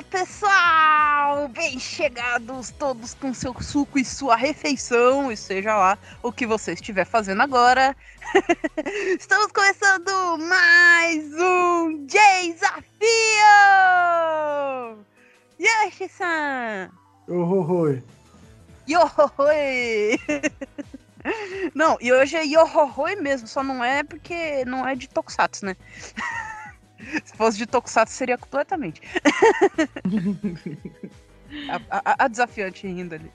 Fala pessoal! Bem chegados todos com seu suco e sua refeição, e seja lá o que você estiver fazendo agora. Estamos começando mais um Desafio! Yoshi-san! Yohohoi! Yohohoi! Não, e hoje é Yohohoi mesmo, só não é porque não é de Tokusatsu, né? Se fosse de Tokusatsu, seria completamente. a, a, a, desafiante rindo ali.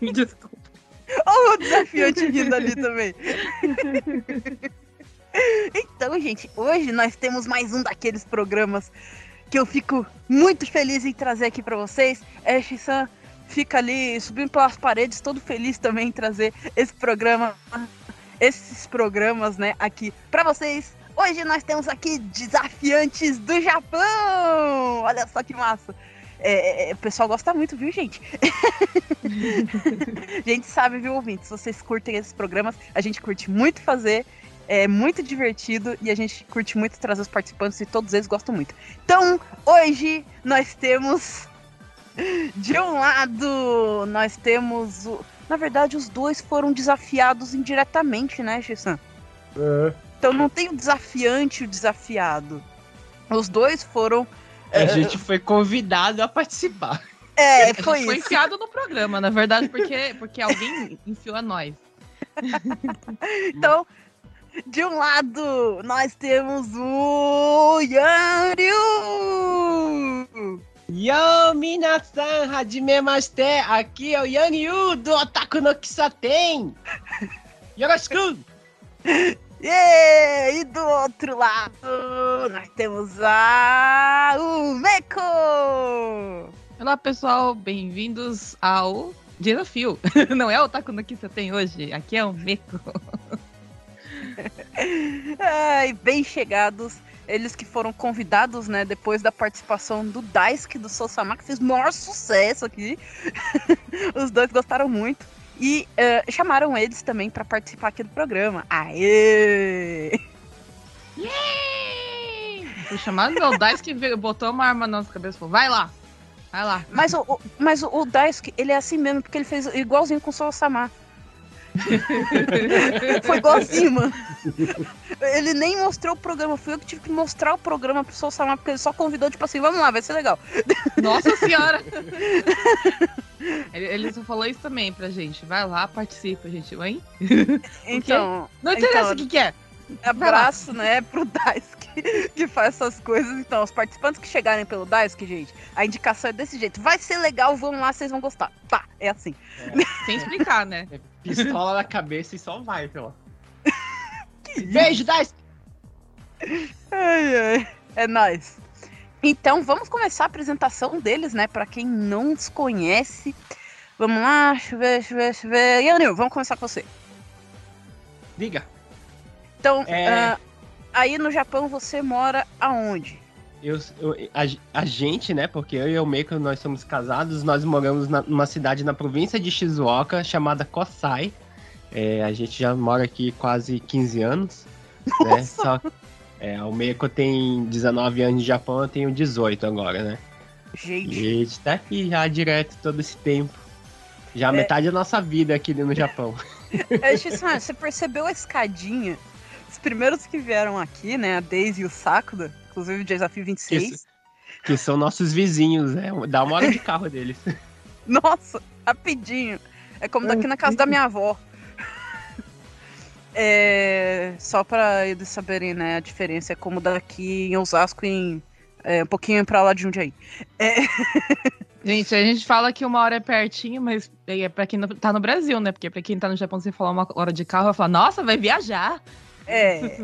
Desculpa. Ou o desafiante rindo ali também. então, gente, hoje nós temos mais um daqueles programas que eu fico muito feliz em trazer aqui para vocês. Ash-san fica ali subindo pelas paredes, todo feliz também em trazer esse programa, esses programas, né, aqui para vocês. Hoje nós temos aqui desafiantes do Japão! Olha só que massa! É, é, o pessoal gosta muito, viu, gente? a gente sabe, viu, ouvintes? Vocês curtem esses programas, a gente curte muito fazer, é muito divertido e a gente curte muito trazer os participantes e todos eles gostam muito. Então, hoje nós temos. De um lado, nós temos. O... Na verdade, os dois foram desafiados indiretamente, né, Gissan? É. Então não tem o desafiante e o desafiado. Os dois foram. A é, gente foi convidado a participar. É, foi isso. Foi enfiado no programa, na verdade, porque, porque alguém enfiou a nós. então, de um lado, nós temos o Yanryu! Yo, minasan, hajimemashite! Aqui é o Yanryu do Otaku no Kisaten! Yoroshiku! E do outro lado, nós temos a o Meco! Olá, pessoal, bem-vindos ao desafio. Não é o no que você tem hoje, aqui é o Meco. Ai, bem chegados. Eles que foram convidados, né, depois da participação do Daisuke do Sousama, que fez maior sucesso aqui. Os dois gostaram muito. E uh, chamaram eles também para participar aqui do programa. Aê! Yay! Foi chamado o Daisuke botou uma arma na nossa cabeça e falou: vai lá, vai lá. Mas o, o, mas o, o Daisuke, ele é assim mesmo, porque ele fez igualzinho com o Sousama. Foi igualzinho, mano. Ele nem mostrou o programa. Fui eu que tive que mostrar o programa pro Sol Samar, porque ele só convidou, tipo assim, vamos lá, vai ser legal. Nossa senhora! ele, só falou isso também pra gente. Vai lá, participa, gente. Hein? Então. Não interessa então, o que, que é. Abraço, né, pro Daisuke que faz essas coisas. Então, os participantes que chegarem pelo Daisuke, gente, a indicação é desse jeito. Vai ser legal, vão lá, vocês vão gostar. Pá, é assim. É. Sem explicar, né? É pistola na cabeça e só vai, pelo. Beijo, Daisuke! Ai, ai. É nóis. Então, vamos começar a apresentação deles, né? Para quem não os conhece. Vamos lá, deixa eu ver, deixa eu ver, deixa eu ver. Yanil, vamos começar com você. Diga. Então, é... uh, aí no Japão você mora aonde? Eu, eu a, a, gente, né? Porque eu e o Meiko, nós somos casados, nós moramos na, numa cidade na província de Shizuoka chamada Kosai. É, a gente já mora aqui quase 15 anos. Né? Nossa. Né? Só, é, o Meiko tem 19 anos de Japão, eu tenho 18 agora, né? Gente. E a gente tá aqui já direto todo esse tempo. Já é... metade da nossa vida aqui no Japão. É, você percebeu a escadinha os primeiros que vieram aqui, né? A Daisy e o Sakura, inclusive o Desafio 26. Que, que são nossos vizinhos, né? Dá uma hora de carro deles. Nossa, rapidinho. É como daqui na casa da minha avó. É, só para eles saberem, né, a diferença é como daqui em Osasco em é, um pouquinho para lá de Jundiaí. É... Gente, a gente fala que uma hora é pertinho, mas é para quem não tá no Brasil, né? Porque para quem tá no Japão, você falar uma hora de carro, vai falar, nossa, vai viajar. É.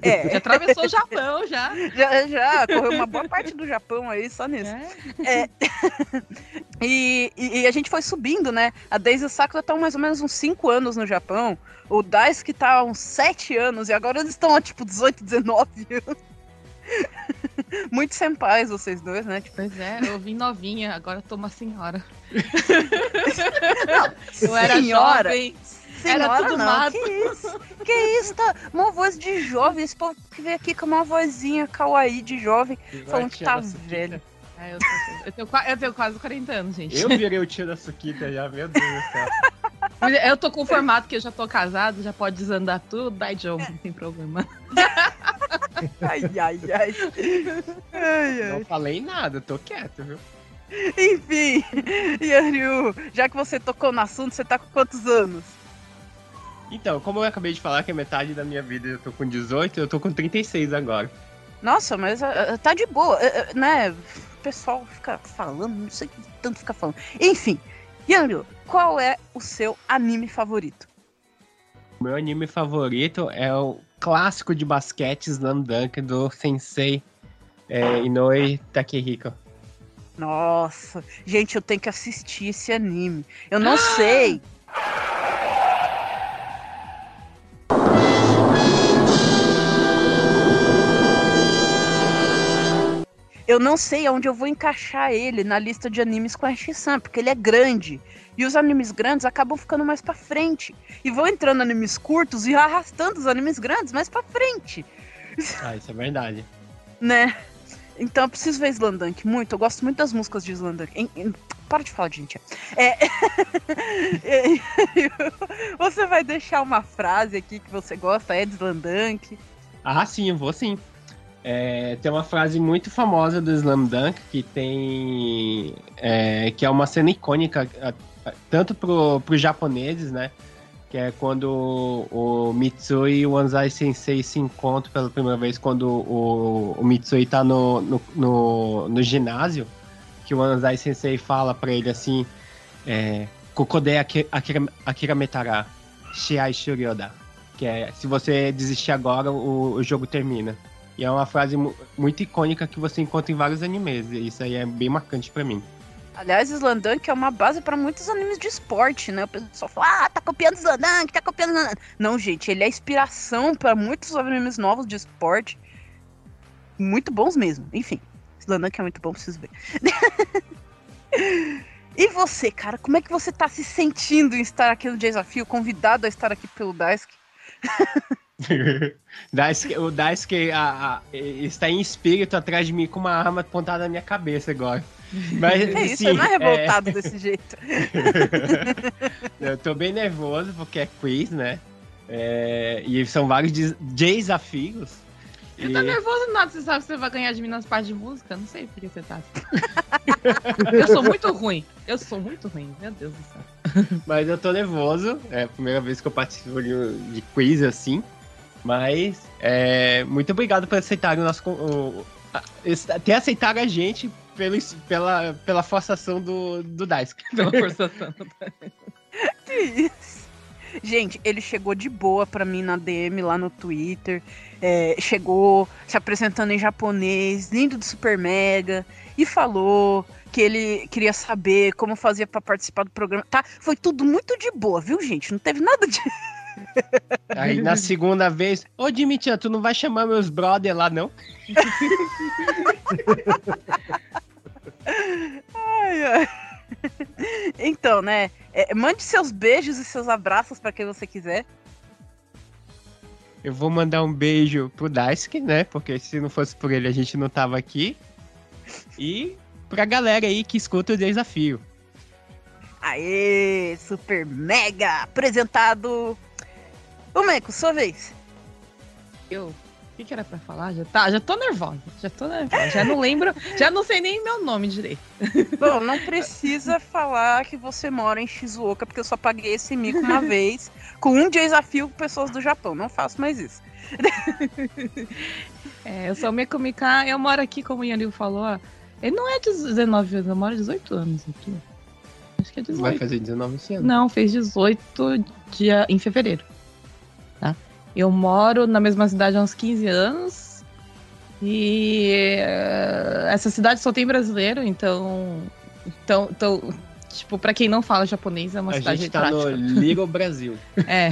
É. Já atravessou o Japão, já. Já, já, correu uma boa parte do Japão aí, só nisso. É. é. E, e, a gente foi subindo, né? A Daisy e o Sakura estão mais ou menos uns 5 anos no Japão. O Daisuke tá há uns 7 anos, e agora eles estão há tipo 18, 19 anos. Muito senpais vocês dois, né? Tipo... Pois é, eu vim novinha, agora tô uma senhora. Não, eu era senhora, jovem senhora, Era tudo não. Mato. Que isso? Que isso? Tá uma voz de jovem. Esse povo que vem aqui com uma vozinha kawaii de jovem, falando que tá velho. É, eu, tô- eu tenho, eu tenho quase 40 anos, gente. Eu virei o tio da Suquita já, meu Deus do céu. Eu tô com o formato que eu já tô casado, já pode desandar tudo, dai Joe, não tem problema. Ai, ai, ai. Ai, ai. Não falei nada, tô quieto, viu? Enfim, Yanryu, já que você tocou no assunto, você tá com quantos anos? Então, como eu acabei de falar que é metade da minha vida eu tô com 18, eu tô com 36 agora. Nossa, mas ah, ah, tá de boa, ah, ah, né? O pessoal fica falando, não sei o que tanto fica falando. Enfim, Yanryu, qual é o seu anime favorito? Meu anime favorito é o clássico de basquete Slam Dunk do Sensei é, Inoue Takehiko. Nossa, gente, eu tenho que assistir esse anime. Eu não sei. Eu não sei onde eu vou encaixar ele na lista de animes com a Ash-san, porque ele é grande. E os animes grandes acabam ficando mais pra frente. E vão entrando animes curtos e arrastando os animes grandes mais pra frente, Ah, isso é verdade. né? Então eu preciso ver Slandunk muito. Eu gosto muito das músicas de em- Para de falar, gente. É... você vai deixar uma frase aqui que você gosta, é de Slandunk. Ah, sim, eu vou sim. É, tem uma frase muito famosa do Slam Dunk que tem. é, que é uma cena icônica, tanto pro, pros japoneses, né? Que é quando o, Mitsui e o Anzai Sensei se encontram pela primeira vez, quando o, o Mitsui tá no, no, no, no ginásio, que o Anzai Sensei fala pra ele assim: é, Kokode Aki- Akira, Akira Metara, Shiai Shuryoda. Que é, se você desistir agora, o, o jogo termina. E é uma frase mu- muito icônica que você encontra em vários animes. E isso aí é bem marcante pra mim. Aliás, Slandunk é uma base para muitos animes de esporte, né? O pessoal fala, ah, tá copiando Slandunk, tá copiando Slandunk. Não, gente, ele é inspiração para muitos animes novos de esporte. Muito bons mesmo. Enfim, Slandunk é muito bom, preciso ver. e você, cara, como é que você tá se sentindo em estar aqui no desafio, convidado a estar aqui pelo Daisuke? Daisuke, o Daisuke a- a- está em espírito atrás de mim com uma arma apontada na minha cabeça agora. Mas, É isso, sim, ele não é revoltado desse jeito. eu tô bem nervoso porque é quiz, né? É, e são vários des- desafios. Você E- tá nervoso nada, você sabe que você vai ganhar de mim nas partes de música? Não sei por que você tá assim. eu sou muito ruim. Eu sou muito ruim, meu Deus do céu. Mas eu tô nervoso. É a primeira vez que eu participo de, de quiz assim. Mas é, muito obrigado por aceitarem o nosso. O, ter aceitado a gente pelo, pela, pela forçação do, do Daisuke. Pela forçação. Que isso? Gente, ele chegou de boa pra mim na DM lá no Twitter. é, chegou se apresentando em japonês, lindo do Super Mega, e falou que ele queria saber como fazia pra participar do programa. Tá? Foi tudo muito de boa, viu, gente? Não teve nada de. Aí na segunda vez, ô Dimitrian, tu não vai chamar meus brother lá, não? Ai, ai. Então, né? é, mande seus beijos e seus abraços pra quem você quiser. Eu vou mandar um beijo pro Daisuke, né? Porque se não fosse por ele, a gente não tava aqui. E pra galera aí que escuta o desafio. Aê, Super Mega apresentado. Ô, Meco, sua vez. Eu. O que, que era pra falar? Já, tá, já tô nervosa. Já tô nervosa. Já não lembro. Já não sei nem meu nome direito. Bom, não precisa falar que você mora em Shizuoka, porque eu só paguei esse mico uma vez com um desafio com pessoas do Japão. Não faço mais isso. É, eu sou Meko Mika, eu moro aqui, como o Yanil falou. Ele não é 19 anos, eu moro 18 anos aqui. Acho que é 18. Vai fazer 19 esse ano. Não, fez 18 dia, em fevereiro. Eu moro na mesma cidade há uns 15 anos. E eh, essa cidade só tem brasileiro, então. Então, então tipo, pra quem não fala japonês, é uma a cidade gente tá prática. no Little Brasil. É.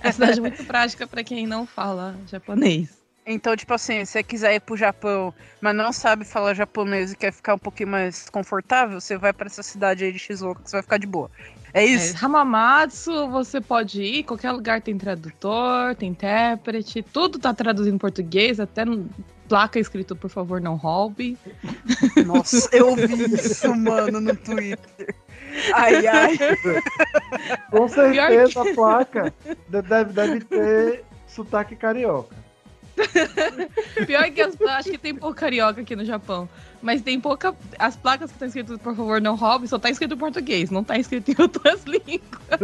É uma cidade muito prática pra quem não fala japonês. Então, tipo assim, se você quiser ir pro Japão, mas não sabe falar japonês e quer ficar um pouquinho mais confortável, você vai pra essa cidade aí de Shizuoka que você vai ficar de boa. É É, isso? Hamamatsu, você pode ir, qualquer lugar tem tradutor, tem intérprete, tudo tá traduzido em português, até no- placa escrito, por favor, não roube. Nossa, eu vi isso, mano, no Twitter. Ai, ai. Com certeza a placa deve, deve ter sotaque carioca. Pior que as acho que tem pouco carioca aqui no Japão. Mas tem pouca. As placas que estão escritas, por favor, não roube, só tá escrito em português, não tá escrito em outras línguas.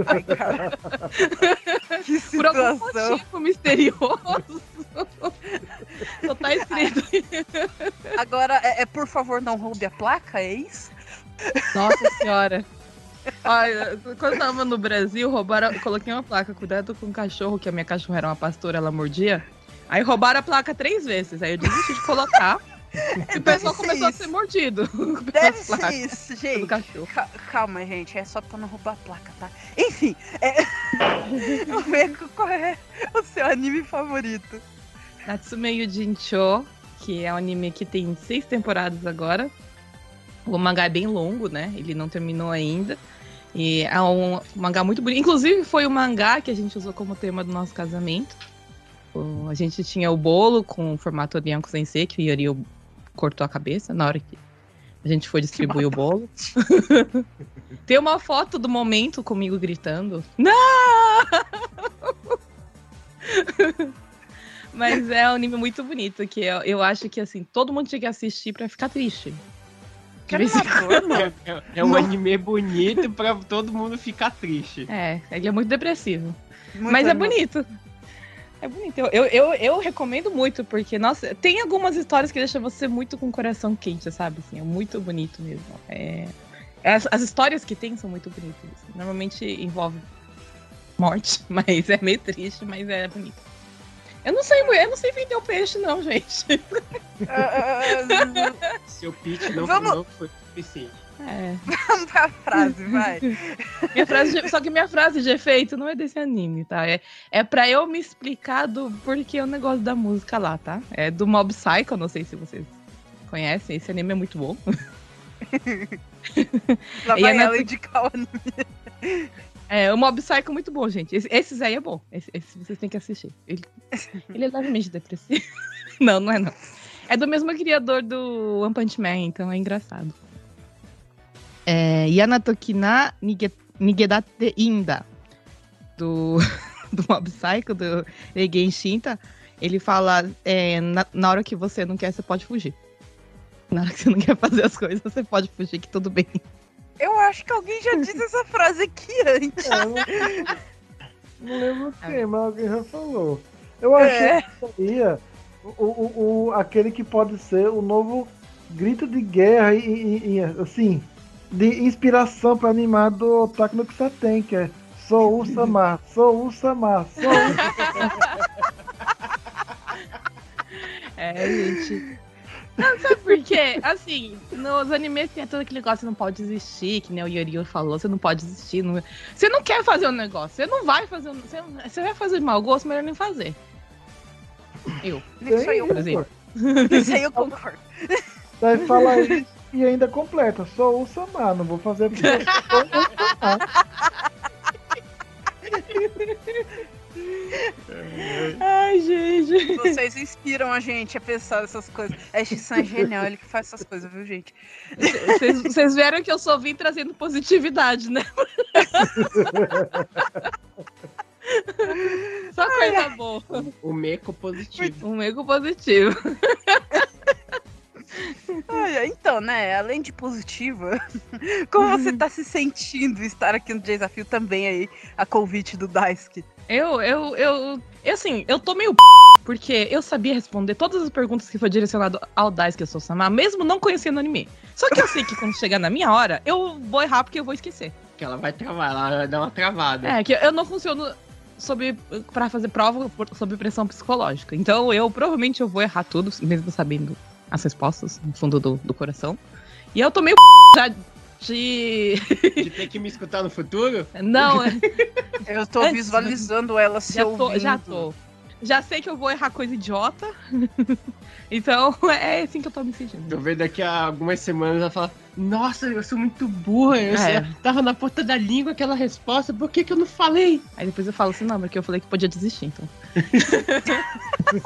Ai, cara. Que Por algum situação. motivo misterioso. só tá escrito. Agora, é, é por favor, não roube a placa, é isso? Nossa senhora. Olha, quando eu tava no Brasil, roubaram. Coloquei uma placa, cuidado com o cachorro, que a minha cachorra era uma pastora, ela mordia. Aí roubaram a placa três vezes. Aí eu desisti de colocar. O pessoal começou a isso. ser mordido. Deve ser isso, gente. Calma, gente, é só pra não roubar a placa, tá? Enfim, é... Meco, qual é o seu anime favorito? Natsume Yujincho, que é um anime que tem seis temporadas agora. O mangá é bem longo, né? Ele não terminou ainda. E é um mangá muito bonito. Inclusive, foi o mangá que a gente usou como tema do nosso casamento. O- A gente tinha o bolo com o formato Orianko Sensei, que o Yori cortou a cabeça na hora que a gente foi distribuir o bolo. Tem uma foto do momento comigo gritando. Não! Mas é um anime muito bonito, que eu, eu acho que assim, todo mundo tinha que assistir pra ficar triste. É, é- é um anime bonito pra todo mundo ficar triste. É, ele é muito depressivo. Muito mas é bonito. É bonito. Eu, eu, eu, recomendo muito, porque, nossa, tem algumas histórias que deixam você muito com o coração quente, sabe? Assim, é muito bonito mesmo. É... As, as histórias que tem são muito bonitas. Normalmente envolve morte, mas é meio triste, mas é bonito. Eu não sei, eu não sei vender o peixe, não, gente. Ah, Seu pitch não, Vamos- não foi suficiente. É. Vamos pra frase, vai. Minha frase de- só que minha frase de efeito não é desse anime, tá? É, é pra eu me explicar do porquê o negócio da música lá, tá? É do Mob Psycho, não sei se vocês conhecem. Esse anime é muito bom. Lá E vai Nat- ela indicar o anime. É, o Mob Psycho é muito bom, gente. Esse, esses aí é bom. Esse, esse vocês têm que assistir. Ele, ele é levemente depressivo. não, não é não. É do mesmo criador do One Punch Man, então é engraçado. É, Yanatokina Nige- Nigedate Inda, do, do Mob Psycho, do Reigen Shinta, ele fala, é, na, na hora que você não quer, você pode fugir. Na hora que você não quer fazer as coisas, você pode fugir, que tudo bem. Eu acho que alguém já disse essa frase aqui antes. É, não, não lembro quem, mas alguém já falou. Eu achei É. que seria o, o, o- aquele que pode ser o novo grito de guerra e, e- e, assim, de inspiração para animar do Otaku no Kisaten, que é Sou o Samar, sou o Samar, sou o É, gente. Não, sabe por quê? Assim, nos animes tem todo aquele negócio, você não pode desistir, que nem o Yorio falou, você não pode desistir. Não... Você não quer fazer um negócio, você não vai fazer um... Você, você vai fazer de mau gosto, melhor nem fazer. Eu. Isso aí eu, Por exemplo. isso aí eu concordo. Daí fala isso e ainda completa, sou o Samar, não vou fazer porque eu sou o Samar. Ai, gente. Vocês inspiram a gente a pensar essas coisas. É X-San é genial, ele que faz essas coisas, viu, gente? Vocês- Vocês viram que eu só vim trazendo positividade, né? Só coisa boa. O meco positivo. Um ego positivo. Então, né, além de positiva, como você tá se sentindo estar aqui no desafio também aí, a convite do Daisuke? Eu, eu, eu, eu, assim, eu tô meio p... porque eu sabia responder todas as perguntas que foi direcionado ao Daisuke Sousama, mesmo não conhecendo o anime. Só que eu sei que quando chegar na minha hora, eu vou errar porque eu vou esquecer. Que ela vai travar, ela vai dar uma travada. É, que eu não funciono sobre para fazer prova por- sob pressão psicológica. Então eu provavelmente eu vou errar tudo, mesmo sabendo as respostas no fundo do, do coração. E eu tô meio p... já de De ter que me escutar no futuro? não, é- Eu tô Antes, visualizando ela se já tô, ouvindo. já tô. Já sei que eu vou errar coisa idiota. então, é assim que eu tô me sentindo. Tô vendo daqui a algumas semanas ela fala: Nossa, eu sou muito burra. Eu É. tava na ponta da língua aquela resposta, por que, que eu não falei? Aí depois eu falo assim, não, porque eu falei que podia desistir, então.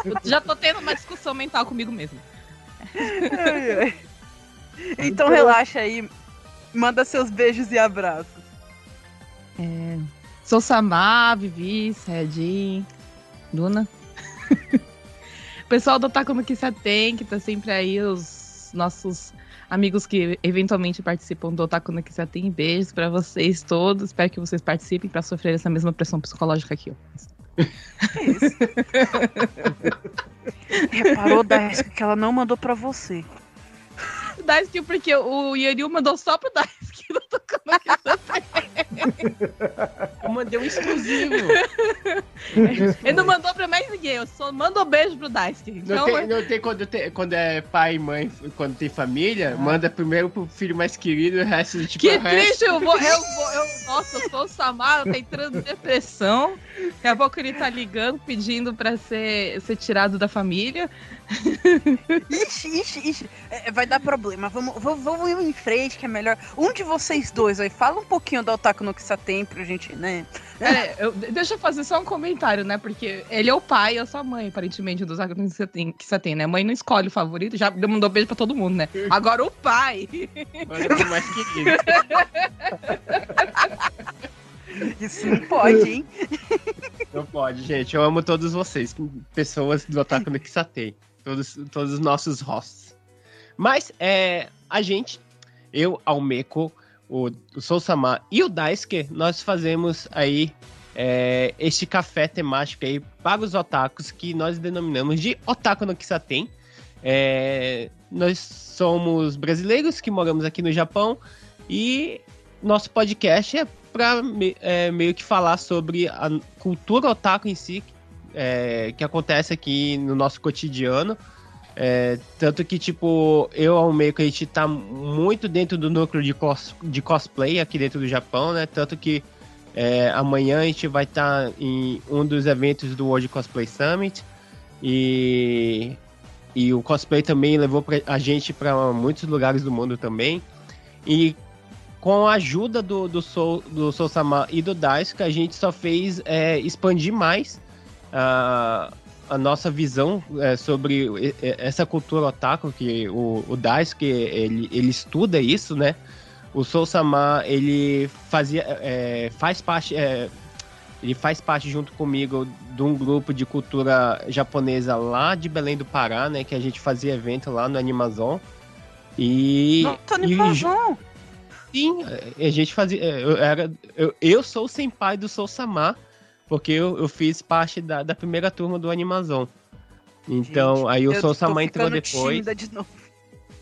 Eu já tô tendo uma discussão mental comigo mesmo. Ai, ai. Então relaxa aí. Manda seus beijos e abraços. Sou Samar, Vivi, Sayajin, Luna. Pessoal do Otaku no Kissa tem, que tá sempre aí, os nossos amigos que eventualmente participam do Otaku no Kissa tem. Beijos pra vocês todos. Espero que vocês participem pra sofrer essa mesma pressão psicológica que eu. Que isso? Reparou, Daisy, que ela não mandou pra você. Daisuke, porque o Yanil mandou só pro Daisuke do no Kissa Eu mandei um exclusivo. Ele não mandou pra mais ninguém, eu só mando beijo pro Daisuke. Não Então, tem, não tem quando, tem quando é pai e mãe, quando tem família, manda primeiro pro filho mais querido, o resto, tipo, Que triste, eu vou, eu vou, eu, nossa, eu sou o Samara, tá entrando em depressão. Daqui a pouco ele tá ligando, pedindo pra ser, ser tirado da família. Ixi, ixi, ixi. É, vai dar problema. Vamos, vamos, vamos ir em frente, que é melhor. Um de vocês dois aí, fala um pouquinho da Otaku no Kissa tem pra gente, né? É, eu- deixa eu fazer só um comentário, né? Porque ele é o pai, eu sou a mãe, aparentemente, dos Otaku que você tem, que você tem, né? A mãe não escolhe o favorito, já mandou beijo pra todo mundo, né? Agora o pai. pro mais querido. Isso não pode, hein? Não pode, gente. Eu amo todos vocês, pessoas do Otaku no Kisatei. Todos, todos os nossos hosts. Mas, é, a gente, eu, Almeco, o, o Sousama e o Daisuke, nós fazemos aí é, este café temático aí para os otakus que nós denominamos de Otaku no Kisaten. É, nós somos brasileiros que moramos aqui no Japão e nosso podcast é para meio que falar sobre a cultura otaku em si, é, que acontece aqui no nosso cotidiano. É, tanto que, tipo, eu ao meio que a gente tá muito dentro do núcleo de, cos, de cosplay aqui dentro do Japão, né? Tanto que é, amanhã a gente vai estar em um dos eventos do World Cosplay Summit. E, e o cosplay também levou pra, a gente para muitos lugares do mundo também. E com a ajuda do, do, do Soul Sama e do Daisuke, a gente só fez é, expandir mais a, a nossa visão é, sobre essa cultura otaku, que o, o Daisuke, ele, ele estuda isso, né? O Soul Sama, ele fazia, é, faz parte... é, ele faz parte junto comigo de um grupo de cultura japonesa lá de Belém do Pará, né? Que a gente fazia evento lá no Animazon. E, Não, tô nem razão. Sim, a gente fazia. Eu, era, eu, eu sou o senpai do Soul Samar, porque eu, eu fiz parte da, da primeira turma do Animazon. Então, Gente, aí o tô Samar entrou depois. tímida de novo.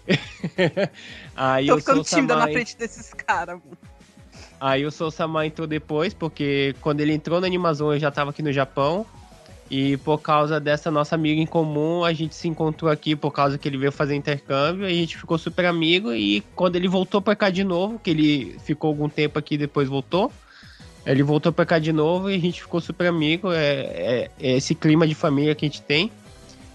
aí tô o ficando tímida na Samar, frente desses caras. mano. aí o Soul Samar entrou depois, porque quando ele entrou no Animazon eu já tava aqui no Japão. E por causa dessa nossa amiga em comum, a gente se encontrou aqui por causa que ele veio fazer intercâmbio, e a gente ficou super amigo. E quando ele voltou pra cá de novo, que ele ficou algum tempo aqui e depois voltou, ele voltou pra cá de novo e a gente ficou super amigo. É, é- é esse clima de família que a gente tem.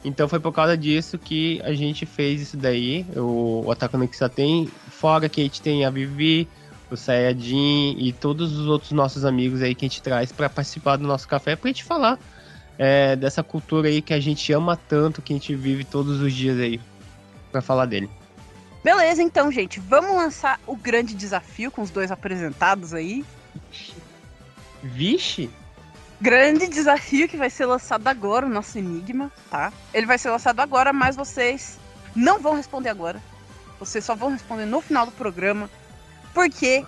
Então foi por causa disso que a gente fez isso daí, o, o Ataque no tem. Fora que a gente tem a Vivi, o Sayajin e todos os outros nossos amigos aí que a gente traz pra participar do nosso café pra gente falar é, dessa cultura aí que a gente ama tanto, que a gente vive todos os dias aí, pra falar dele. Beleza, então, gente. Vamos lançar o grande desafio com os dois apresentados aí. Vixe! Grande desafio que vai ser lançado agora, o nosso enigma, tá? Ele vai ser lançado agora, mas vocês não vão responder agora. Vocês só vão responder no final do programa. Porque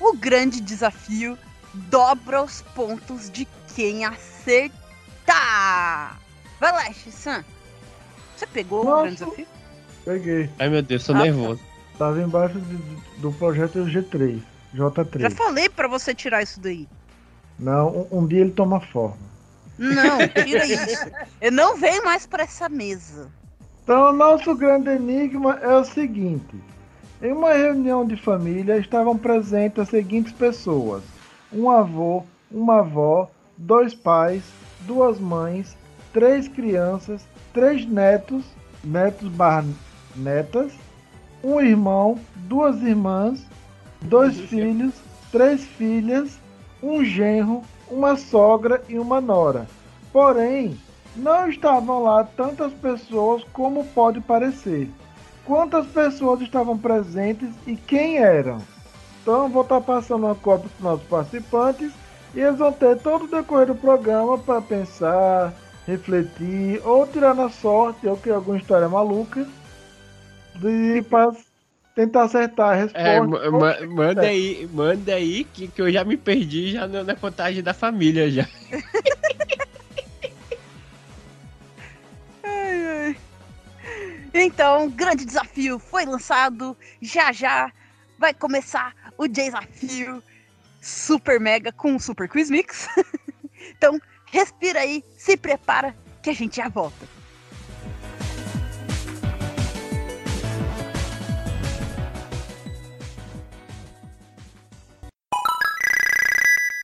o grande desafio dobra os pontos de quem acertar. Vai lá, Shissan. Você pegou o Nossa. grande desafio? Peguei. Ai meu Deus, tô Ah, tá. nervoso. Tava embaixo de- do projeto G3, J3. Já falei pra você tirar isso daí. Não, um, um dia ele toma forma. Não, tira isso. Eu não venho mais pra essa mesa. Então, o nosso grande enigma é o seguinte: em uma reunião de família estavam presentes as seguintes pessoas: um avô, uma avó, dois pais, duas mães, três crianças, três netos, netos barra netas, um irmão, duas irmãs, dois filhos, três filhas, um genro, uma sogra e uma nora. Porém, não estavam lá tantas pessoas como pode parecer. Quantas pessoas estavam presentes e quem eram? Então, vou estar passando uma cópia para os nossos participantes e eles vão ter todo o decorrer do programa para pensar, refletir ou tirar na sorte ou criar alguma história maluca de tentar acertar a resposta. É, ma manda aí, manda aí que, que eu já me perdi já na contagem da família já. ai, ai. Então, grande desafio foi lançado. Já já vai começar o desafio Super Mega com o Super Quiz Mix. então, respira aí, se prepara que a gente já volta.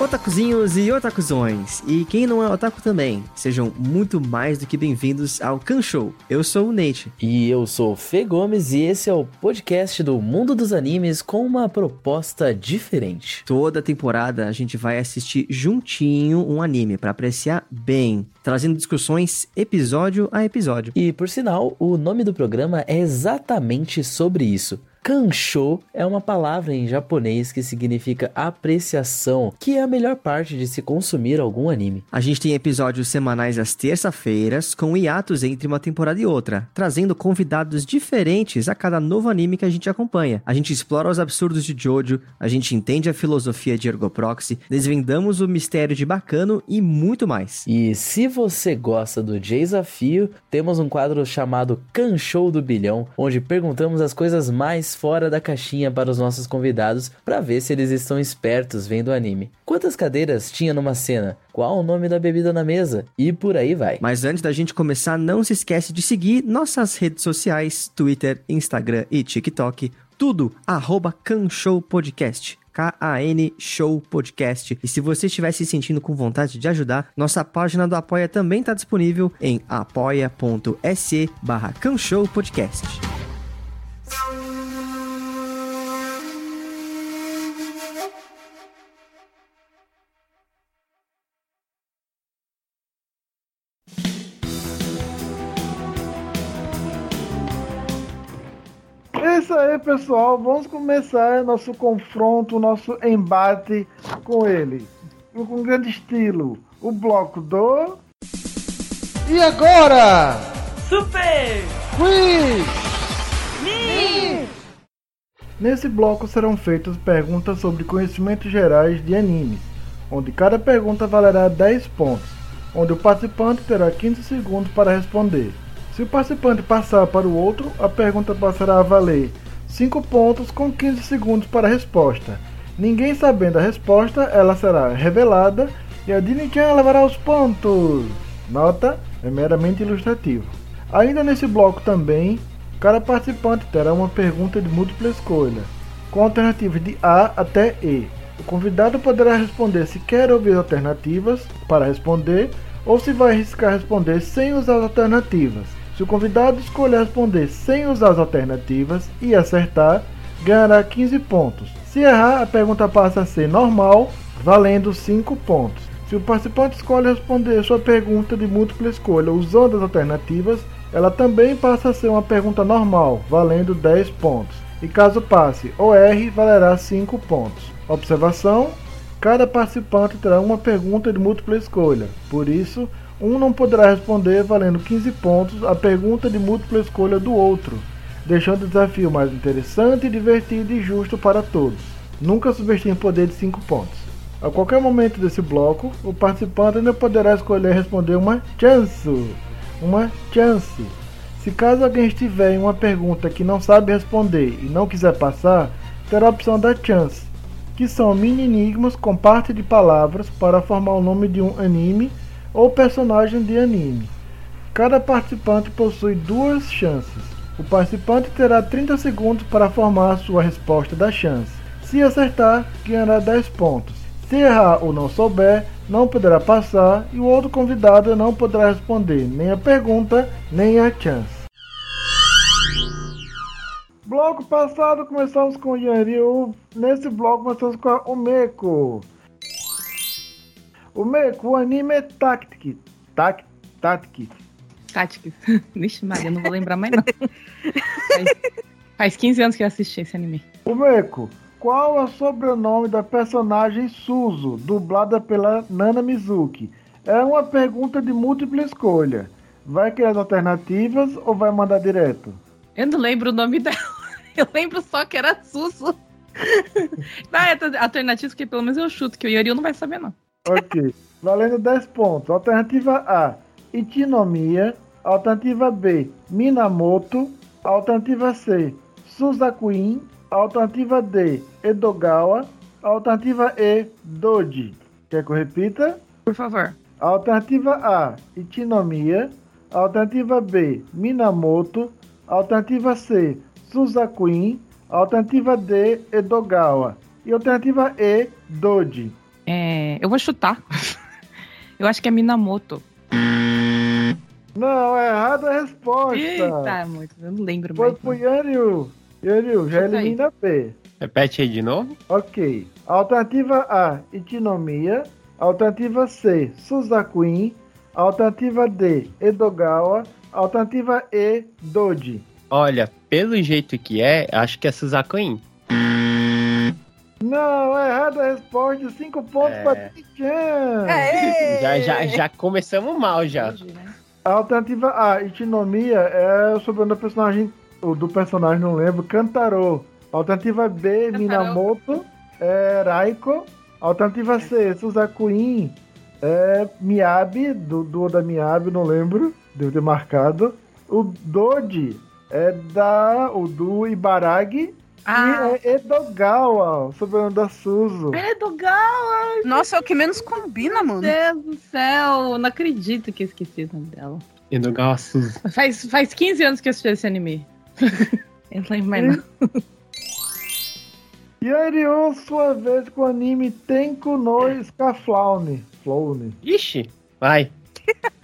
Otakuzinhos e otakuzões, e quem não é otaku também, sejam muito mais do que bem-vindos ao Kan Show. Eu sou o Nate. E eu sou o Fê Gomes e esse é o podcast do mundo dos animes com uma proposta diferente. Toda temporada a gente vai assistir juntinho um anime para apreciar bem, trazendo discussões episódio a episódio. E por sinal, o nome do programa é exatamente sobre isso. Kansho é uma palavra em japonês que significa apreciação, que é a melhor parte de se consumir algum anime. A gente tem episódios semanais às terça-feiras, com hiatos entre uma temporada e outra, trazendo convidados diferentes a cada novo anime que a gente acompanha. A gente explora os absurdos de Jojo, a gente entende a filosofia de Ergoproxy, desvendamos o mistério de Bacano e muito mais. E se você gosta do desafio, temos um quadro chamado Kansho do Bilhão, onde perguntamos as coisas mais fora da caixinha para os nossos convidados para ver se eles estão espertos vendo o anime. Quantas cadeiras tinha numa cena? Qual o nome da bebida na mesa? E por aí vai. Mas antes da gente começar, não se esquece de seguir nossas redes sociais, Twitter, Instagram e TikTok, tudo arroba Canshow Podcast. K-A-N Show Podcast. E se você estiver se sentindo com vontade de ajudar, nossa página do Apoia também está disponível em apoia.se barra Podcast. Isso aí, pessoal. Vamos começar nosso confronto, nosso embate com ele. Com grande estilo. O bloco do. E agora? Super Quiz! Mix! Nesse bloco serão feitas perguntas sobre conhecimentos gerais de animes, onde cada pergunta valerá 10 pontos, onde o participante terá 15 segundos para responder. Se o participante passar para o outro, a pergunta passará a valer 5 pontos com 15 segundos para a resposta. Ninguém sabendo a resposta, ela será revelada e a Dini-chan levará os pontos. Nota, é meramente ilustrativo. Ainda nesse bloco também, cada participante terá uma pergunta de múltipla escolha, com alternativas de A até E. O convidado poderá responder se quer ouvir alternativas para responder ou se vai arriscar responder sem usar as alternativas. Se o convidado escolher responder sem usar as alternativas e acertar, ganhará 15 pontos. Se errar, a pergunta passa a ser normal, valendo 5 pontos. Se o participante escolhe responder sua pergunta de múltipla escolha usando as alternativas, ela também passa a ser uma pergunta normal, valendo 10 pontos. E caso passe ou erre, valerá 5 pontos. Observação: cada participante terá uma pergunta de múltipla escolha, por isso, um não poderá responder valendo 15 pontos a pergunta de múltipla escolha do outro, deixando o desafio mais interessante, divertido e justo para todos. Nunca subestime o poder de 5 pontos. A qualquer momento desse bloco, o participante ainda poderá escolher responder uma chance. Uma chance. Se caso alguém estiver em uma pergunta que não sabe responder e não quiser passar, terá a opção da chance, que são mini enigmas com parte de palavras para formar o nome de um anime ou personagem de anime. Cada participante possui duas chances. O participante terá 30 segundos para formar sua resposta da chance. Se acertar, ganhará 10 pontos. Se errar ou não souber, não poderá passar e o outro convidado não poderá responder nem a pergunta nem a chance. Bloco passado começamos com o Yanryu. Nesse bloco começamos com o Meiko. O Meiko, o anime é Tactic. Tac, Tactic. Tactics. Vixe, Maria, não vou lembrar mais não. Faz, faz 15 anos que eu assisti esse anime. O Meiko, qual é o sobrenome da personagem Suzu, dublada pela Nana Mizuki? É uma pergunta de múltipla escolha. Vai querer as alternativas ou vai mandar direto? Eu não lembro o nome dela. Eu lembro só que era Suzu. Dá alternativas que pelo menos eu chuto, que o Yoriu não vai saber, não. Ok. Valendo 10 pontos. Alternativa A, Itinomia. Alternativa B, Minamoto. Alternativa C, Suzakuin. Alternativa D, Edogawa. Alternativa E, Doji. Quer que eu repita? Por favor. Alternativa A, Itinomia. Alternativa B, Minamoto. Alternativa C, Suzakuin. Alternativa D, Edogawa. E alternativa E, Doji. É, eu vou chutar. Eu acho que é Minamoto. Não, é errada a resposta. Eita, muito. Eu não lembro Foi mais. pro não. Yanryu. Yanryu, já Chuta aí. elimina B. Repete aí de novo. Ok. Alternativa A, Itinomia. Alternativa C, Suzakuin. Alternativa D, Edogawa. Alternativa E, Doji. Olha, pelo jeito que é, acho que é Suzakuin. Não, é errada a resposta. Cinco pontos É. pra Tichan. Aê! Já, já, já começamos mal já. Entendi, né? A alternativa A, Itinomia, é o sobrenome do personagem, o do personagem, não lembro, Kantaro. Alternativa B, Kantaro. Minamoto, é Raiko. Alternativa C, Suzakuin, é Miyabi, do, do da Miyabi, não lembro, devo ter marcado. O Doji é da, o do Ibaragi. Ah, E é Edogawa, o sobrenome da Suzu. é do Gal. Nossa, é o que menos combina, Meu mano. Deus do céu. Não acredito que eu esqueci o nome dela. E no Suzu. Faz, faz 15 anos que eu assisti esse anime. eu não lembro mais não. Yanryu, sua vez com o anime Tenku no Scaflaune. Flaune. Ixi, vai.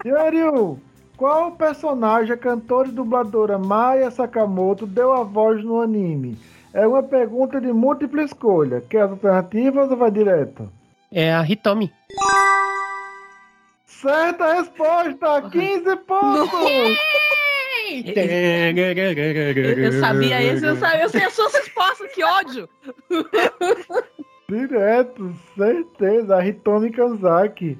Yanryu, qual personagem a cantora e dubladora Maya Sakamoto deu a voz no anime? É uma pergunta de múltipla escolha. Quer as alternativas ou vai direto? É a Hitomi. Certa resposta! 15 pontos! Eu, eu sabia esse, eu sabia. Eu sei as suas respostas, que ódio. Direto, certeza. A Hitomi Kanzaki.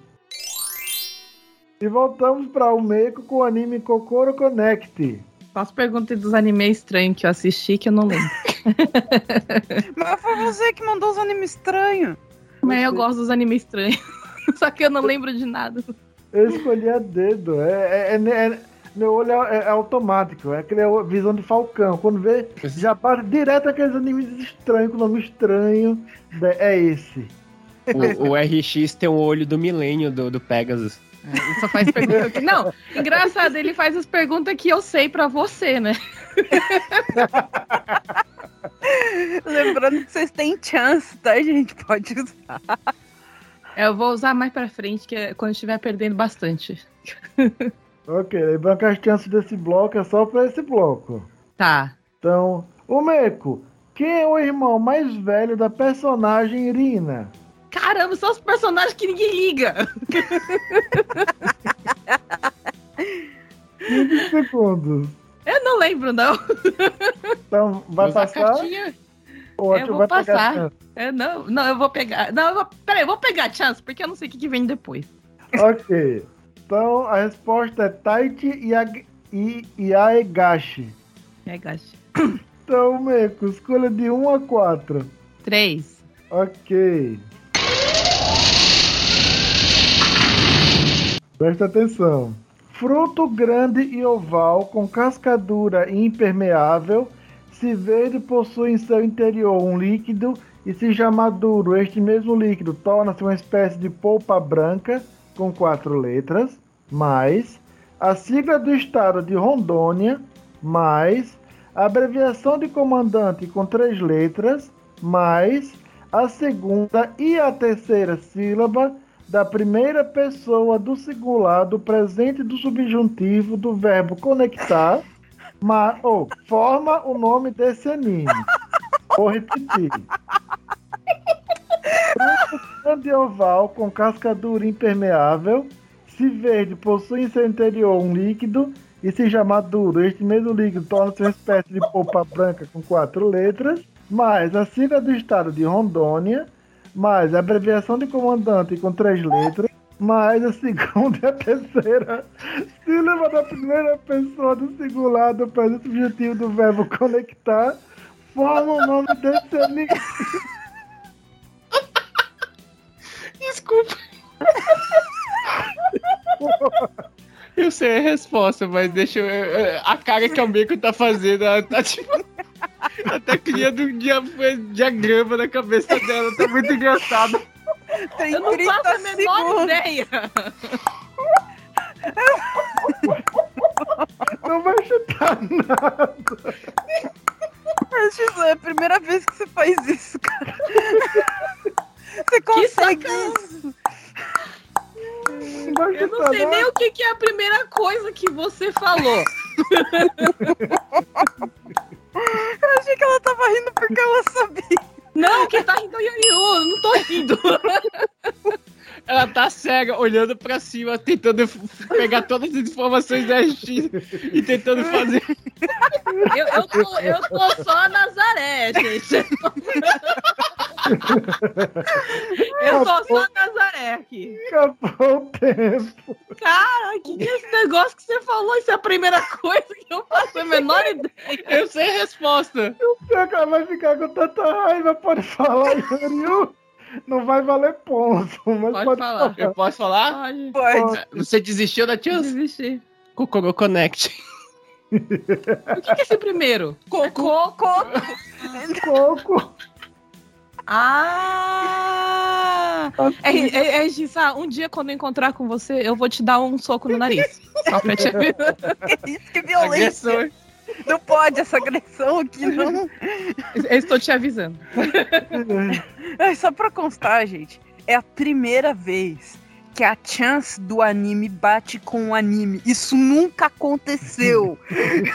E voltamos para o Meiko com o anime Kokoro Connect. Faço pergunta dos animes estranhos que eu assisti que eu não lembro. Mas foi você que mandou os animes estranhos. Mas eu gosto dos animes estranhos. Só que eu não lembro de nada. Eu escolhi a dedo. É, é- é- é- meu olho é, é automático. É aquele visão de falcão. Quando vê, já para direto aqueles animes estranhos, com nome estranho. É esse. O, o RX tem o olho do milênio do, do Pegasus. É, Ele só faz pergunta que. Não, engraçado, ele faz as perguntas que eu sei pra você, né? Lembrando que vocês têm chance, tá, gente? Pode usar. Eu vou usar mais pra frente, que é quando estiver perdendo bastante. Ok, lembrando que as chances desse bloco é só pra esse bloco. Tá. Então, o Meiko, quem é o irmão mais velho da personagem Irina? Caramba, são os personagens que ninguém liga. 15 segundos. Eu não lembro, não. Então, vai Usa a passar? Ou Eu vou passar. Eu não, não, eu vou pegar. Não, eu vou. Peraí, eu vou pegar a chance, porque eu não sei o que, que vem depois. Ok. Então, a resposta é Taichi Yag- I- Yaegashi. É, gasto. Então, Meiko, escolha de 1 a 4. Três. Ok. Presta atenção. Fruto grande e oval com cascadura impermeável, se verde, possui em seu interior um líquido e se já maduro, este mesmo líquido torna-se uma espécie de polpa branca com quatro letras, mais a sigla do estado de Rondônia, mais a abreviação de comandante com três letras, mais a segunda e a terceira sílaba da primeira pessoa do singular do presente do subjuntivo do verbo conectar, mas, oh, forma o nome desse anime. Vou repetir. Grande oval com casca dura impermeável. Se verde, possui em seu interior um líquido. E se já maduro, este mesmo líquido torna-se uma espécie de polpa branca com quatro letras. Mais a sigla do estado de Rondônia. Mais a abreviação de comandante com três letras. Mais a segunda e a terceira sílaba da primeira pessoa do singular do presente subjetivo do verbo conectar forma o nome desse anime. Desculpa. Eu sei a resposta, mas deixa eu. A cara que o Meco tá fazendo, ela tá tipo. Ela tá criando um dia, diagrama na cabeça dela, tá muito engraçado. Tem Eu não 30 faço a menor segundos. ideia. Não vai chutar nada. Isso é a primeira vez que você faz isso, cara. Você consegue isso. Eu não sei nem o que, que é a primeira coisa que você falou. Eu achei que ela tava rindo porque ela sabia. Não, quem tá rindo é o Yu, eu não tô rindo. Ela tá cega, olhando pra cima, tentando pegar todas as informações da X e tentando fazer. Eu, eu, tô, eu tô só a Nazaré, gente. Eu tô só a Nazaré aqui. Acabou o tempo. Cara, que que é esse negócio que você falou? Isso é a primeira coisa que eu faço a menor ideia. Eu sei a resposta. Você cara vai ficar com tanta raiva, pode falar, Yuriu. Não vai valer ponto, mas Pode pode, falar. falar. Eu posso falar? Pode. Pode. Você desistiu da Chance? Desistir. Kokoro Connect. O que, que é esse primeiro? Cocô. Coco. Coco. Ah! É, é, é, Gissa, um dia quando eu encontrar com você, eu vou te dar um soco no nariz. Só pra te avisar. Isso que violência. Agressão. Não pode essa agressão aqui, não. Eu estou te avisando. É só pra constar, gente. É a primeira vez que a chance do anime bate com o anime. Isso nunca aconteceu.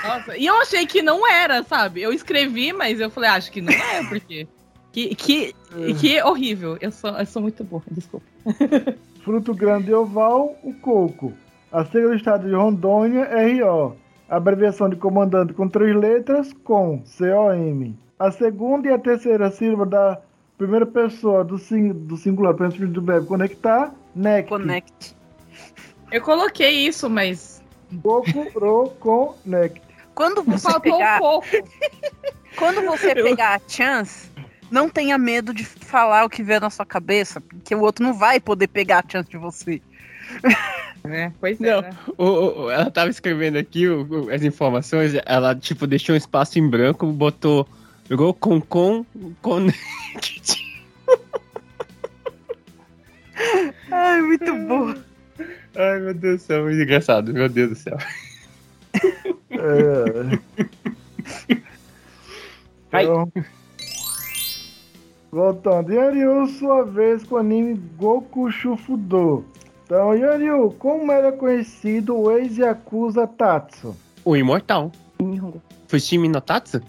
Nossa, e eu achei que não era, sabe? Eu escrevi, mas eu falei, acho que não é, porque. Que, que, que horrível. Eu sou, eu sou muito burra, desculpa. Fruto grande oval, o coco. A sigla do estado de Rondônia, RO. A abreviação de comandante com três letras, com, COM. A segunda e a terceira sílaba da primeira pessoa do, sing, do singular, princípio do verbo conectar, NECT. Connect. Eu coloquei isso, mas. Coco, ro, connect. Quando você Faltou um pegar, pouco. quando você pegar a chance, não tenha medo de falar o que vier na sua cabeça, porque o outro não vai poder pegar a chance de você. É, pois Não. é. né? O- o- ela tava escrevendo aqui o- o- as informações, ela tipo deixou um espaço em branco, botou Rokonkon Connect. Ai, muito bom. Ai meu Deus do céu, muito engraçado, meu Deus do céu. É. Ai. Então, voltando, Yanryu, sua vez com o anime Goku Shufudo. Então, Yanryu, como era conhecido o ex-Yakuza Tatsu? O Imortal. Fushimi no Tatsu?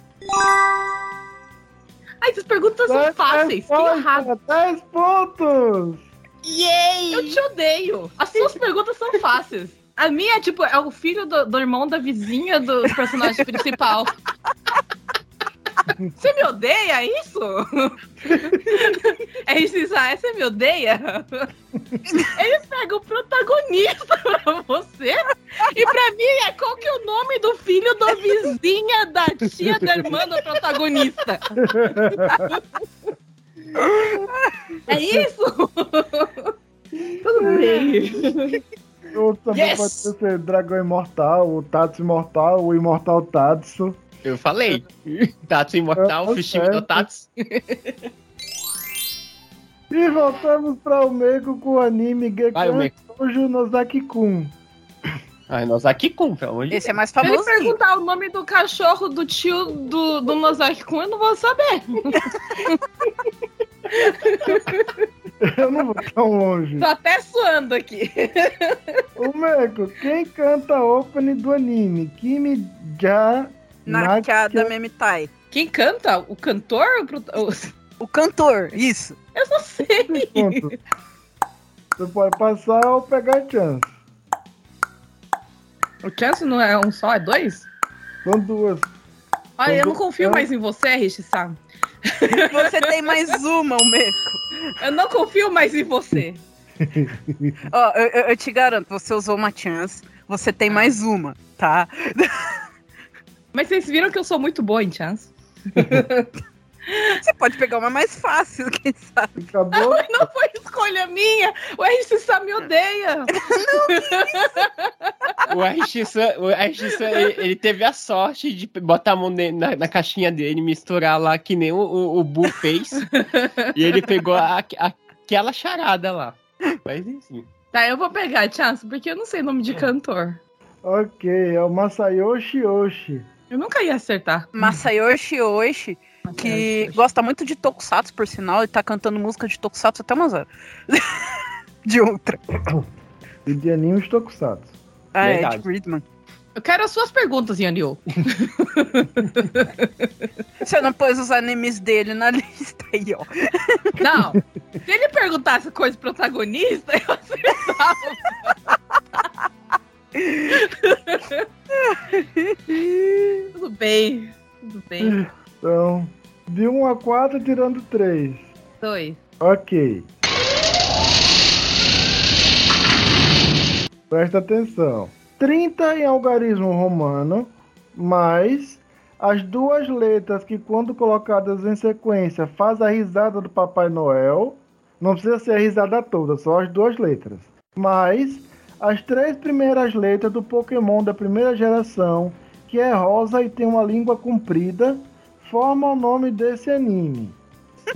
Ai, essas perguntas são fáceis. Que errado. 10 pontos! Eu te odeio. As suas perguntas são fáceis. A minha é tipo, é o filho do, do irmão da vizinha do personagem principal. Você me odeia, é isso? É isso, Isaiah, você me odeia? Eles pegam o protagonista pra você e pra mim é qual que é o nome do filho da vizinha, da tia, da irmã do protagonista. É isso? Tudo bem. Ou também Yes! pode ser Dragão Imortal, o Tatsu Imortal, o Imortal Tatsu. Eu falei. Tatsu imortal, Fushimi no Tatsu. E voltamos pra o Meiko com o anime Gekan. Shoujo Nozaki-kun. Ai, com, pelo amor de Esse é mais Se ele perguntar o nome do cachorro do tio do, do Nozaki Kun, eu não vou saber. Eu não vou tão longe. Tô até suando aqui. O Meiko, quem canta a opening do anime? Kimi Ja Nakada Naka- Memitai. Quem canta? O cantor? ou o cantor, isso. Eu não sei. Você pode passar ou pegar a chance. O Chance não é um só, é dois? São duas. Olha, eu não confio mais em você, Rishi-san. Você tem mais uma, o Meco. Eu não confio mais em você. Ó, eu, eu- eu te garanto, você usou uma chance, você tem mais uma, tá? Mas vocês viram que eu sou muito boa em Chance? Você pode pegar uma mais fácil, quem sabe? Acabou? Não foi escolha minha. O Rishi-san me odeia. O RX-San, o RX-San, ele, ele teve a sorte de botar a mão na, na caixinha dele, misturar lá que nem o, o, o Boo fez. e ele pegou a- a- aquela charada lá. Mas enfim. Tá, eu vou pegar Chance, porque eu não sei nome de cantor. Ok, é o Masayoshi Oshi. Eu nunca ia acertar. Masayoshi Oishi, que gosta muito de Tokusatsu, por sinal, e tá cantando música de Tokusatsu até umas horas. de outra. E de animes tokusatsu. Ah, é, de Gridman. Eu quero as suas perguntas, Yanio. Você não pôs os animes dele na lista aí, ó. Não. Se ele perguntasse coisa protagonista, eu acertava. Tudo bem. Tudo bem. Então, de 1 a 4, tirando 3. Dois. Ok. Presta atenção. 30 em algarismo romano, mais as duas letras que, quando colocadas em sequência, faz a risada do Papai Noel. Não precisa ser a risada toda, só as duas letras. Mais as três primeiras letras do Pokémon da primeira geração, que é rosa e tem uma língua comprida, formam o nome desse anime.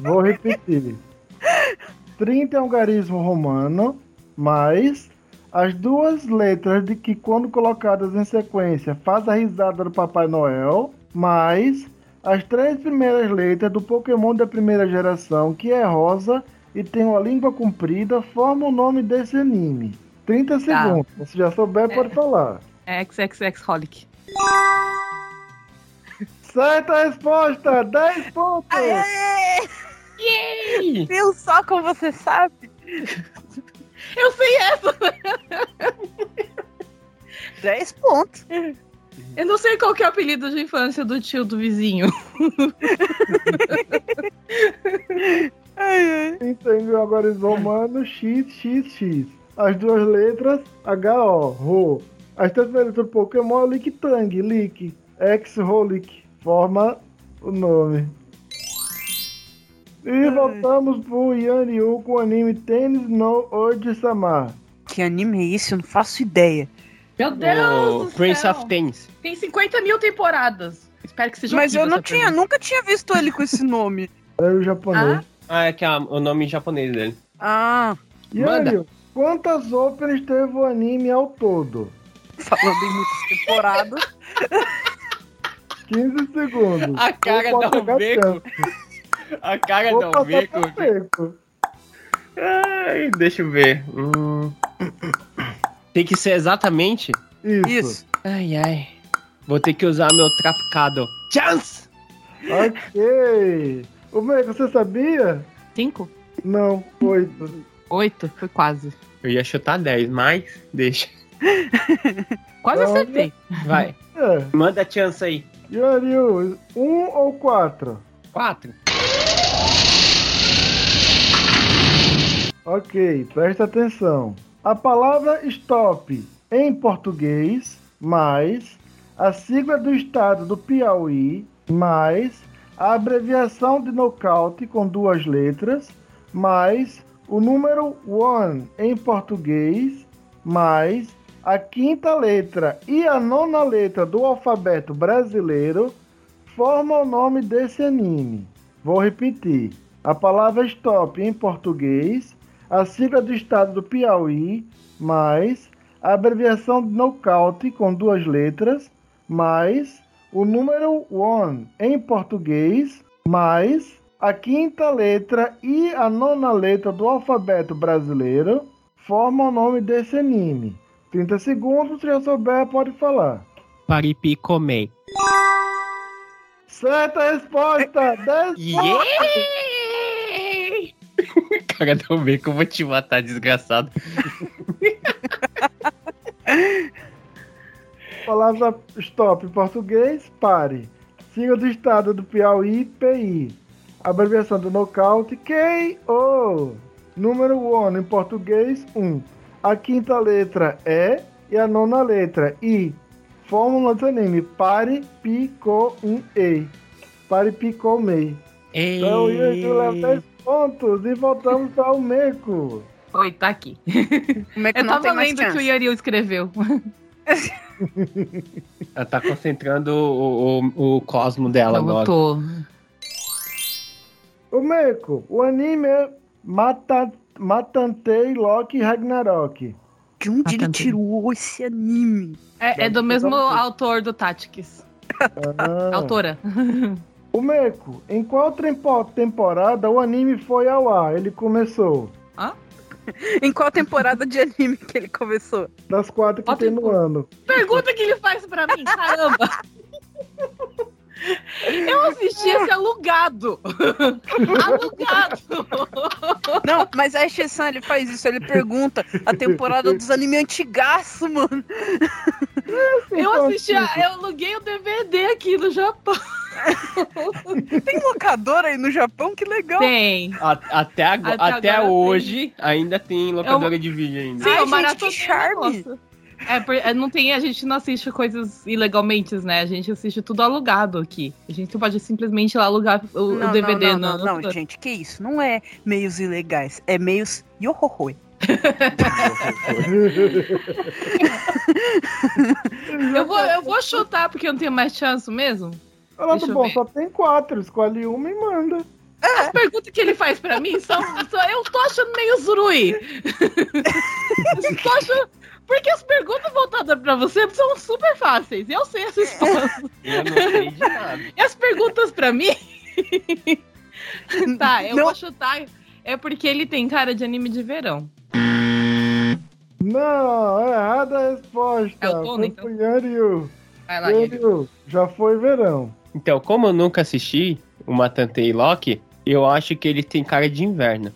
Vou repetir. 30 é um garismo romano, mais as duas letras de que, quando colocadas em sequência, faz a risada do Papai Noel, mais as três primeiras letras do Pokémon da primeira geração, que é rosa e tem uma língua comprida, formam o nome desse anime. 30 segundos. Se já souber, pode falar. É XXX Holic. Certa resposta! 10 pontos! Aê! Yay! Viu só como você sabe? Eu sei essa! 10 pontos. Eu não sei qual que é o apelido de infância do tio do vizinho. Ai, ai. Entendeu agora os romanos XXX. As duas letras HO, Ro. As três letras do Pokémon é Lictang, Lick, X-Holic. Forma o nome. E voltamos pro Yanryu com o anime Tennis no Oji-sama. Que anime é esse? Eu não faço ideia. Meu Deus! O do Prince céu. of Tennis. Tem 50 mil temporadas. Espero que seja Mas eu não tinha, pergunta. nunca tinha visto ele com esse nome. É o japonês. Ah, é que é o nome em japonês dele. Ah, Yanryu, quantas openings teve o anime ao todo? falando em muitas temporadas. 15 segundos. A cara da tempo. A cara Vou Albeco. Ai, deixa eu ver. Hum. Tem que ser exatamente? Isso. Isso. Ai, ai. Vou ter que usar meu trapcado. Chance! Ok. O Meco, você sabia? Cinco? Não, oito. Oito? Foi quase. Eu ia chutar 10, mas deixa. Quase Não. acertei. Vai. É. Manda a chance aí. Yanryu, um ou quatro? 4. Ok, presta atenção. A palavra stop em português, mais a sigla do estado do Piauí, mais a abreviação de nocaute com duas letras, mais o número one em português, mais a quinta letra e a nona letra do alfabeto brasileiro, forma o nome desse anime. Vou repetir. A palavra stop em português, a sigla do estado do Piauí, mais a abreviação de nocaute com duas letras, mais o número one em português, mais a quinta letra e a nona letra do alfabeto brasileiro formam o nome desse anime. 30 segundos, se já souber, pode falar. Paripi comer. Certa resposta! 10 Yay! Cara, não vê que eu vou te matar, desgraçado. Palavra stop em português, pare. Siga do estado do Piauí, PI. Abreviação do nocaute, KO. Número 1 em português, 1. A quinta letra é e a nona letra I. Fórmula do anime, pare, pico, um E. Pare, pico, mei. Então, Yuri leva 10 pontos e voltamos para o Meco. Oi, tá aqui. O Meco Eu tava lendo o que o. Yariel escreveu. Ela tá concentrando o, o, o cosmo dela Eu agora. tô. O Meco, o anime é Mata, Matantei Loki Ragnarok. De onde Ah, ele tirou esse anime? É, é do mesmo autor do Tactics. Ah. Autora. O Meco, em qual tempo- temporada o anime foi ao ar? Ele começou. Em qual temporada de anime que ele começou? Das quatro que Ó, tem no ano. Pergunta que ele faz pra mim, caramba! Eu assisti esse alugado! alugado! Não, mas a exceção ele faz isso, ele pergunta a temporada dos animes antigaço, mano. Eu Então, assisti, a- eu aluguei o DVD aqui no Japão. Tem locadora aí no Japão, que legal. Tem. A- Até, agora, Até até, agora hoje ainda tem locadora de vídeo ainda. Sim, Ai, eu gente, que o charme. negócio. É, por- é, não tem, a gente não assiste coisas ilegalmente, né? A gente assiste tudo alugado aqui. A gente não pode simplesmente ir lá alugar o, o Não, DVD não, não, no- não, no- não, gente, que isso? Não é meios ilegais, é meios yohohoi. Eu vou, eu vou chutar porque eu não tenho mais chance mesmo. Olha, Deixa eu bom, ver. só tem quatro. Escolhe uma e manda. As perguntas que ele faz pra mim são, são- eu tô achando meio zurui. tô achando, porque as perguntas voltadas pra você são super fáceis. Eu sei as respostas. Eu não sei de nada. E as perguntas pra mim? tá, eu Não. vou chutar. É porque ele tem cara de anime de verão. Não, é errada a resposta. É o Tony, Foi então? Vai lá, Yuri. Yanryu, já foi verão. Então, como eu nunca assisti o Matantei Loki, eu acho que ele tem cara de inverno.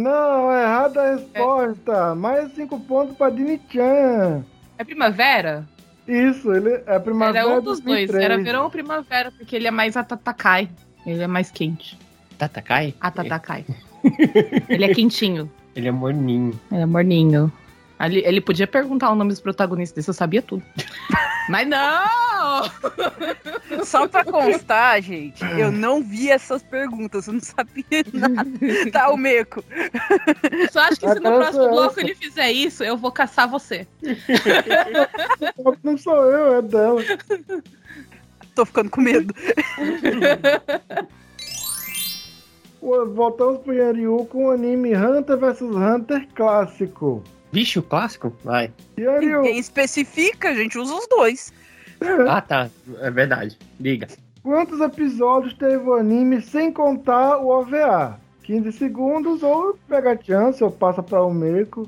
Não, é errada a resposta. Mais cinco pontos pra Dini-chan. É primavera? Isso, ele é primavera Era um dos dois. 2003. Era verão ou primavera, porque ele é mais atatakai. Ele é mais quente. Tatakai? Atatakai. ele é quentinho. Ele é morninho. Ele é morninho. Ele, ele podia perguntar o nome dos protagonistas desse, eu sabia tudo. Mas não! Só pra constar, gente, eu não vi essas perguntas, eu não sabia nada. Tá, o Meco. Eu só acho que se no próximo essa. bloco ele fizer isso, eu vou caçar você. Não sou eu, é dela. Tô ficando com medo. Voltamos pro Yanryu com o anime Hunter vs Hunter clássico. Vixe, o clássico? Vai. Ninguém especifica, a gente usa os dois. Ah, tá. É verdade. Liga. quantos episódios teve o anime sem contar o OVA? 15 segundos ou pega a chance ou passa pra o Meiko.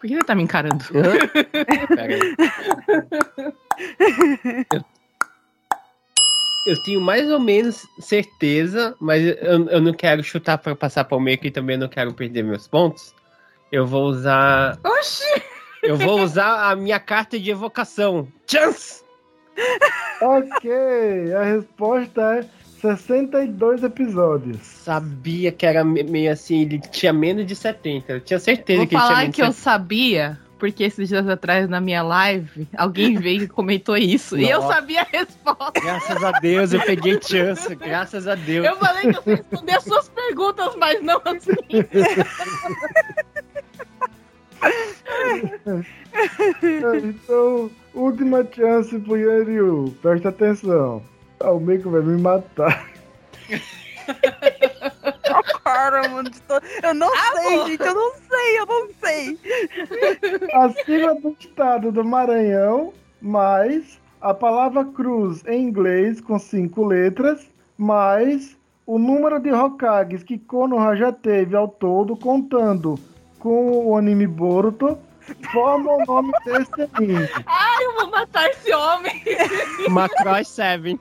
Por que ele tá me encarando? Eu, eu tenho mais ou menos certeza, mas eu, eu não quero chutar pra passar para o meio e também não quero perder meus pontos. Eu vou usar. Oxi! Eu vou usar a minha carta de evocação. Chance! Ok, a resposta é 62 episódios. Sabia que era me- meio assim, ele tinha menos de 70. Eu tinha certeza Vou que ele tinha falar menos que de eu sabia, porque esses dias atrás na minha live, alguém veio e comentou isso. E eu Nossa. sabia a resposta. Graças a Deus, eu peguei chance. Graças a Deus. Eu falei que eu sei responder as suas perguntas, mas não as minhas. então, última chance pro Yanryu. Presta atenção. Ah, o Meiko vai me matar. Mano, to- eu não sei, bom. gente, eu não sei, eu não sei. A sigla do estado do Maranhão, mais a palavra cruz em inglês com cinco letras, mais o número de Hokages que Konoha já teve ao todo, contando com o anime Boruto, forma o nome desse anime. Ai, eu vou matar esse homem. Macross 7.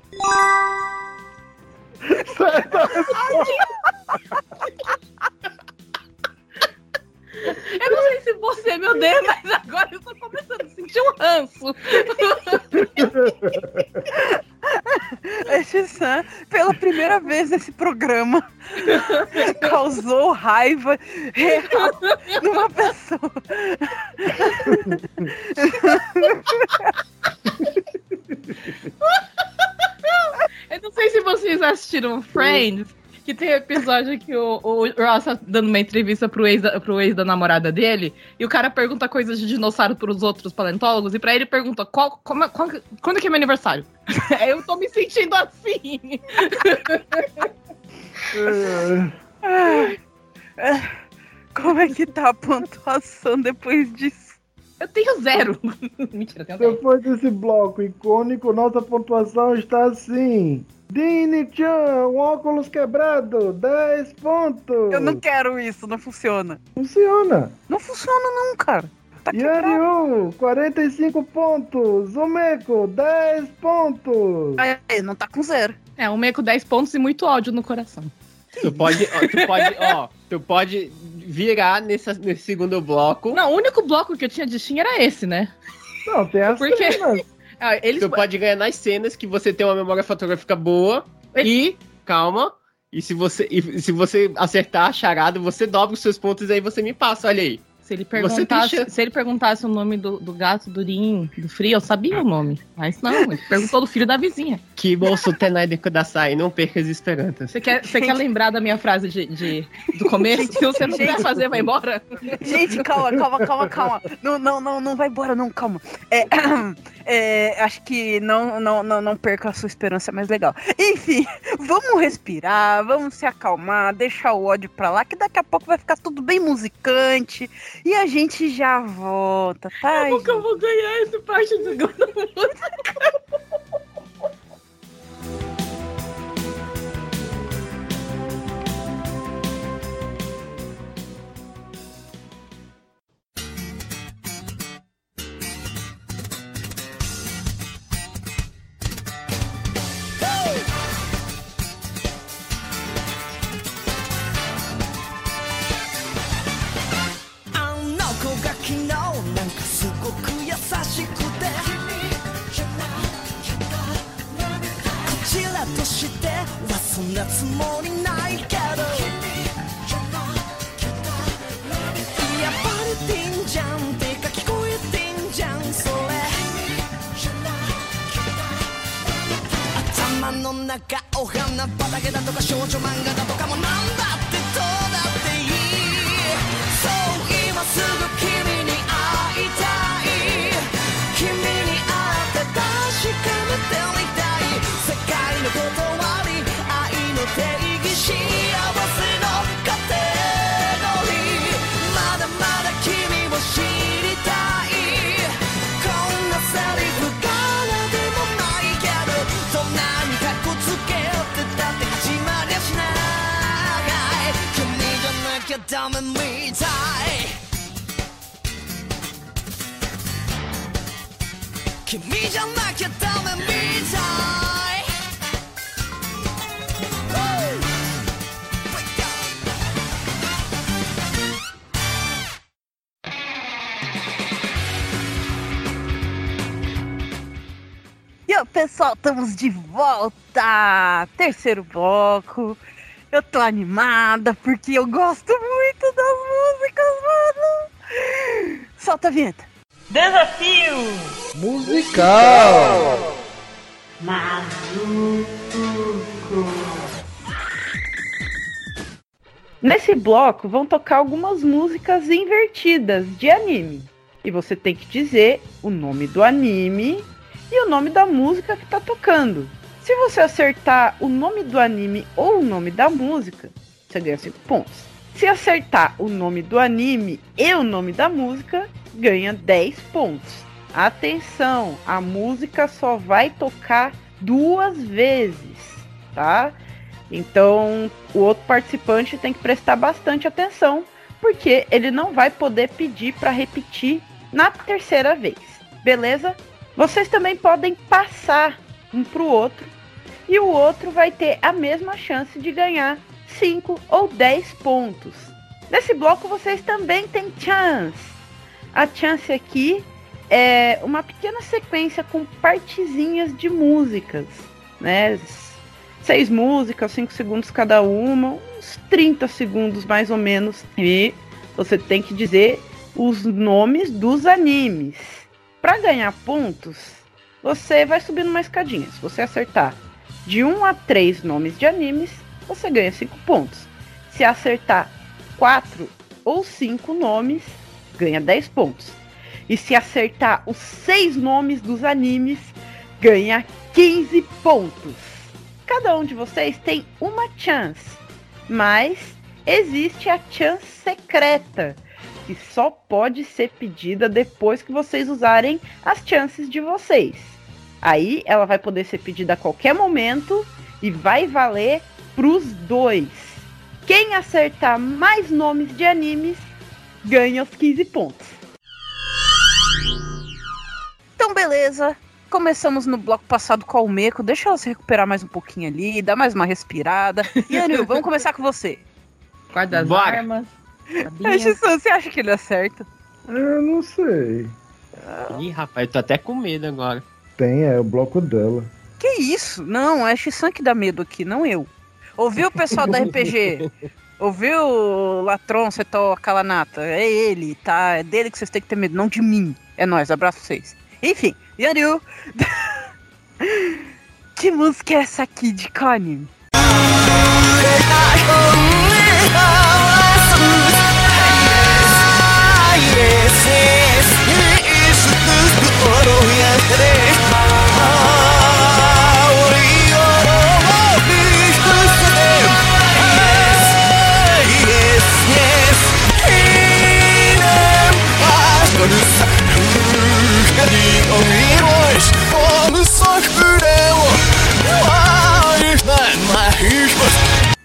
Eu não sei se você, meu Deus, mas agora eu tô começando a sentir um ranço. Este Sam, pela primeira vez nesse programa, causou raiva real numa pessoa. Eu não sei se vocês assistiram Friends, que tem episódio que o, o Ross tá dando uma entrevista pro ex, pro ex da namorada dele, e o cara pergunta coisas de dinossauro pros outros paleontólogos, e pra ele pergunta qual, como, qual- quando que é meu aniversário? Eu tô me sentindo assim. É, Como é que tá a pontuação depois disso? Eu tenho zero. Mentira, eu tenho zero. Depois desse bloco icônico, nossa pontuação está assim. Dini-chan, um óculos quebrado, 10 pontos. Eu não quero isso, não funciona. Funciona. Não funciona não, cara. Tá. Yanryu, 45 pontos. Umeko, 10 pontos. Aí, não tá com zero. É, meio com 10 pontos e muito ódio no coração. Tu pode, ó, tu pode, ó, tu pode virar nessa, nesse segundo bloco. Não, o único bloco que eu tinha de Steam era esse, né? Não, tem as Por quê? cenas. Ah, Eles, Tu pode ganhar nas cenas que você tem uma memória fotográfica boa. E, calma. E se você, e se você acertar a charada, você dobra os seus pontos e aí você me passa, olha aí. Se ele perguntasse, se ele perguntasse o nome do, do gato Durim, do frio, eu sabia o nome. Mas não, ele perguntou do filho da vizinha. Que bolso tenai de Kudasai, não perca as esperanças. Você quer, você quer lembrar da minha frase de, de- do começo? Se você não quiser fazer, vai embora. Gente, calma, calma, calma, calma. Não, não, não, não vai embora, não, calma. É, é, acho que não, não, não, não perca a sua esperança, é mais legal. Enfim, vamos respirar, vamos se acalmar, deixar o ódio pra lá, que daqui a pouco vai ficar tudo bem musicante e a gente já volta, tá? Como que eu vou ganhar esse parte do segundo としてはそんなつもりないけど。やっぱりてんじゃんてか聞こえてんじゃんそれ。頭の中お花畑だとか少女漫画だとかもなんだ なきゃダメみたい君じゃなきゃダメみたい Woo! Break down. E aí, pessoal, estamos de volta! Terceiro bloco. Eu tô animada porque eu gosto muito das músicas, mano! Solta a vinheta! Musical. Nesse bloco vão tocar algumas músicas invertidas de anime. E você tem que dizer o nome do anime e o nome da música que tá tocando. Se você acertar o nome do anime ou o nome da música, você ganha 5 pontos. Se acertar o nome do anime e o nome da música, ganha 10 pontos. Atenção, a música só vai tocar duas vezes, tá? Então, o outro participante tem que prestar bastante atenção, porque ele não vai poder pedir para repetir na terceira vez. Beleza? Vocês também podem passar um pro outro e o outro vai ter a mesma chance de ganhar 5 ou 10 pontos. Nesse bloco vocês também têm chance. A chance aqui é uma pequena sequência com partezinhas de músicas, né? Seis músicas, 5 segundos cada uma, uns 30 segundos mais ou menos. E você tem que dizer os nomes dos animes. Para ganhar pontos, você vai subindo uma escadinha. Se você acertar de 1 a 3 nomes de animes, você ganha 5 pontos. Se acertar 4 ou 5 nomes, ganha 10 pontos. E se acertar os 6 nomes dos animes, ganha 15 pontos. Cada um de vocês tem uma chance, mas existe a chance secreta, que só pode ser pedida depois que vocês usarem as chances de vocês. Aí ela vai poder ser pedida a qualquer momento e vai valer pros dois. Quem acertar mais nomes de animes ganha os 15 pontos. Então, beleza. Começamos no bloco passado com a Almeco. Deixa ela se recuperar mais um pouquinho ali, dar mais uma respirada. E Anil, vamos começar com você. Guarda as Bora. armas. Você acha que ele acerta? Eu não sei. Ih, rapaz, eu tô até com medo agora. Tem, é o bloco dela. Que isso? Não, é Shisan que dá medo aqui, não eu. Ouviu o pessoal da RPG? Ouviu, Latron, você toca lá nata? É ele, tá? É dele que vocês têm que ter medo, não de mim. É nóis, abraço pra vocês. Enfim, Yanyu. que música é essa aqui de Connie?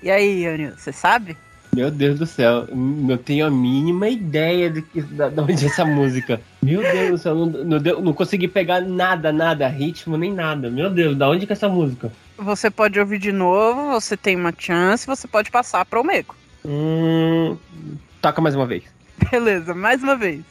E aí, Yanyu, você sabe? Meu Deus do céu, não tenho a mínima ideia de, que, da, de onde é essa música. Meu Deus do céu, não, não, deu- não consegui pegar nada, nada, ritmo nem nada. Meu Deus, da onde que é essa música? Você pode ouvir de novo, você tem uma chance, você pode passar pro Meco. Hum, toca mais uma vez. Beleza, mais uma vez.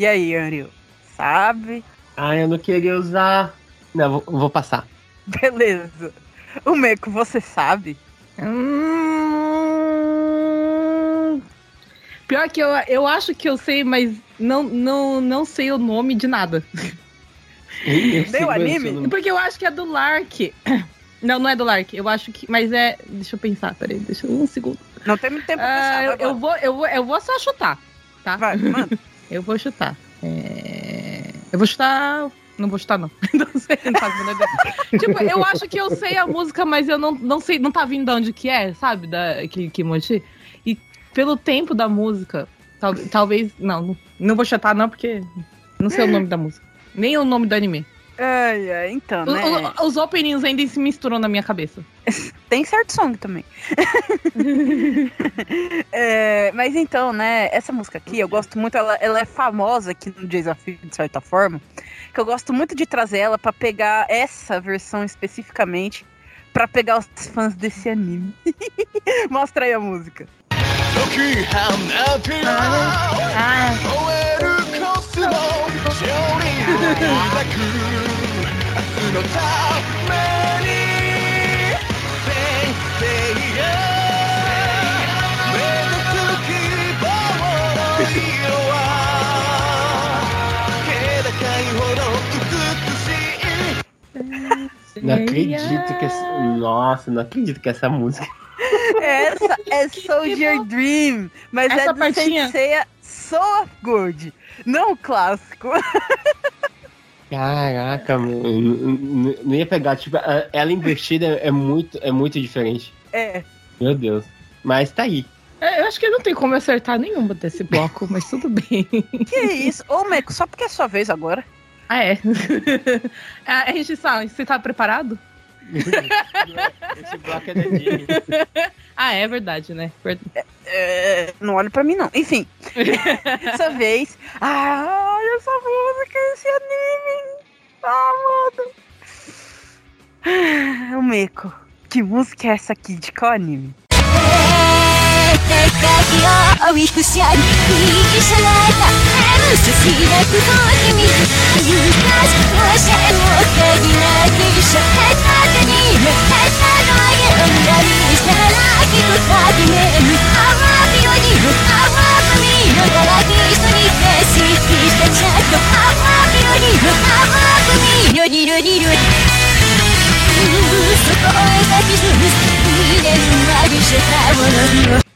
E aí, Yanyu, sabe? Ah, eu não queria usar. Não, vou, vou passar. Beleza. O Meco, você sabe? Hum... Pior que eu, eu acho que eu sei, mas não, não, não sei o nome de nada. Deu anime? Porque eu acho que é do Lark. Não, não é do Lark. Eu acho que. Mas é. Deixa eu pensar, peraí, deixa eu um segundo. Não tem muito tempo pra pensar. eu, eu vou, eu, vou, eu vou só chutar, tá? Vai, manda. Eu vou chutar. É, Eu vou chutar. Não vou chutar, não. Não sei, não ideia. Tipo, eu acho que eu sei a música, mas eu não, não sei, não tá vindo de onde que é, sabe? Da, que, que. E pelo tempo da música, tal- talvez. Não, não, não vou chutar, não, porque não sei o nome da música. Nem o nome do anime. Ai, ai, então, né? o- os openings ainda se misturam na minha cabeça. Tem certo song também. É, mas então, né, essa música aqui, eu gosto muito, ela, ela é famosa aqui no Desafio, de certa forma, que eu gosto muito de trazer ela pra pegar essa versão especificamente pra pegar os fãs desse anime. Mostra aí a música. Ah, 燃 Não acredito que essa... Nossa, não acredito que essa música. essa é Soldier Dream, mas Essa é do partinha- Senseiya Soul of Gold, não o clássico. Caraca, mano. Não, ia pegar. Tipo, ela invertida é muito, é muito diferente. É, Meu Deus. Mas tá aí. É, eu acho que não tem como acertar nenhuma desse bloco, mas tudo bem. que isso? Ô, Meco, só porque é sua vez agora. Ah, é. Ah, a gente sabe, você tá preparado? Esse bloco é da Disney. Ah, é verdade, né? Ver- É, não olhe pra mim, não. Enfim, essa vez. Ah, olha essa música, esse anime. Ah, mano. Ah, O Meco, que música é essa aqui? De qual anime?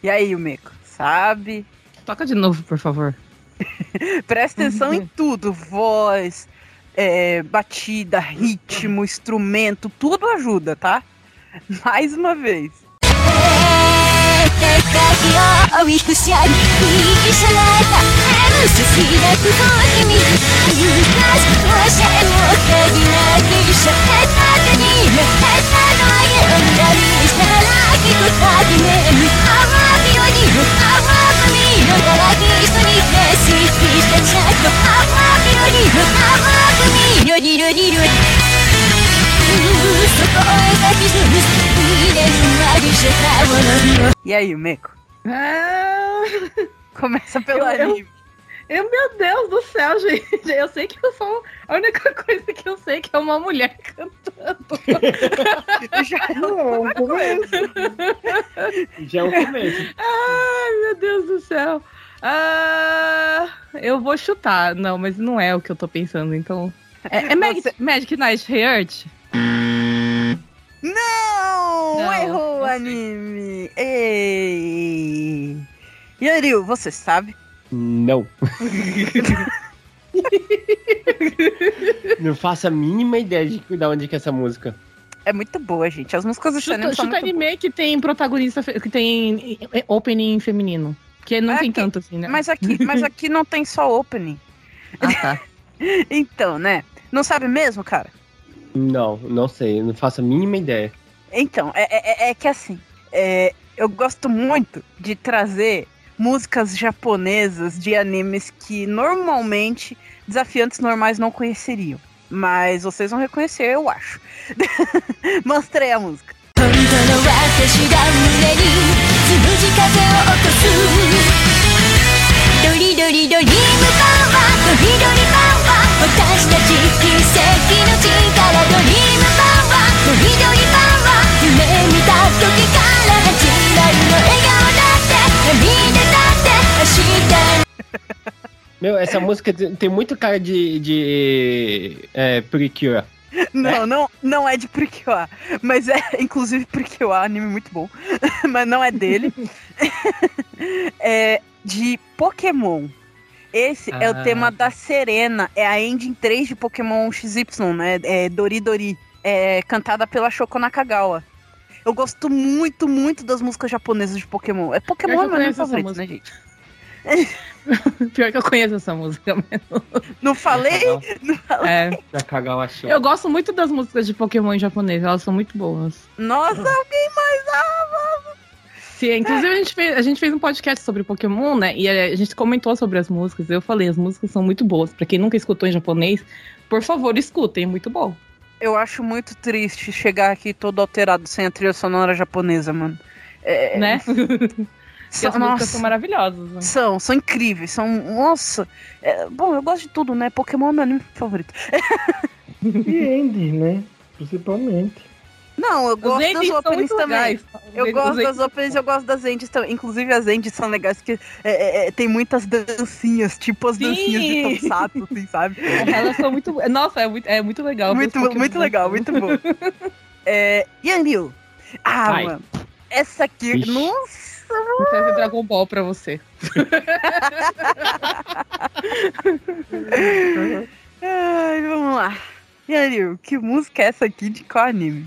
E aí, o Meco, sabe? Toca de novo, por favor. Presta atenção em tudo: voz, é, batida, ritmo, instrumento, tudo ajuda, tá? Mais uma vez. E aí, o Meco? Ah, Começa pelo eu- anime. Eu, meu Deus do céu, gente. Eu sei que eu sou. A única coisa que eu sei é que é uma mulher cantando. Já é é isso? Já é o começo. Ai, meu Deus do céu. Ah, eu vou chutar. Não, mas não é o que eu tô pensando, então. É, é Magic, Você- Magic Knight Heart? Não! Não, errou o anime! Ei! Yariu, você sabe? Não. Não faço a mínima ideia de de onde que é essa música. É muito boa, gente. As músicas anime Chuta, são chuta muito boas. anime que tem protagonista, que tem eh, opening feminino. Que não É tem que- tanto assim, né? Mas aqui, mas aqui não tem só opening. Ah, tá. Então, né? Não sabe mesmo, cara? Não, não sei. Não faço a mínima ideia. Então, é, é- é que assim, é, eu gosto muito de trazer músicas japonesas de animes que normalmente desafiantes normais não conheceriam. Mas vocês vão reconhecer, eu acho. Mostrei a música. 本当の私が胸につむじ風を起こすドリドリドリームパワードリドリパワー私たち奇跡の力ドリームパワードリドリパワー夢見た時から始まるの笑顔 Meu, essa música tem muito cara de. de. É, Precure. Não, não, não é de Purikyo, mas é inclusive Purikyo, anime muito bom, mas não é dele. é de Pokémon. Esse é o Ah. tema da Serena, é a ending 3 de Pokémon XY, né? É Dori Dori, é cantada pela Shoko Nakagawa. Eu gosto muito, muito das músicas japonesas de Pokémon. É Pokémon é meu favorito, né, música. gente? Pior que eu conheço essa música. mas- Não falei? Não falei. É. Eu gosto muito das músicas de Pokémon em japonês, elas são muito boas. Nossa, alguém mais ama! Sim, inclusive a gente, fez, a gente fez um podcast sobre Pokémon, né? E a gente comentou sobre as músicas. Eu falei, as músicas são muito boas. Pra quem nunca escutou em japonês, por favor, escutem, é muito bom. Eu acho muito triste chegar aqui todo alterado sem a trilha sonora japonesa, mano. É, Né? São, as músicas nossa, são maravilhosas. Né? são, são incríveis, são. Nossa! É, bom, eu gosto de tudo, né? Pokémon é meu anime favorito. E Andy, né? Principalmente. Não, eu Os gosto das openings também. legais. Eu Os gosto das openings, eu gosto das endings também. Inclusive as endings são legais, porque é, é, é, tem muitas dancinhas, tipo as Sim. dancinhas de Tokusatsu, assim, sabe? Elas são muito. Nossa, é muito, é muito legal. muito, muito legal, muito bom. é, Yanryu. Ah, Ai. mano. Essa aqui. Ixi. Nossa! Vou trazer Dragon Ball pra você. Ai, vamos lá. Yanryu, que música é essa aqui de qual anime?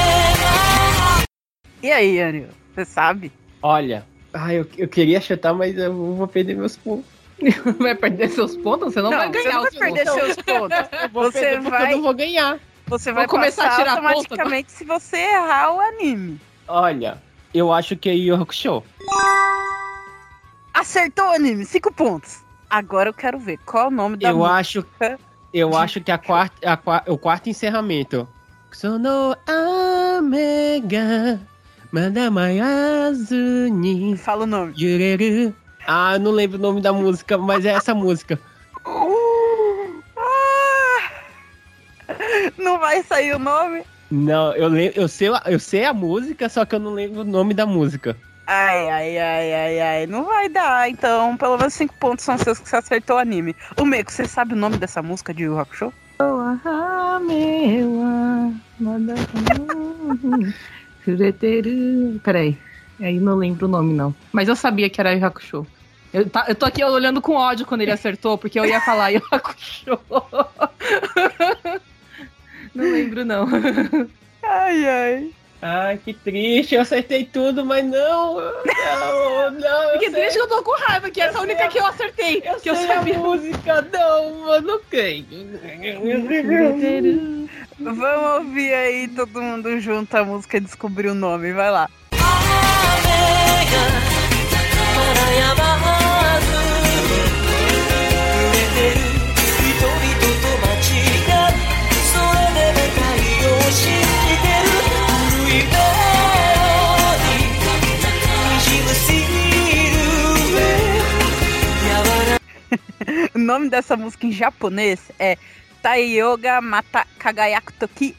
E aí, Yanryu? Você sabe? Olha, ai, eu, eu queria chutar, mas eu vou perder meus pontos. Vai perder seus pontos? Você não, vai ganhar você não vai perder pontos. seus pontos. Eu vou Você vai- eu não vou ganhar. Você vai começar a tirar ponto automaticamente se você errar o anime. Olha, eu acho que é Yu Hakusho. Acertou o anime, cinco pontos. Agora eu quero ver qual é o nome da Eu música. acho, eu acho que a quarta, a, o quarto encerramento. Sono Amega Madamayazu ni Fala o nome. Yureru. Ah, eu não lembro o nome da música, mas é essa música. Ah! Não vai sair o nome? Não, eu, eu, sei, eu sei a música, só que eu não lembro o nome da música. Ai, ai, ai, ai, ai. Não vai dar, então. Pelo menos cinco pontos são seus que você acertou o anime. O Meiko, você sabe o nome dessa música de Yu Yu Hakusho? Peraí. Aí não lembro o nome, não. Mas eu sabia que era Hakusho. Eu, tá- eu tô aqui olhando com ódio quando ele acertou, porque eu ia falar Hakusho. Não lembro, não. Ai, ai. Ai, que triste, eu acertei tudo, mas não. Não, não. Que triste sei- que eu tô com raiva, que essa é a única que eu acertei. Eu que eu sei sabia. a música, não, mano, quem? Vamos ouvir aí todo mundo junto a música e descobrir o nome. Vai lá. O nome dessa música em japonês é Taiyoga Mata Kagayaku Toki.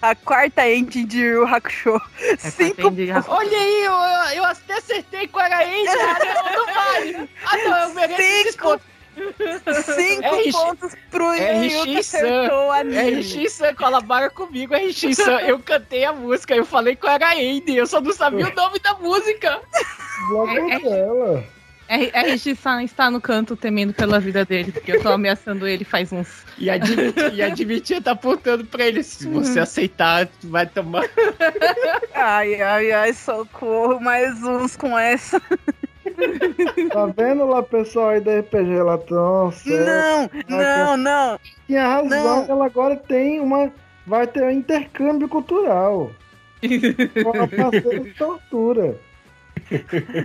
A quarta ending de Yu Hakusho. Cinco ending de Hakusho. Olha aí, eu, eu até acertei com a Gaende. Ah, não, não vale. Ah, não, eu mereço Cinco, pontos. cinco RX pontos pro Yu que acertou o anime. RX San colabora comigo, RX San. Eu cantei a música, eu falei com a Gaende, eu só não sabia o nome da música. Bloco É- é- dela. R- RX-san está no canto temendo pela vida dele, porque eu tô ameaçando ele faz uns. E admitir, e admitir tá apontando pra ele. Se você aceitar, tu vai tomar. Ai, ai, ai, socorro. Mais uns com essa. Tá vendo lá, pessoal aí da RPG lá tão certo. Não, não, não. Tinha razão, Não. ela agora tem uma. Vai ter um intercâmbio cultural. Uma parceira de tortura.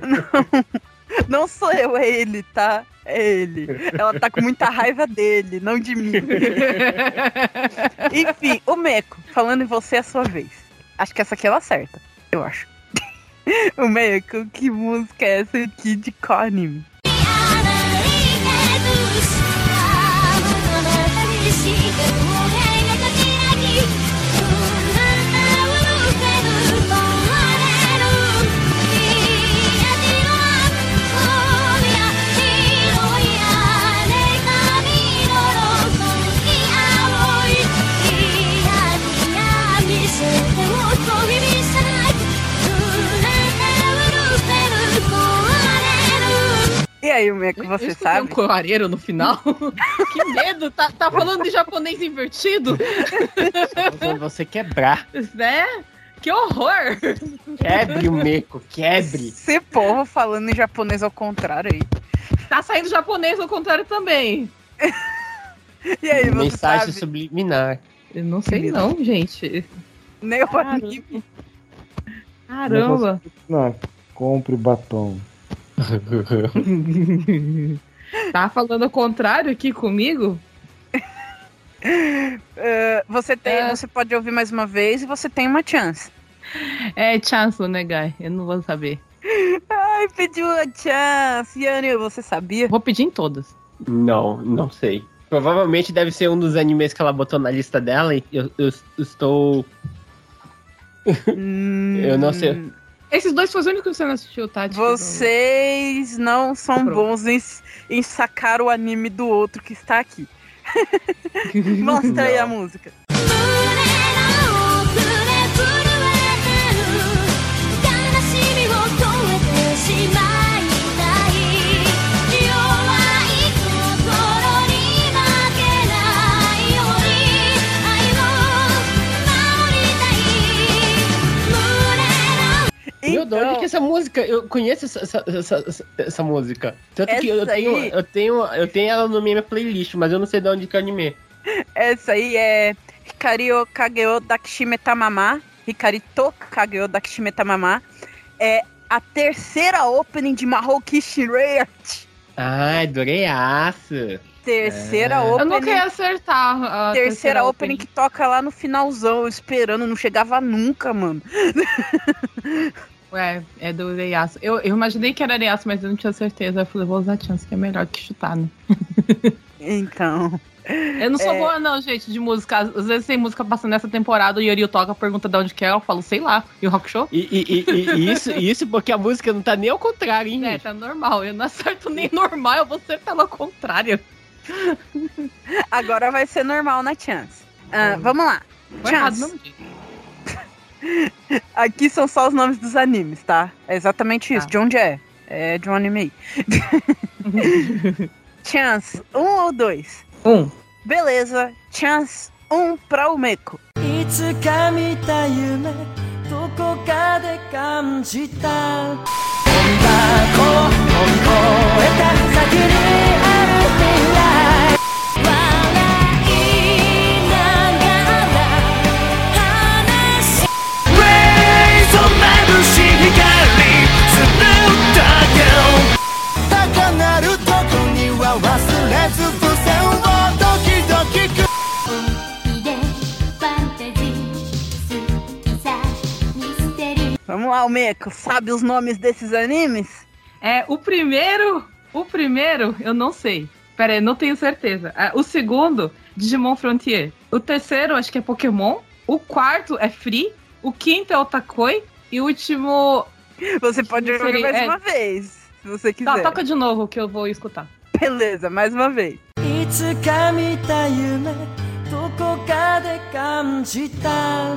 Não sou eu, é ele, tá? É ele. Ela tá com muita raiva dele, não de mim. Enfim, o Meco, falando em você é a sua vez. Acho que essa aqui ela acerta, eu acho. o Meco, que música é essa aqui de qual anime?「aí, Meco, Eu você sabe? um coareiro no final. que medo! Tá, tá falando de japonês invertido? Você quebrar. né? Que horror! Quebre o meco, quebre. Esse povo falando em japonês ao contrário aí. Tá saindo japonês ao contrário também. E aí, você Mensagem sabe? subliminar. Eu não sei não, gente. Nem o Cara. anime. Caramba. Não, compre batom. tá falando ao contrário aqui comigo? Eh, você, tem, É. você pode ouvir mais uma vez e você tem uma chance. É Chancellor, né, Guy? Eu não vou saber. Ai, pediu a chance. Yane, você sabia? Vou pedir em todas. Não, não sei. Provavelmente deve ser um dos animes que ela botou na lista dela e eu, eu estou. Eu não sei. Esses dois foi os únicos que você não assistiu, Tati. Vocês não são Pronto. bons em, em sacar o anime do outro que está aqui. Mostra aí a música. Então... Meu, de onde é que essa música? Eu conheço essa, essa, essa, essa música. Tanto essa que eu tenho, aí... eu, tenho, eu tenho ela no minha playlist, mas eu não sei de onde que é anime. Essa aí é Hikario Kageo Dakishime Tamama. Hikarito Kageo Dakishime É a terceira opening de Mahouki Shirei Ai, adorei aço. Terceira é. opening. Eu nunca ia acertar. terceira, terceira opening, opening que toca lá no finalzão, esperando, não chegava nunca, mano. Ué, é do Reiaço. Eu, eu imaginei que era Reiaço, mas eu não tinha certeza. Eu falei, vou usar a chance, que é melhor que chutar, né? Então. Eu não sou É. boa, não, gente, de música. Às vezes tem música passando nessa temporada, o Yori toca, pergunta de onde que é, eu falo, sei lá. E o Rock Show? E, e- e- e isso, isso porque a música não tá nem ao contrário, hein? É, tá normal. Eu não acerto nem normal, eu vou acertar ao contrário. Agora vai ser normal na chance. Ah, vamos lá. Errado, Chance. não, gente. Aqui são só os nomes dos animes, tá? É exatamente isso. Tá. De onde é? É de um anime aí. Chance, um ou dois? Um. Beleza. Chance, um pra o Meco. いつか見た夢どこかで感じた本箱を乗り越えた先にある lá, o Meco. Sabe os nomes desses animes? É, o primeiro. O primeiro, eu não sei. Pera aí, não tenho certeza. Ah, O segundo, Digimon Frontier. O terceiro, acho que é Pokémon. O quarto é Free. O quinto é Otakoi. E o último. Você pode ouvir Seria- mais é. uma vez, se você quiser. Tá, toca de novo que eu vou escutar. Beleza, mais uma vez. いつか見た夢どこかで感じた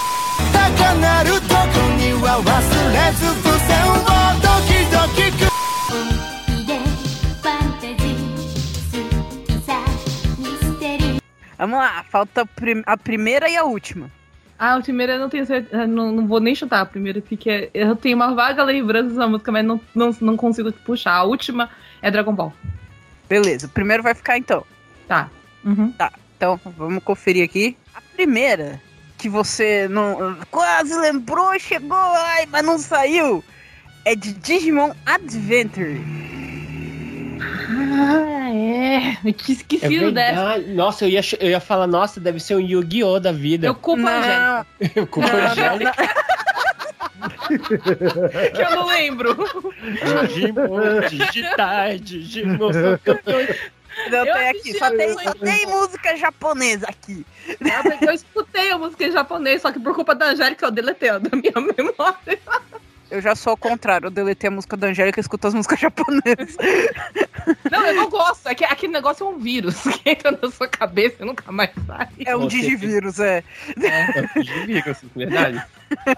Vamos lá, falta a prim- a primeira e a última. Ah, o primeiro eu não tenho certeza. Não, não vou nem chutar. O primeiro porque eu tenho uma vaga lembrança da música, mas não, não, não consigo puxar. A última é Dragon Ball. Beleza, o primeiro vai ficar então. Tá. Uhum. Então, vamos conferir aqui. A primeira, que você não quase lembrou, chegou, ai, mas não saiu, é de Digimon Adventure. Ah, é. Eu tinha É esquecido dessa. verdade. Nossa, eu ia, eu ia falar, nossa, deve ser um Yu-Gi-Oh! da vida. Eu culpo a Angélica, Não, Com Angélica. que eu não lembro. Digimon, digitais, Digimon, são campeões. não Eu tem aqui, só a tem, música. só tem música japonesa aqui. Eu escutei a música em japonês, só que por culpa da Angélica eu deletei da minha memória. Eu já sou ao contrário. Eu deletei a música da Angélica e escuto as músicas japonesas. Não, eu não gosto. É que aquele negócio é um vírus que entra na sua cabeça e nunca mais sai. É um Você digivírus, é. É o Digivico, assim, verdade.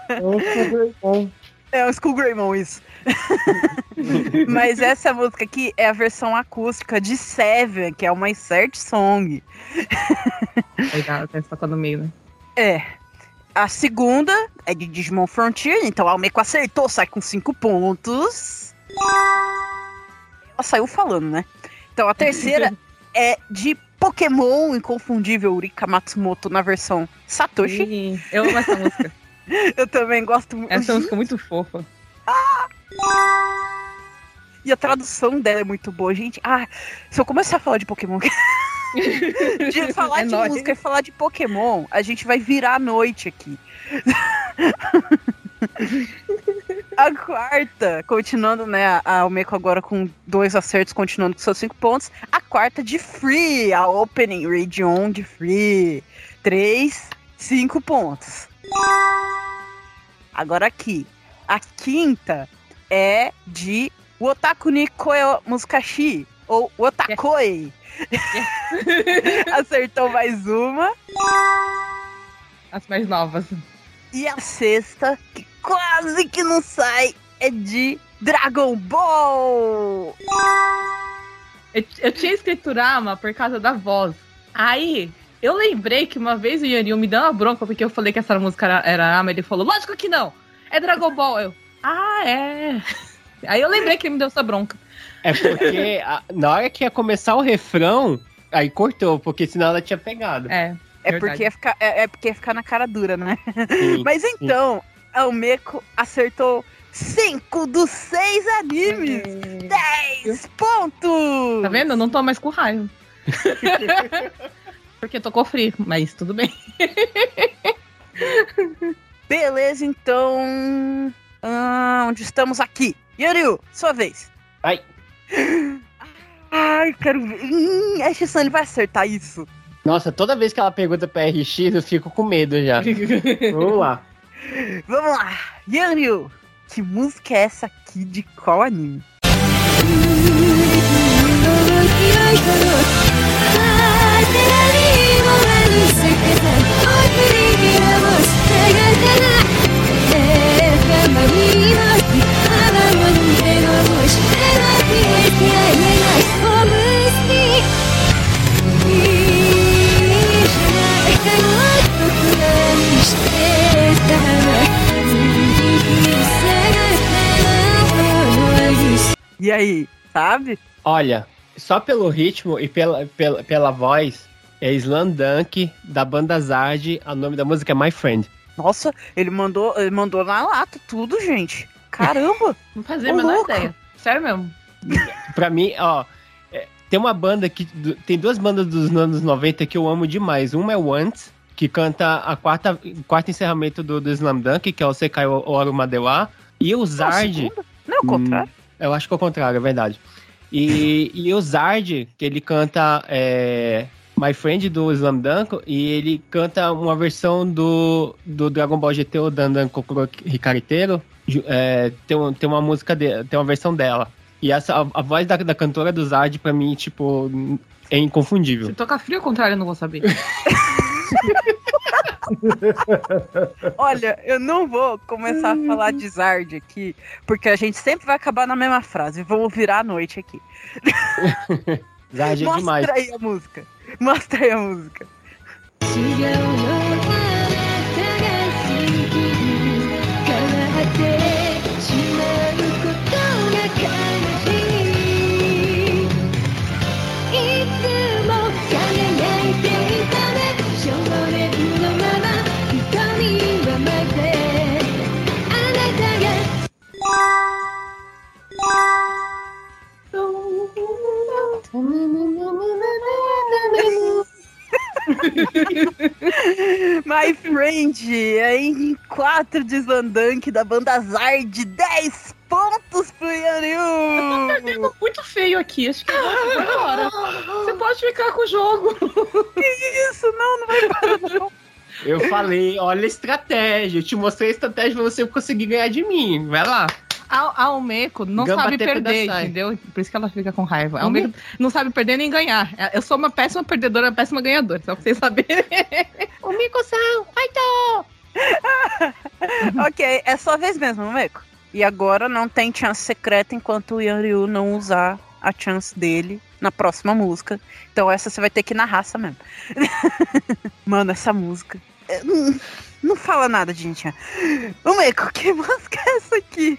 Eu sou bom. É o Skull Greymon, isso. Mas essa música aqui é a versão acústica de Seven, que é uma insert song. Legal, até está no meio, né? É. A segunda é de Digimon Frontier, então a Almeco acertou, sai com 5 pontos. Ela saiu falando, né? Então a terceira é de Pokémon Inconfundível Urika Matsumoto na versão Satoshi. Ih, Eu amo essa música. Eu também gosto muito. Essa música é muito fofa. E a tradução dela é muito boa, gente. Ah, se eu começar a falar de Pokémon. de falar É de nóis. música e falar de Pokémon, a gente vai virar a noite aqui. a quarta, continuando, né? A Almeco agora com dois acertos, continuando com seus cinco pontos. A quarta de Free, a Opening Region de Free. Três, cinco pontos. Agora aqui. A quinta é de Wotaku ni Koe Muskashi, ou Wotakoi. Acertou mais uma. As mais novas. E a sexta, que quase que não sai, é de Dragon Ball. Eu, eu tinha escrito Rama por causa da voz. Aí, eu lembrei que uma vez o Yanil me deu uma bronca porque eu falei que essa música era, era Rama. Ele falou, lógico que não. É Dragon Ball. Eu, ah, é. Aí eu lembrei que ele me deu essa bronca. É porque a- na hora que ia começar o refrão, aí cortou, porque senão ela tinha pegado. É. É Verdade. porque, ia ficar, é, é porque ia ficar na cara dura, né? Sim. Mas então, Almeco acertou cinco dos seis animes. 10 pontos! Tá vendo? Eu não tô mais com raiva. porque tocou frio, mas tudo bem. Beleza, então. Ah, onde estamos aqui? Yuriu, sua vez. Ai. Ai, quero ver. Hum, a Shisan, ele vai acertar isso. Nossa, toda vez que ela pergunta pra RX, eu fico com medo já. Vamos lá. Vamos lá. Yuriu, que música é essa aqui de qual anime? い E aí, sabe? Olha, só pelo ritmo e pela, pela, pela voz, é Slandunk, da banda Zard, o nome da música é My Friend. Nossa, ele mandou, ele mandou na lata tudo, gente. Caramba! Não fazia a menor louco. ideia. Sério mesmo. Pra mim, ó, é, tem uma banda que. Tem duas bandas dos anos 90 que eu amo demais. Uma é o Once, que canta a quarta, quarto encerramento do, do Slam Dunk, que é o Sekai Oru Madewa. E o Zard. Não, o contrário. Eu acho que é o contrário, é verdade. E, e o Zard, que ele canta é, My Friend do Slam Dunk, e ele canta uma versão do, do Dragon Ball GT, o Dandan Kokuro Ricariteiro. É, tem, tem uma música, de, tem uma versão dela. E essa, a, a voz da, da cantora do Zard, pra mim, tipo, é inconfundível. Se tocar frio, ao contrário, eu não vou saber. Olha, eu não vou começar a falar de Zard aqui, porque a gente sempre vai acabar na mesma frase. Vamos virar a noite aqui. Zard é Mostra demais. aí a música. Mostra aí a música. My Friend, aí em 4 de Slandunk da banda Zard, 10 pontos pro Yanil! Muito feio aqui, acho que embora. Você pode ficar com o jogo. que isso? Não, não vai embora não. Eu falei, olha a estratégia. Eu te mostrei a estratégia pra você conseguir ganhar de mim. Vai lá. A, a Almeco não Gamba sabe perder, entendeu? Por isso que ela fica com raiva. A Almeco não sabe perder nem ganhar. Eu sou uma péssima perdedora, uma péssima ganhadora, só pra vocês saberem. O Mico-san, Ok, é sua vez mesmo, Meco. E agora não tem chance secreta enquanto o Yanryu não usar a chance dele na próxima música. Então essa você vai ter que ir na raça mesmo. Mano, essa música. é, Não, não fala nada, gente. Ô, Meco, que música é essa aqui?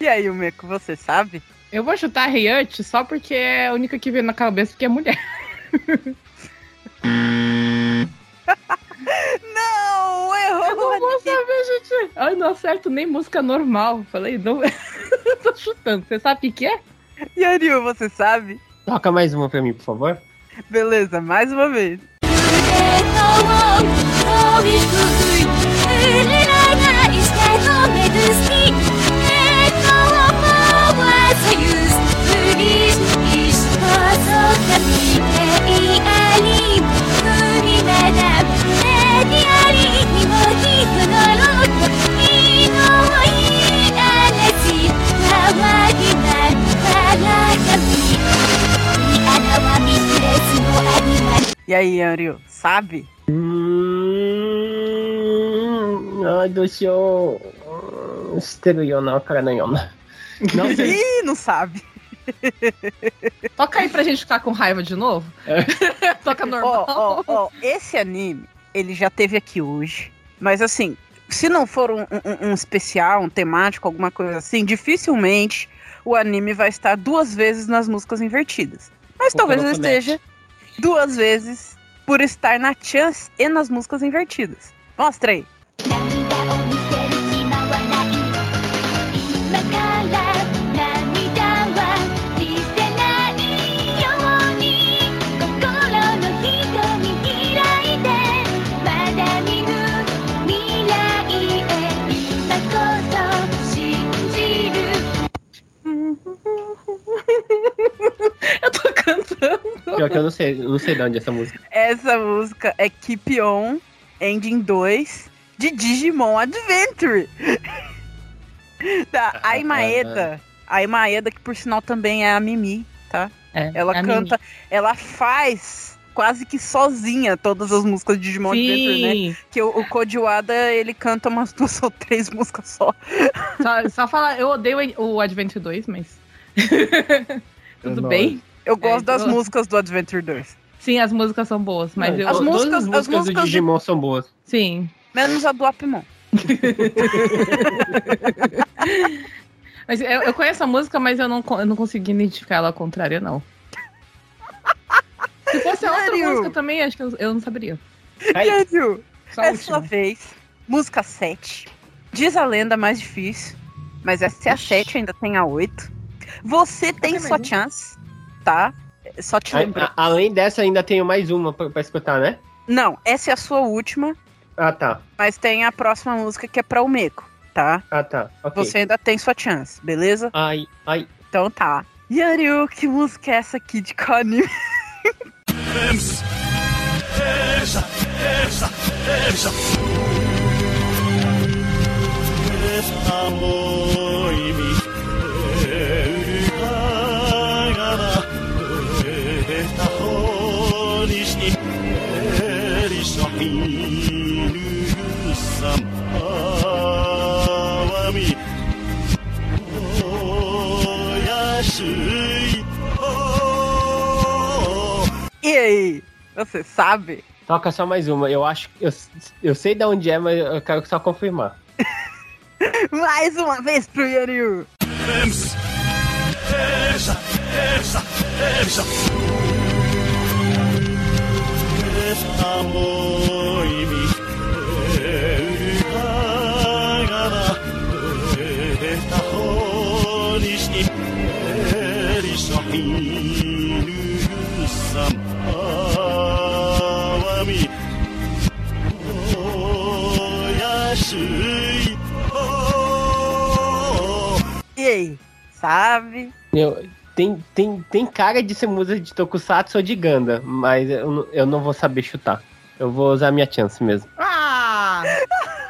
E aí, o Meco, você sabe? Eu vou chutar a Riot só porque é a única que veio na cabeça porque é mulher. Não, errou! Eu não vou saber, gente. Ai, não acerto nem música normal. Falei, não. Tô chutando. Você sabe o que, que é? Yanryu, você sabe? Toca mais uma pra mim, por favor. Beleza, mais uma vez. E aí, Yanryu, sabe? Hum, ai, do show. Yo na cara yona. Não sei. Ih, não sabe. Toca aí pra gente ficar com raiva de novo. Toca Ó, normal. ó, ó, esse anime, ele já teve aqui hoje. Mas assim, se não for um, um- um especial, um temático, alguma coisa assim, dificilmente o anime vai estar duas vezes nas músicas invertidas. Mas O talvez ele esteja duas vezes por estar na chance e nas músicas invertidas. Mostra aí. Pior que eu não sei, eu não sei de onde é essa música. Essa música é Keep On Ending 2 de Digimon Adventure. da Aimaeda. A Aimaeda, que por sinal também é a Mimi, tá? É, Ela é a canta, ela faz quase que sozinha todas as músicas de Digimon Adventure, né? Que o, o Code Wada, ele canta umas duas ou três músicas só. Só, só falar, eu odeio o Adventure 2, mas. Tudo Nossa. bem? Eu gosto das eu- músicas do Adventure 2. Sim, as músicas são boas, mas Não, eu. As músicas- as as músicas músicas do de- Digimon são boas. Sim. Menos a do Apimon. Mas eu, eu conheço a música, mas eu não, eu não consegui identificar ela ao contrário, não. Se fosse outra Sério? música também, acho que eu, eu não saberia. Só a é sua última. vez. Música 7. Diz a lenda mais difícil. Mas essa é a 7, ainda tem a 8. Você tem sua chance, tá? Só te a- além dessa, ainda tenho mais uma pra, pra escutar, né? Não, essa é a sua última, Ah, tá. mas tem a próxima música que é pra o Meco, tá? Ah, tá. Ok. Você ainda tem sua chance, beleza? Ai, ai. Então tá. Yanryu, que música é essa aqui de qual anime? E aí? Você sabe? Toca só mais uma. Eu acho. Eu, eu sei de onde é, mas eu quero só confirmar. Mais uma vez pro E aí, sabe? Eu, tem, tem, tem cara de ser música de Tokusatsu ou de Ganda, mas eu, eu não vou saber chutar. Eu vou usar minha chance mesmo. Ah!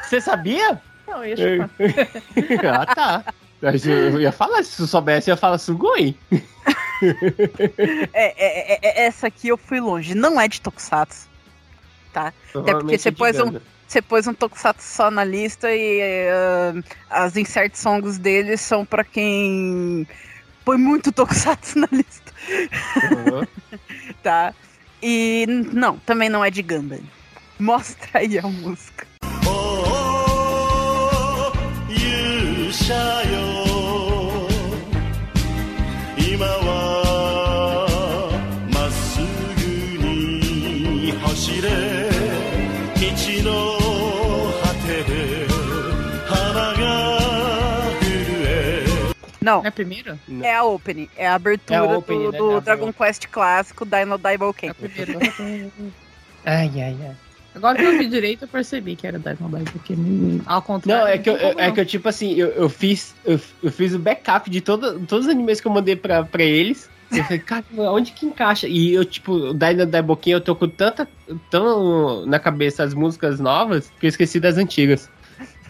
Você sabia? Não, eu ia chutar. ah, tá. Eu ia falar, se eu soubesse, eu ia falar Sugoi. É é, é, é, é, essa aqui eu fui longe. Não é de Tokusatsu. Tá? Até porque você pôs, um, você pôs um Tokusatsu só na lista e uh, as insert songs deles são para quem põe muito Tokusatsu na lista. Uhum. tá? E não, também não é de Gundam. Mostra aí a música. Oh, oh, oh you Não, É a primeira? é a opening, é a abertura É a opening, do, né? do É a- Dragon Quest clássico Dino É a Ken. primeira. Ai, ai, ai. Agora que eu vi direito, eu percebi que era Diamond Dive, porque ao contrário. Não, é que eu, é não. que eu tipo assim, eu, eu fiz eu, eu fiz o backup de todo, todos os animes que eu mandei pra, pra eles. Eu falei, cara, onde que encaixa? E eu, tipo, o Dino da Boquinha, eu tô com tanta. tão na cabeça as músicas novas que eu esqueci das antigas.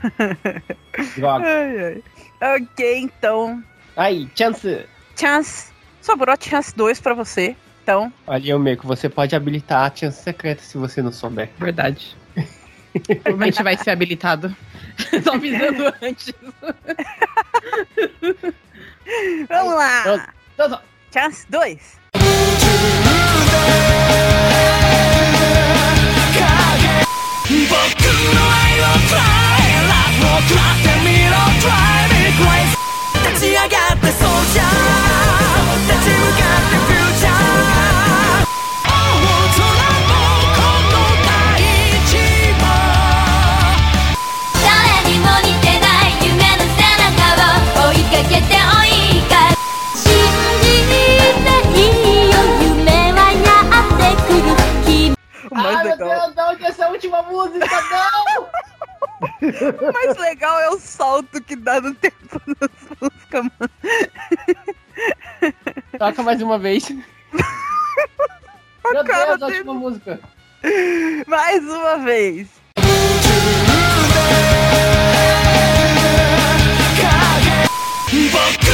Droga. Ai, ai. Ok, então. Aí, chance. Chance. Sobrou chance 2 para você. Então. Olha, o meio que você pode habilitar a chance secreta se você não souber. Verdade. Provavelmente vai ser habilitado. Só avisando antes. Vamos lá. Então, então chance 2. Try ラブを食らってみろ Try me crazy 立ち上がってそうじゃ立ち向かってフューチャー大空もこの大地も誰にも似てない夢の背中を追いかけて追いか信じていいよ夢はやってくる君 O mais Ai, meu legal. Deus, não, que essa é a última música, não! O mais legal é o salto que dá no tempo das músicas, mano. Toca mais uma vez. Meu cara Deus, a dele. última música. Mais uma vez. 僕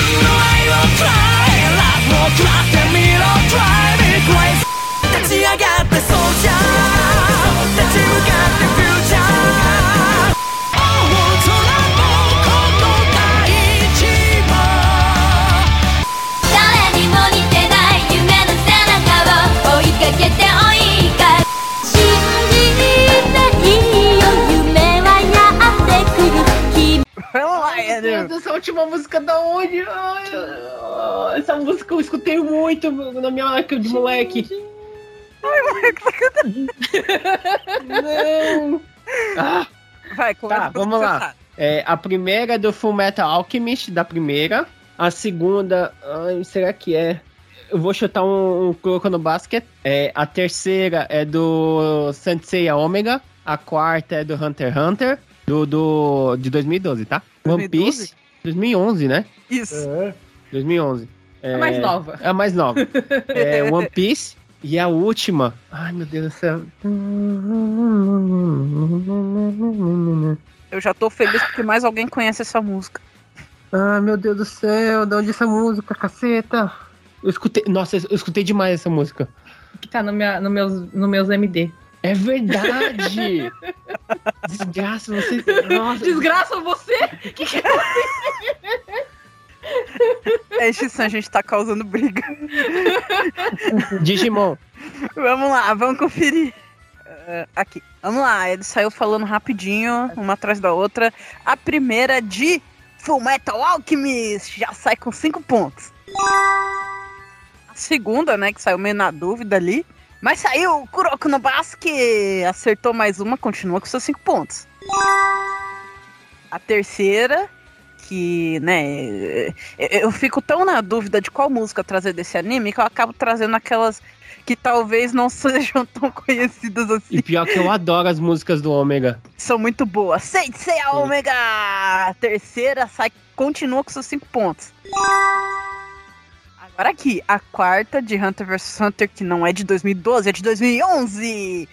Vamos lá, Meu Deus, Andrew. essa última música da onde? Ai, ai, essa música eu escutei muito na minha época de moleque. Não. Ah, Vai, Tá, vamos lá. é, a primeira é do Full Metal Alchemist, da primeira. A segunda, ai, será que é? Eu vou chutar um, um Kuroko no Basket. É, a terceira é do Sensei Omega. A quarta é do Hunter x Hunter. Do, do, de 2012, tá? One 2012? Piece. 2011, né? Isso. É. 2011. É mais nova. É a mais nova. é One Piece. E a última. Ai, meu Deus do céu. Eu já tô feliz porque mais alguém conhece essa música. Ai, meu Deus do céu. De onde é essa música, caceta? Eu escutei. Nossa, eu escutei demais essa música. Que tá no, minha, no, meus, no meus MD. É verdade! Desgraça, você. Nossa, Desgraça você! Que que É, Xissan, a gente tá causando briga. Digimon. Vamos lá, vamos conferir. Ah, aqui, vamos lá. Ele saiu falando rapidinho, uma atrás da outra. A primeira de Full Metal Alchemist já sai com 5 pontos. A segunda, né, que saiu meio na dúvida ali. Mas saiu Kuroko no Basque. Acertou mais uma, continua com seus 5 pontos. A terceira, que, né, eu- eu fico tão na dúvida de qual música trazer desse anime que eu acabo trazendo aquelas que talvez não sejam tão conhecidas assim. E pior que eu adoro as músicas do Ômega. São muito boas. Sensei a Ômega! Terceira sai, continua com seus cinco pontos. Agora aqui, a quarta de Hunter vs Hunter, que não é de 2012, é de 2011. Se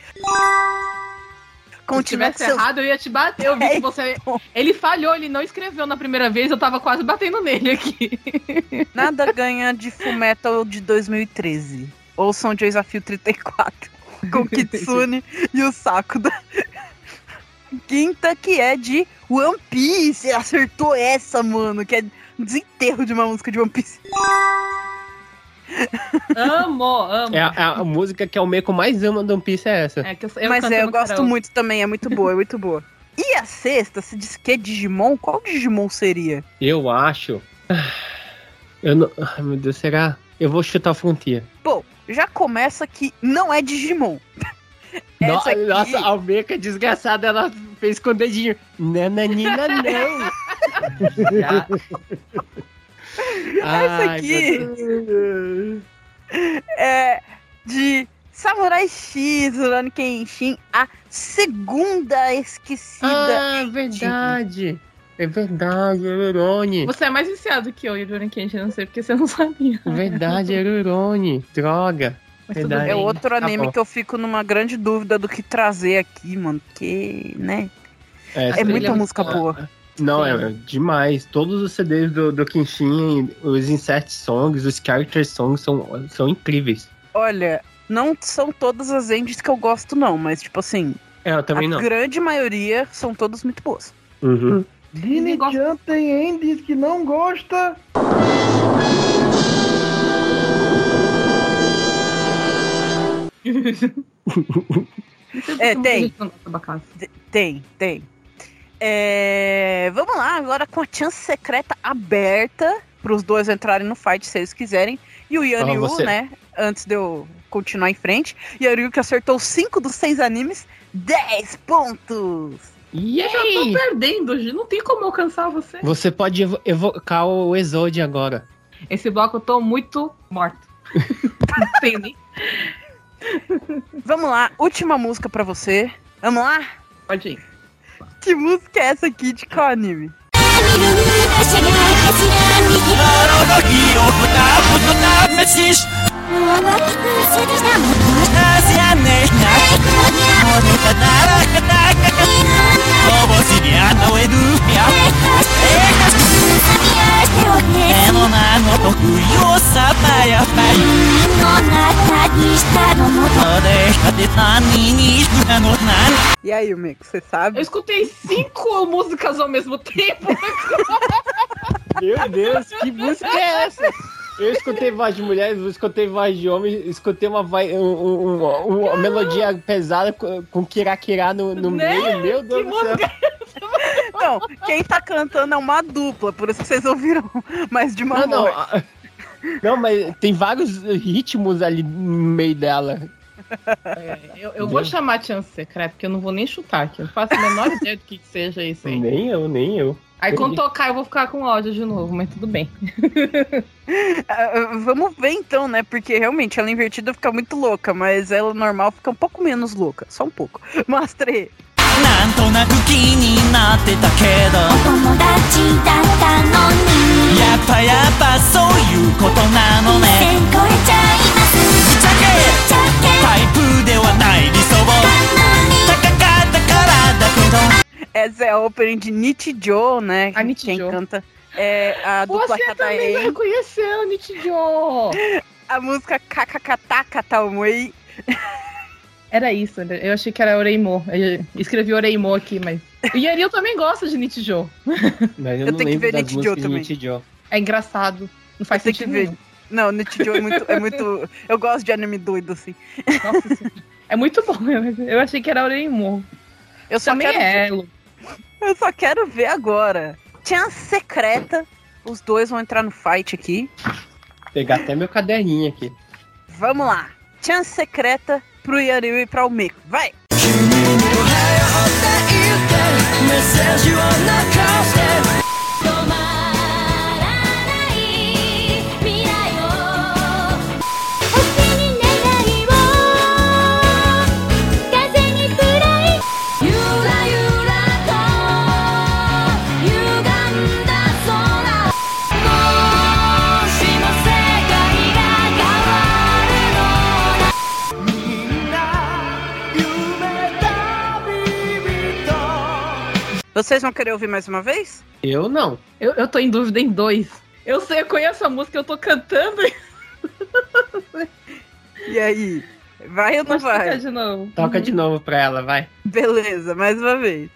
Continua com tivesse seus... errado, eu ia te bater. Eu vi É, que você. Ele falhou, ele não escreveu na primeira vez, eu tava quase batendo nele aqui. Nada ganha de Fullmetal de 2013. Ouçam o Desafio 34 com Kitsune e o Sakuda. Quinta que é de One Piece. Acertou essa, mano, que é desenterro de uma música de One Piece. amo, amo. É a, é a música que é o Meiko mais ama do One Piece é essa. É que eu, eu Mas canto é, eu gosto muito também, é muito boa, é muito boa. E a sexta, se diz que é Digimon, qual Digimon seria? Eu acho. Eu não. Ai meu Deus, será? Eu vou chutar a Frontier. Bom, já começa que não é Digimon. No- aqui- Nossa, a Almeca desgraçada, ela fez com o dedinho. Nananina, não. Já. Ai, aqui- é de Samurai X, Rurouni Kenshin, a segunda esquecida. Ah, é verdade. É verdade, é Urone. Você é mais viciado que eu, Yuri Kenshin, não sei porque você não sabia. Verdade, é Urone. Droga. Verdade. É bem. outro Tá anime bom. que eu fico numa grande dúvida do que trazer aqui, mano. Porque, né? É trilha muita é música boa. Não, Sim. é demais. Todos os CDs do, do Kenshin, os insert songs, os character songs são, são incríveis. Olha, não são todas as endings que eu gosto, não. Mas, tipo assim, É, eu também a não. grande maioria são todas muito boas. Uhum. Dini-chan tem Endes que não gosta. É, tem. Tem, tem. É, Vamos lá, agora com a chance secreta aberta para os dois entrarem no fight se eles quiserem. E o Ah, você- né? Antes de eu continuar em frente. Yanryu que acertou 5 dos 6 animes, 10 pontos! E Eu já tô perdendo, Gi, não tem como alcançar você. Você pode evo- evocar o Exode agora. Esse bloco eu tô muito morto. não tem nem. Vamos lá, última música para você. Vamos lá? Pode ir. Que música é essa aqui de qual anime? 見る足が走らん右もがき崩したもの E aí, Mico, você sabe? Eu escutei cinco músicas ao mesmo tempo. Meu Deus, que música é essa? Eu escutei voz de mulher, eu escutei voz de homem, escutei uma, vai- um- um- um- uma melodia pesada com, com kirakira no, no Né? meio. Meu Deus Que do céu. música? não, quem tá cantando é uma dupla, por isso que vocês ouviram mais de uma Não, não. voz. a- Não, mas tem vários ritmos ali no meio dela. É, eu, eu vou chamar a chance secreta, porque eu não vou nem chutar aqui. Eu não faço a menor ideia do que, que seja isso aí. Nem eu, nem eu. Aí quando tocar eu vou ficar com ódio de novo, mas tudo bem. Ah, vamos ver então, né? Porque realmente ela invertida fica muito louca, mas ela normal fica um pouco menos louca. Só um pouco. Mostre. なんとなく気になってたけど友達だったのにやっぱやっぱそういうことなのね線越えちゃいますぶっちゃけちゃけタイプではない理想をなのに高かったからだけど Essa é a opening de Nichijou, né? A Nichijou. Quem canta é a dupla Você também Kataen. reconheceu, Nichijou! A música Kakakataka Taumei. era isso, né? eu achei que era Oreimo. Eu escrevi Oreimo aqui, mas. O Yari eu também gosta de Nichijou. Mas eu, Eu não tenho que ver das Nichijou músicas de também. Nichijou. É engraçado. Não faz que sentido ver. nenhum. Não, Nichijou é muito, é muito. Eu gosto de anime doido, assim. Nossa Senhora. É muito bom. eu- Eu achei que era Oreimo. Eu só Também quero é, Lu. Eu só quero ver agora. Chance secreta. Os dois vão entrar no fight aqui. Pegar até meu caderninho aqui. Vamos lá. Chance secreta pro Yaryu e pra Almeco. Vai! メ Vocês vão querer ouvir mais uma vez? Eu não. Eu, eu tô em dúvida em dois. Eu sei, eu conheço a música, eu tô cantando. E aí? Vai ou não tocar vai? de novo. Toca de novo pra ela, vai. Beleza, mais uma vez.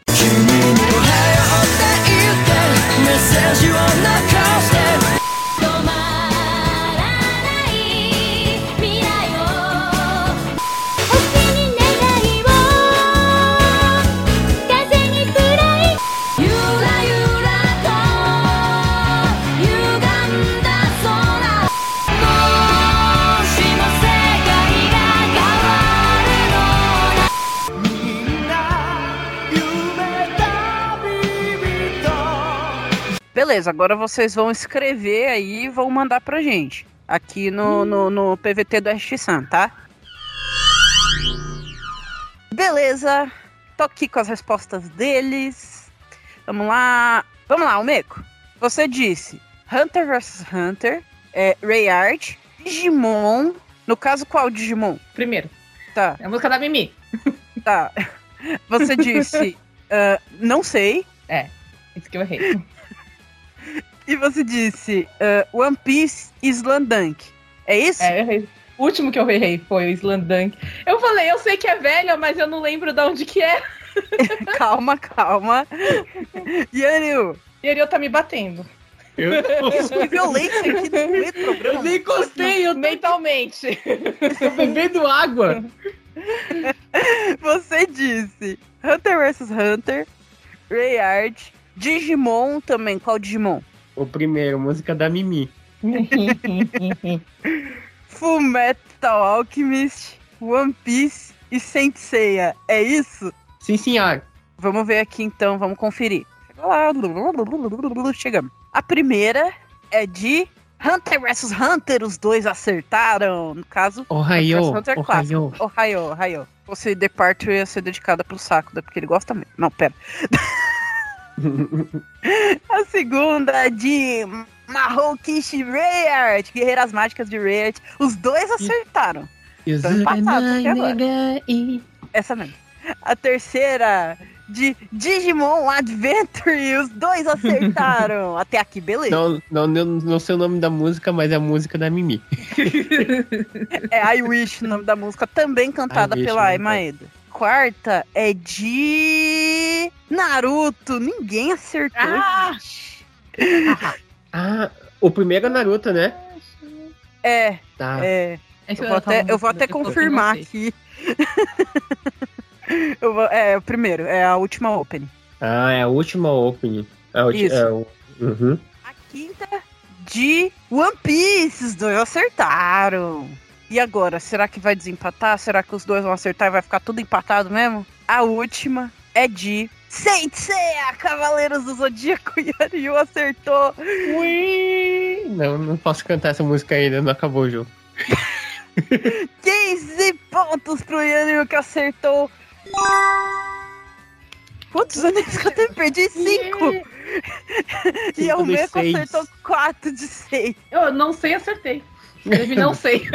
Beleza, agora vocês vão escrever aí e vão mandar pra gente. Aqui no, no, no PVT do RX-Sun, tá? Beleza, tô aqui com as respostas deles. Vamos lá. Vamos lá, Almeco. Você disse Hunter vs Hunter, é, Rayard, Digimon. No caso, qual Digimon? Primeiro, Tá, é a música da Mimi. tá. Você disse ah, Não sei. Isso que eu errei. E você disse ah, One Piece Slandunk. É isso? É, eu errei. O último que eu errei foi o Slandunk. Eu falei, eu sei que é velha, mas eu não lembro de onde que é. Calma, calma. Yanil, ele tá me batendo. Eu que violência aqui no meio do programa. Eu nem encostei, eu mentalmente. tô bebendo água. Você disse Hunter vs Hunter, Rayard, Digimon também. Qual Digimon? O primeiro, música da Mimi. Full Metal Alchemist, One Piece e Saint Seiya. É isso? Sim, senhor. Vamos ver aqui então, vamos conferir. Chega lá. Chegamos. A primeira é de Hunter vs Hunter. Os dois acertaram. No caso, Ohio, Hunter Ohio. Ohio, Ohio. Se The Part ia ser dedicada pro saco, né? porque ele gosta mesmo. Não, pera. A segunda de Mahokishi Rayard, Guerreiras Mágicas de Rayard. Os dois acertaram. Estão empatados até agora. Essa mesmo. A terceira de Digimon Adventure. Os dois acertaram. Até aqui, beleza. Não, não, não, não sei o nome da música, mas é a música da Mimi. É I Wish, o nome da música, também cantada I pela né? Ai Maeda. Quarta é de Naruto. Ninguém acertou. Ah! Ah, o primeiro é Naruto, né? É, Tá. é. Eu vou até, eu vou até confirmar aqui. Eu vou- é, o primeiro, é a última opening. Ah, é a última opening. É a ulti- Isso. é o- Uhum. A quinta de One Piece. Os dois acertaram. E agora, será que vai desempatar? Será que os dois vão acertar e vai ficar tudo empatado mesmo? A última é de Saint Seiya, Cavaleiros do Zodíaco. E Ariu acertou. Ui! Não, não posso cantar essa música ainda, não acabou o jogo. 15 pontos pro Yanil que acertou. Quantos anos que eu tenho? Perdi 5. E o Meco acertou 4 de 6. Eu não sei, acertei. Escrevi não sei.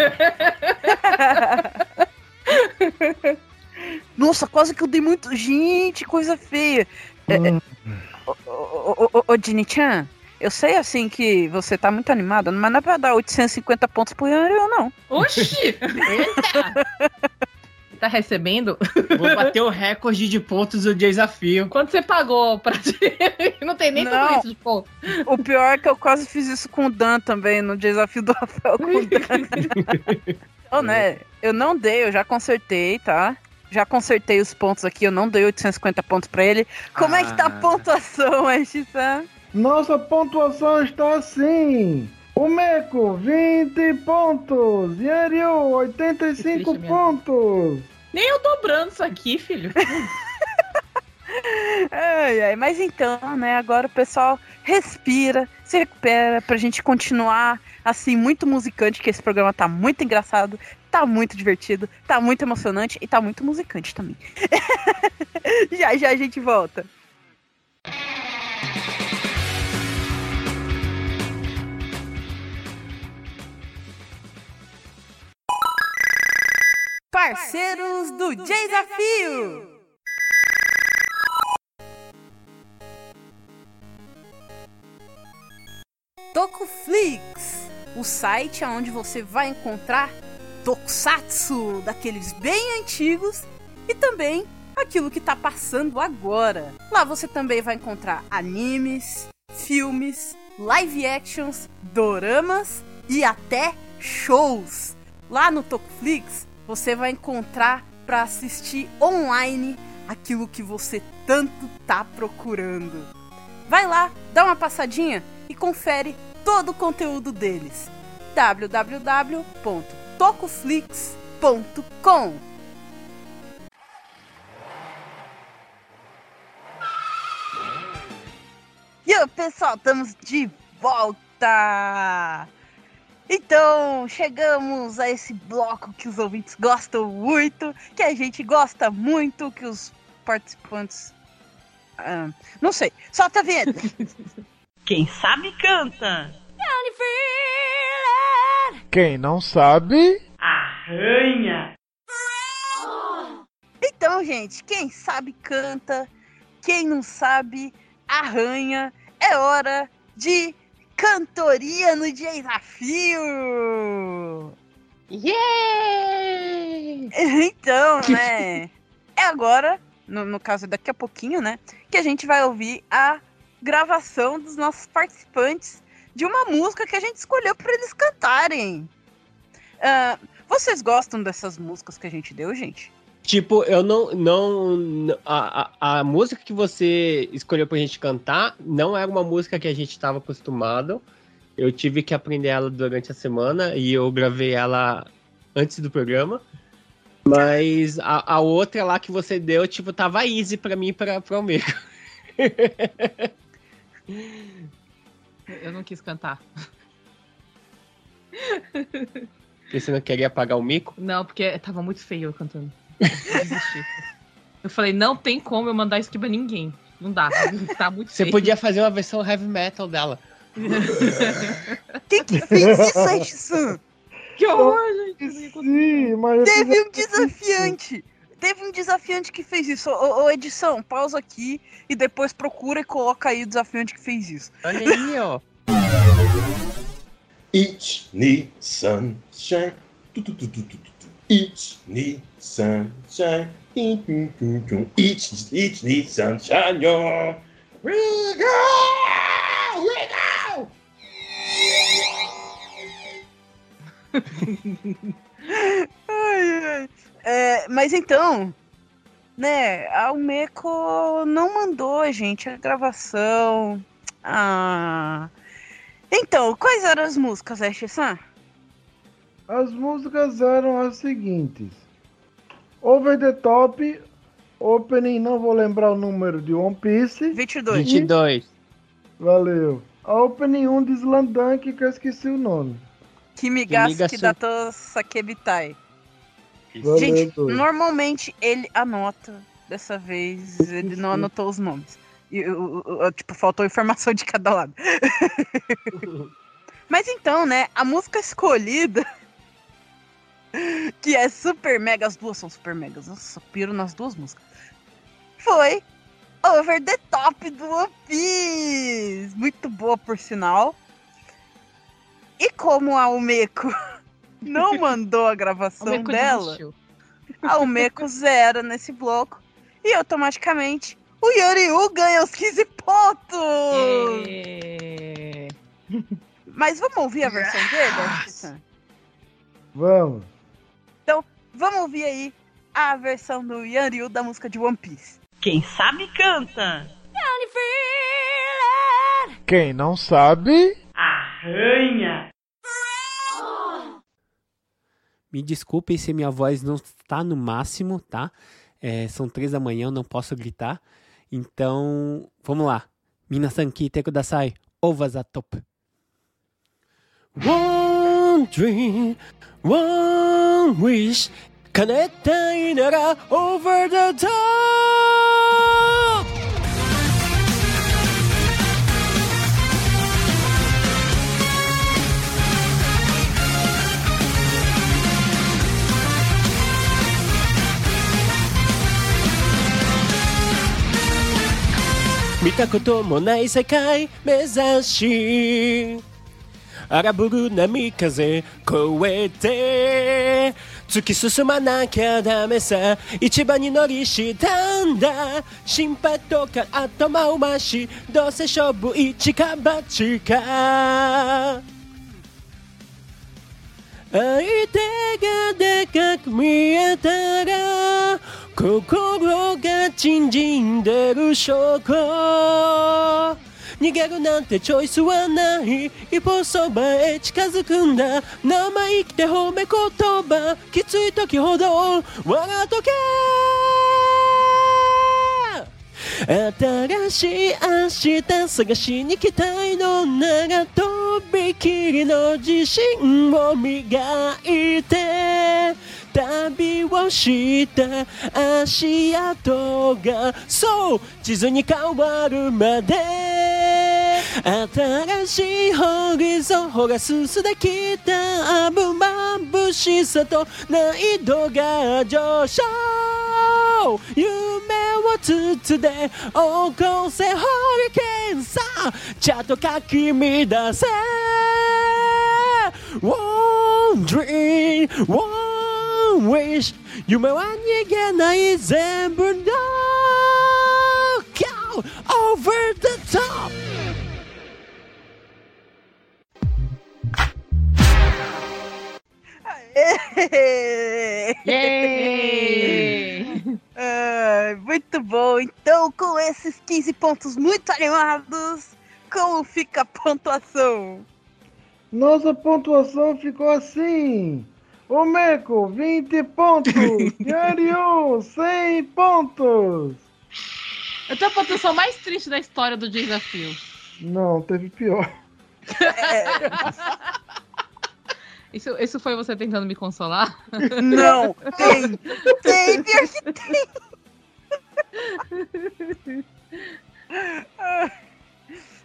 Nossa, quase que eu dei muito. Gente, coisa feia. É, é, Ô, ô, Dini-chan, eu sei assim que você tá muito animada, mas não é pra dar 850 pontos pro Yanil, não. Oxi! Eita! Tá recebendo? Vou bater o recorde de pontos do desafio. Quanto você pagou pra Não tem nem Não. tudo isso, tipo. O pior é que eu quase fiz isso com o Dan também, no desafio do Rafael com o Dan. Então, né, eu não dei, eu já consertei, tá? Já consertei os pontos aqui, eu não dei 850 pontos pra ele. Como é que tá a Ah. pontuação, Ash-san? Nossa pontuação está assim. O Meco, 20 pontos. Yanryu, 85 triste pontos. Nem eu dobrando isso aqui, filho. Ai, ai, mas então, né, agora o pessoal respira, se recupera pra gente continuar assim, muito musicante, que esse programa tá muito engraçado, tá muito divertido, tá muito emocionante e tá muito musicante também. já já a gente volta. Parceiros do Desafio! Tokuflix, o site onde você vai encontrar tokusatsu daqueles bem antigos e também aquilo que está passando agora. Lá você também vai encontrar animes, filmes, live actions, doramas e até shows. Lá no Tokuflix você vai encontrar para assistir online aquilo que você tanto tá procurando. Vai lá, dá uma passadinha e confere todo o conteúdo deles. www.tokuflix.com E aí, pessoal, estamos de volta! Então, chegamos a esse bloco que os ouvintes gostam muito, que a gente gosta muito, que os participantes. ah, não sei, solta a vinheta! Quem sabe canta. Quem não sabe. Arranha. Então, gente, quem sabe canta, quem não sabe arranha. É hora de cantoria no desafio! Yeah! Então, né? É agora, no, no caso daqui a pouquinho, né? Que a gente vai ouvir a gravação dos nossos participantes de uma música que a gente escolheu para eles cantarem. Ah, vocês gostam dessas músicas que a gente deu, gente? Tipo, eu não. não a, a, a música que você escolheu pra gente cantar não era uma música que a gente estava acostumado. Eu tive que aprender ela durante a semana e eu gravei ela antes do programa. Mas a, a outra lá que você deu, tipo, tava easy pra mim e pra, pra o meu. Eu não quis cantar. Porque você não queria pagar o mico? Não, porque tava muito feio eu cantando. Eu desisti. Eu falei, não tem como eu mandar isso aqui pra ninguém. Não dá. Tá muito Você feio. podia fazer uma versão heavy metal dela. Quem que fez isso, Aishin-san? Que horror, gente. Sim, mas. Teve um desafiante! Teve um desafiante que fez isso. Ô, ô, edição, pausa aqui e depois procura e coloca aí o desafiante que fez isso. Olha aí, ó. Each need sunshine. Tu, tu, tu, tu, tu, tu, tu. Each need sunshine. Each, each need sunshine, yo. We go! We go! Ai, ai. É, mas então, né, a Almeco não mandou a gente a gravação. Ah. Então, quais eram as músicas, Ash-san? As músicas eram as seguintes: Over the Top, Opening, não vou lembrar o número de One Piece. 22. 22. Valeu. A Opening 1 de Slandunk, que eu esqueci o nome. Kimigasu Kimigasu. Kidato Sakebitai. Valeu, Gente, dois. normalmente ele anota. Dessa vez ele não anotou os nomes. E, o- o- o- tipo, faltou informação de cada lado. Mas então, né, a música escolhida, que é super mega, as duas são super megas, nossa, eu piro nas duas músicas, foi Over the Top do One Piece. Muito boa, por sinal. E como a Umeko não mandou a gravação dela, a Umeko zera nesse bloco. E automaticamente o Yoriu ganha os 15 pontos! É. Mas vamos ouvir a versão dele? Vamos. Vamos ouvir aí a versão do Yanryu da música de One Piece. Quem sabe canta. Quem não sabe. Arranha. Me desculpem se minha voz não está no máximo, tá? É, são três da manhã, eu não posso gritar. Então, vamos lá. Minasan kite kudasai. Ovazatop. One dream, one wish. 叶えたいなら Over the top! たこともない世界目指し荒ぶる波風越えて突き進まなきゃダメさ。一番に乗りしたんだ。心配とか頭を回しどうせ勝負一か八か。相手がでかく見えたら心が縮んでる証拠。逃げるなんてチョイスはない。一歩そばへ近づくんだ。生意気て褒め言葉。きつい時ほど笑っとけ。新しい明日探しに来たいのならとびきりの自信を磨いて。旅をした足跡がそう地図に変わるまで新しいホリゾンほら進んできたぶ眩しさと難易度が上昇。夢を筒で起こせホリケンさちゃんとかき乱せ。One dream, one wish 夢は逃げない全部の Go over the top えイエーイAi, muito bom. Então, com esses 15 pontos muito animados, como fica a pontuação? Nossa pontuação ficou assim. o Meco, 20 pontos. Yariu, 100 pontos. Eu tenho a pontuação mais triste da história do desafio. Não, teve pior. Isso, isso foi você tentando me consolar? Não, tem, tem, pior que tem.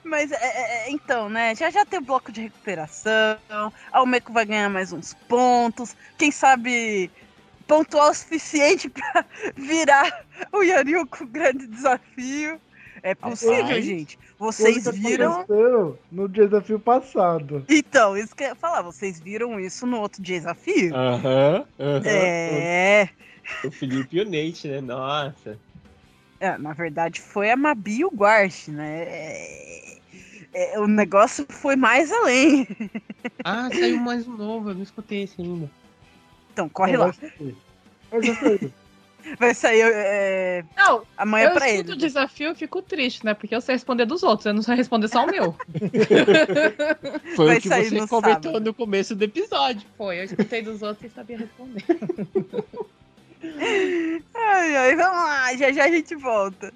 Mas é, é, é, então, né? Já já tem o bloco de recuperação. A Almeco vai ganhar mais uns pontos. Quem sabe pontuar o suficiente pra virar o Yanil com o grande desafio. É possível, Rapaz. gente. Vocês o que viram. aconteceu no desafio passado. Então, isso que eu ia falar, vocês viram isso no outro desafio? Aham, aham. É. O Felipe e o Nate, né? Nossa. É, na verdade, foi a Mabi e o Guache, né? É, é, o negócio foi mais além. Ah, saiu mais um novo, eu não escutei esse ainda. Então, corre lá. Eu já sei. Vai sair é, Não, amanhã eu pra escuto ele. o desafio e fico triste, né? Porque eu sei responder dos outros, eu não sei responder só o meu. Foi Vai o que sair você no comentou sábado. no começo do episódio. Foi, eu escutei dos outros e sabia responder. Ai, ai, vamos lá, já já a gente volta.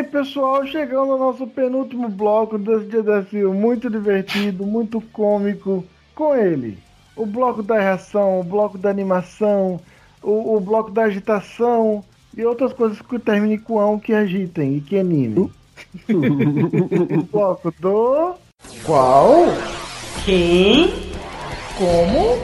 Aí, pessoal. Chegando ao nosso penúltimo bloco desse desafio muito divertido, muito cômico com ele. O bloco da reação, o bloco da animação, o, o bloco da agitação e outras coisas que terminem com ão que agitem e que animem. o bloco do. Qual? Quem? Como?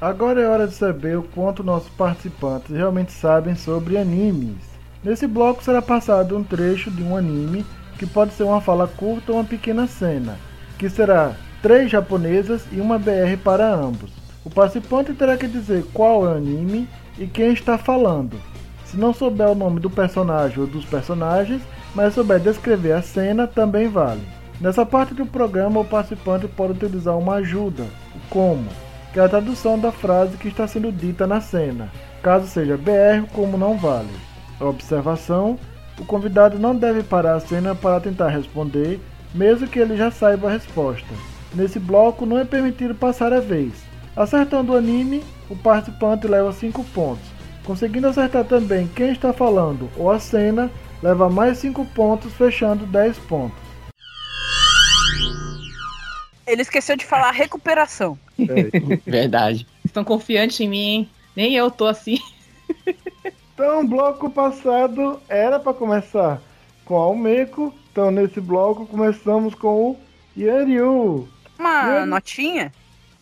Agora é hora de saber o quanto nossos participantes realmente sabem sobre animes. Nesse bloco será passado um trecho de um anime, que pode ser uma fala curta ou uma pequena cena, que será três japonesas e uma BR para ambos. O participante terá que dizer qual é o anime e quem está falando. Se não souber o nome do personagem ou dos personagens, mas souber descrever a cena, também vale. Nessa parte do programa, o participante pode utilizar uma ajuda, o como, que é a tradução da frase que está sendo dita na cena. Caso seja BR, como não vale. Observação: o convidado não deve parar a cena para tentar responder, mesmo que ele já saiba a resposta. Nesse bloco, não é permitido passar a vez. Acertando o anime, o participante leva 5 pontos. Conseguindo acertar também quem está falando ou a cena, leva mais 5 pontos, fechando 10 pontos. Ele esqueceu de falar recuperação. Verdade. Estão confiantes em mim, hein? Nem eu tô assim. Então, o bloco passado era para começar com Almeco. Então, nesse bloco, começamos com o Yanryu. Uma Hum. notinha,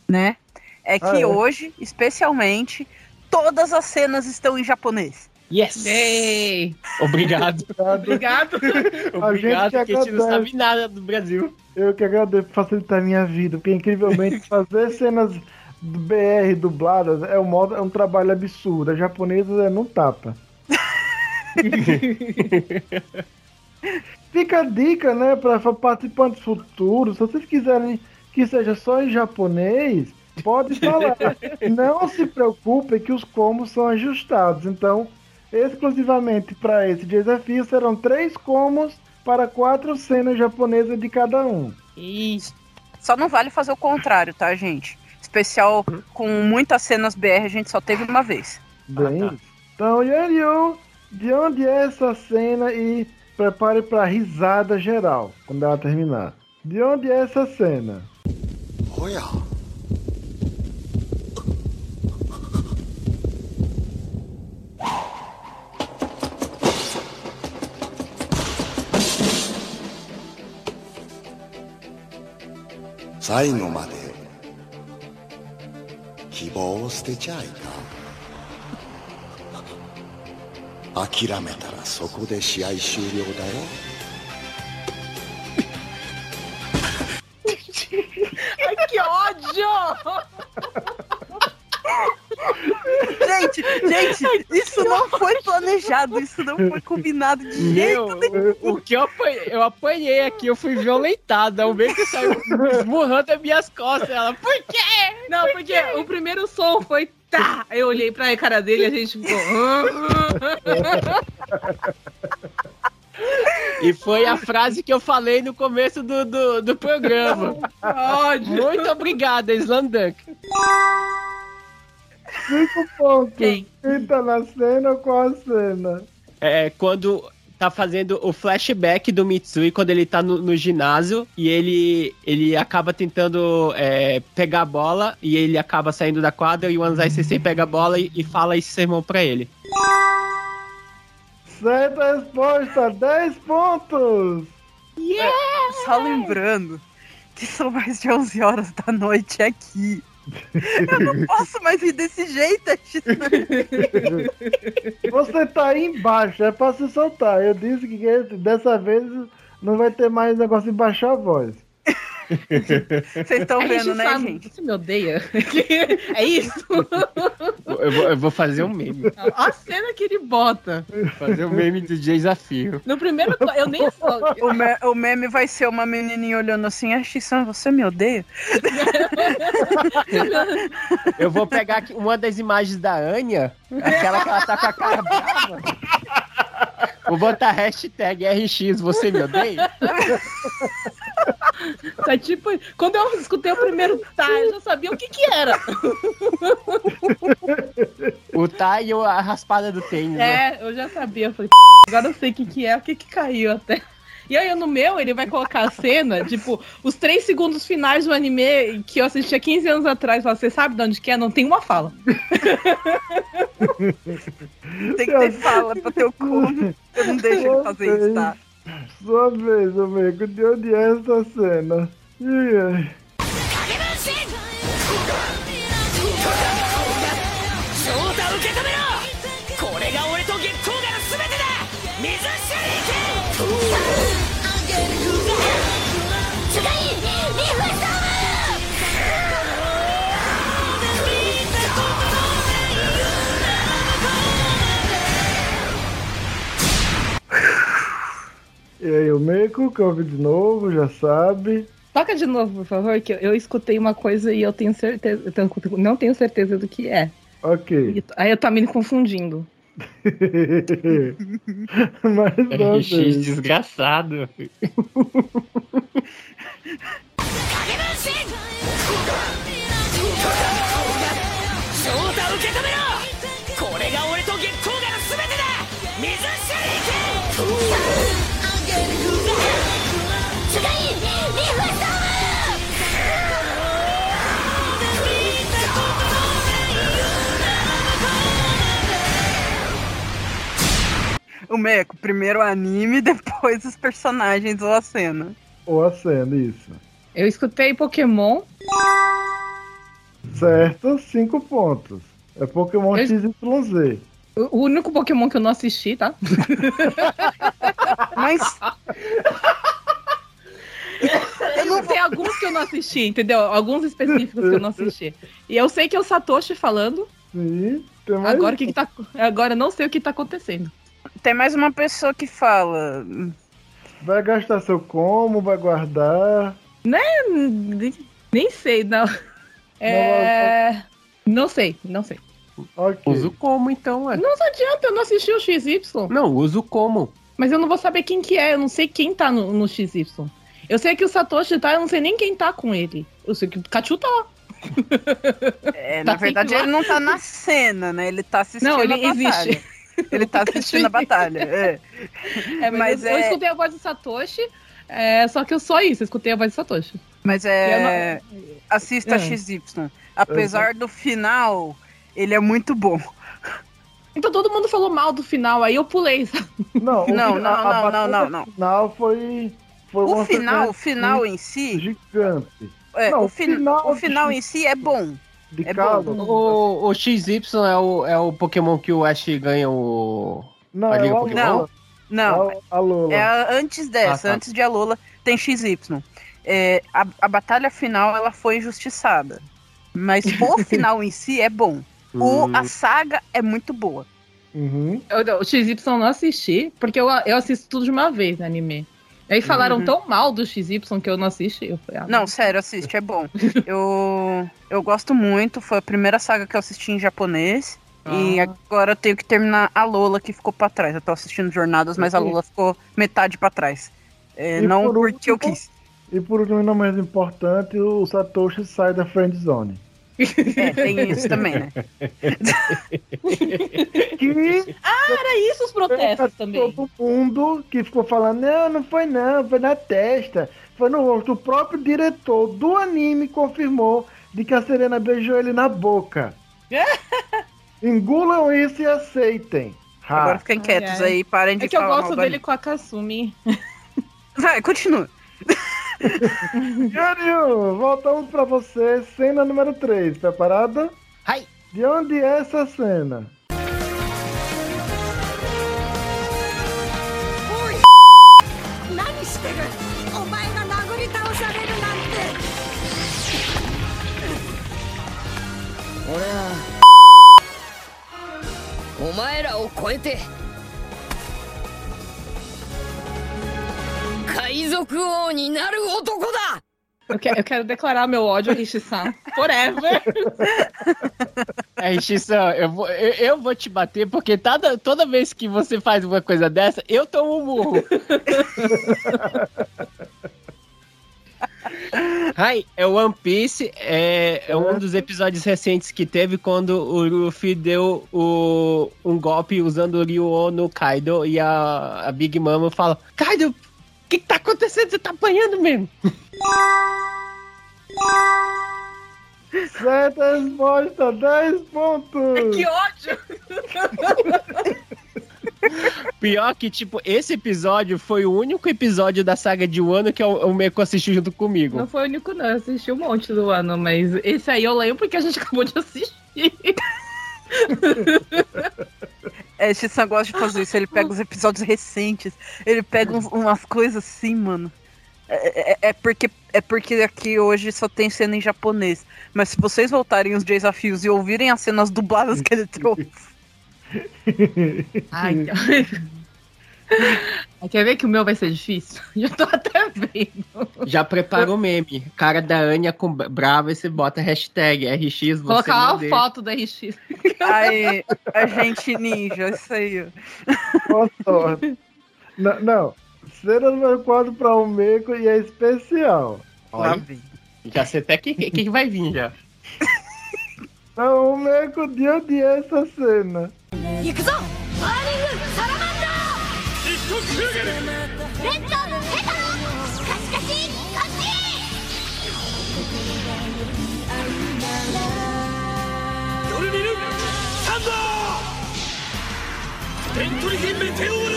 né? É que Ah, é. hoje, especialmente, todas as cenas estão em japonês. Yes! Ei! Obrigado. Obrigado. Obrigado, que porque a gente não agradece. sabe nada do Brasil. Eu que agradeço por facilitar a minha vida, porque incrivelmente fazer cenas do BR dubladas é um, modo, é um trabalho absurdo. A japonesa é não tapa. Fica a dica, né, para participantes futuros, se vocês quiserem que seja só em japonês, pode falar. não se preocupem que os comos são ajustados. Então, exclusivamente para esse desafio serão três comos para quatro cenas japonesas de cada um. Isso. Só não vale fazer o contrário, tá, gente? especial com muitas cenas BR a gente só teve uma vez. Bem, ah, tá. então, Yanyu, de onde é essa cena e prepare para risada geral quando ela terminar. De onde é essa cena? Olha. Sai no made. 希望を捨てちゃいか諦めたらそこで試合終了だよ Ai, que ódio! Gente, gente, isso não foi planejado, isso não foi combinado de jeito nenhum. o, que eu apanhei, eu apanhei aqui, eu fui violentada. O meio que saiu esmurrando as minhas costas. Ela, por quê? Não, porque o primeiro som foi tá. Eu olhei pra cara dele e a gente ficou. E foi a frase que eu falei no começo do, do, do programa. ódio. Muito obrigada, Slandunk. Cinco pontos. Quem? Quem tá na cena, qual a cena? É quando tá fazendo o flashback do Mitsui quando ele tá no, no ginásio e ele, ele acaba tentando é, pegar a bola e ele acaba saindo da quadra e o Anzai Sensei pega a bola e, e fala esse sermão pra ele. Certa resposta, 10 pontos! Só lembrando que são mais de 11 horas da noite aqui. Eu não posso mais rir desse jeito, Você tá aí embaixo, é pra se soltar. Eu disse que dessa vez não vai ter mais negócio de baixar a voz. Vocês estão vendo, né, gente? Você me odeia? é isso? Eu vou, eu vou fazer um meme. A cena que ele bota. Fazer um meme do desafio. No primeiro. Eu nem. O, me- o meme vai ser uma menininha olhando assim, ah, Xissan, você me odeia? Eu vou pegar aqui uma das imagens da Anya, aquela que ela tá com a cara brava. Vou botar hashtag RX, você me odeia? Tá tipo, quando eu escutei o primeiro tá, eu já sabia o que que era. O tá e a raspada do tênis. né? É, eu já sabia. Eu falei, agora eu sei o que que é, o que que caiu até. E aí no meu, ele vai colocar a cena, tipo, os três segundos finais do anime que eu assistia 15 anos atrás. Você sabe de onde que é? Não tem uma fala. Tem que ter fala pra ter o como. Eu não deixo ele fazer isso, tá? Sua vez, amigo. De onde é essa cena? Ih, ai. E aí, o Meiko, que ouve de novo, já sabe. Toca de novo, por favor, que eu, eu escutei uma coisa e eu tenho certeza. Eu tenho- não tenho certeza do que é. Ok. E- Aí eu tá me confundindo. Mais uma RX vez. desgraçado. O Meco, primeiro o anime, depois os personagens ou a cena. Ou a cena, isso. Eu escutei Pokémon. Certo, cinco pontos. É Pokémon Eu- XYZ. O único Pokémon que eu não assisti, tá? Mas. Eu não tem alguns que eu não assisti, entendeu? Alguns específicos que eu não assisti. E eu sei que é o Satoshi falando. Sim, tem mais Agora o que, que tá. Agora eu não sei o que tá acontecendo. Tem mais uma pessoa que fala. Vai gastar seu como, vai guardar. Né? Nem, nem sei, não. É. Não sei, não sei. Ok. Uso como então, ué? Não adianta, eu não assisti o XY. Não, uso como. Mas eu não vou saber quem que é, eu não sei quem tá no, no XY. Eu sei que o Satoshi tá, eu não sei nem quem tá com ele. Eu sei que o Kachu tá lá. É, Tá na verdade, ele não tá na cena, né? Ele tá assistindo Não, ele a batalha. existe. Ele tá assistindo a batalha. É. É, mas Mas eu, eu é- escutei a voz do Satoshi, é, só que eu só isso, eu escutei a voz do Satoshi. Mas é. Assista É. XY. Apesar do final, ele é muito bom. Então todo mundo falou mal do final, aí eu pulei. Não, Não, fi- não, a- a não, não, não, não. final foi. foi O final, o final em si. Gigante. É, Não, o, o fin- final o final de- em si é bom. De É bom. O, o XY é o, é o Pokémon que o Ash ganha o. Não, A é Liga o Pokémon? Não, não. A, a Lola. É a- antes dessa, Ah, tá. antes de Alola, tem XY. É, a, a batalha final ela foi injustiçada. Mas o final em si é bom. O, Hum. a saga é muito boa. Uhum. Eu- O XY eu não assisti, porque eu, eu assisto tudo de uma vez no anime. Aí falaram Uhum. tão mal do XY que eu não assisti. Eu falei, ah, Não, sério, assiste, é bom. eu, eu gosto muito, foi a primeira saga que eu assisti em japonês. E Ah. agora eu tenho que terminar a Lola que ficou pra trás. Eu tô assistindo Jornadas, mas a Lola ficou metade pra trás. É, E não por porque eu quis. E por último, e não menos importante, o Satoshi sai da friend zone. É, tem isso também, né? Que Ah, era isso os protestos também. todo mundo que ficou falando, não, não foi não, foi na testa, foi no rosto. O próprio diretor do anime confirmou de que a Serena beijou ele na boca. Engulam isso e aceitem. Ha. Agora fiquem quietos ai. aí, parem de É que eu falar gosto dele com a Kasumi. Vai, continua. Yoriu, voltamos pra você, cena número 3. Preparada? Ai. De onde é essa cena? 何してるお前が殴り倒されるなんて俺はお前らを超えて Eu, que- eu quero declarar meu ódio a Rishi-san. Forever. É, Xisão, eu vou, eu, eu vou te bater porque toda, toda vez que você faz uma coisa dessa, eu tomo um murro. Ai, é o One Piece, é, é um dos episódios recentes que teve quando o Luffy deu o, um golpe usando o Ryo no Kaido e a, a Big Mama fala: Kaido, que, que tá acontecendo? Você tá apanhando mesmo? Certa resposta, 10 pontos! Que ódio! Pior que, tipo, esse episódio foi o único episódio da saga de Wano que o, o Meiko assistiu junto comigo. Não foi o único, não. Eu assisti um monte do ano, mas esse aí eu lembro porque a gente acabou de assistir. É, Shisan gosta de fazer isso, ele pega os episódios recentes, ele pega uns- umas coisas assim, mano. É, é- é porque, é porque aqui hoje só tem cena em japonês. Mas se vocês voltarem os desafios e ouvirem as cenas dubladas que ele trouxe. Ai, Ai, Quer ver que o meu vai ser difícil? Já tô até vendo. Já prepara o meme. Cara da Anya com brava e você bota hashtag RX. Você Colocar não uma deixa. foto da RX. Aí, a gente ninja, isso aí. ó. Boa sorte. Não, não. Cena número 4 pra o Meco e é especial. Lá Olha, vem. já sei até que, que, que vai vir já. Não, o Meco de odiar essa cena. 行くぞ レッドヘタロカチカチカチヨルニルサンド。エントリヒメテオール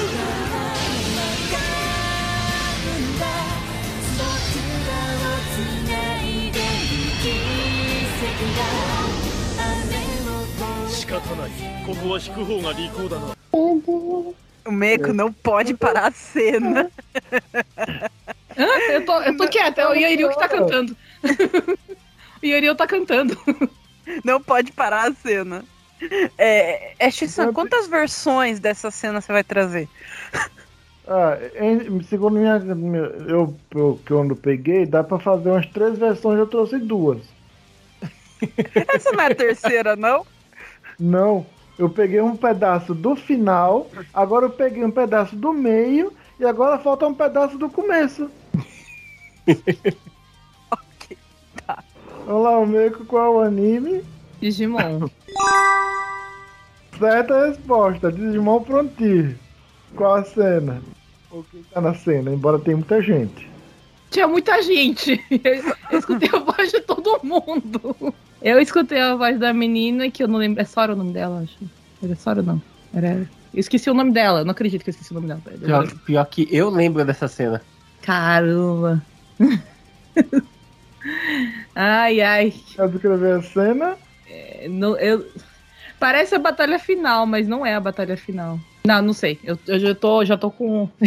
仕方ないここは引く方が利口だな。O Meco não pode parar a cena. Hã? Eu tô, eu tô quieta, é o Yoriu que tá cantando. o Yoriu tá cantando. Não pode parar a cena. É, é Shisan, quantas versões dessa cena você vai trazer? Ah, em- segundo minha, minha- eu, eu que quando peguei, dá pra fazer umas três versões, eu trouxe duas. Essa não é a terceira, não? Não, eu peguei um pedaço do final, agora eu peguei um pedaço do meio e agora falta um pedaço do começo. ok, tá. Vamos lá, o Meco, qual é o anime? Digimon. Certa resposta, Digimon Frontier. Qual a cena? O que tá na cena, embora tenha muita gente. Tinha muita gente. Eu escutei a voz de todo mundo. Eu escutei a voz da menina, que eu não lembro. É Sora o nome dela, acho. Era Sora não. Era. Eu esqueci o nome dela. Eu não acredito que eu esqueci o nome dela. Pior, pior que eu lembro dessa cena. Caramba. ai, ai. Quer descrever a cena? É, não- eu... Parece a batalha final, mas não é a batalha final. Não, não sei. Eu, eu já, tô, já tô com.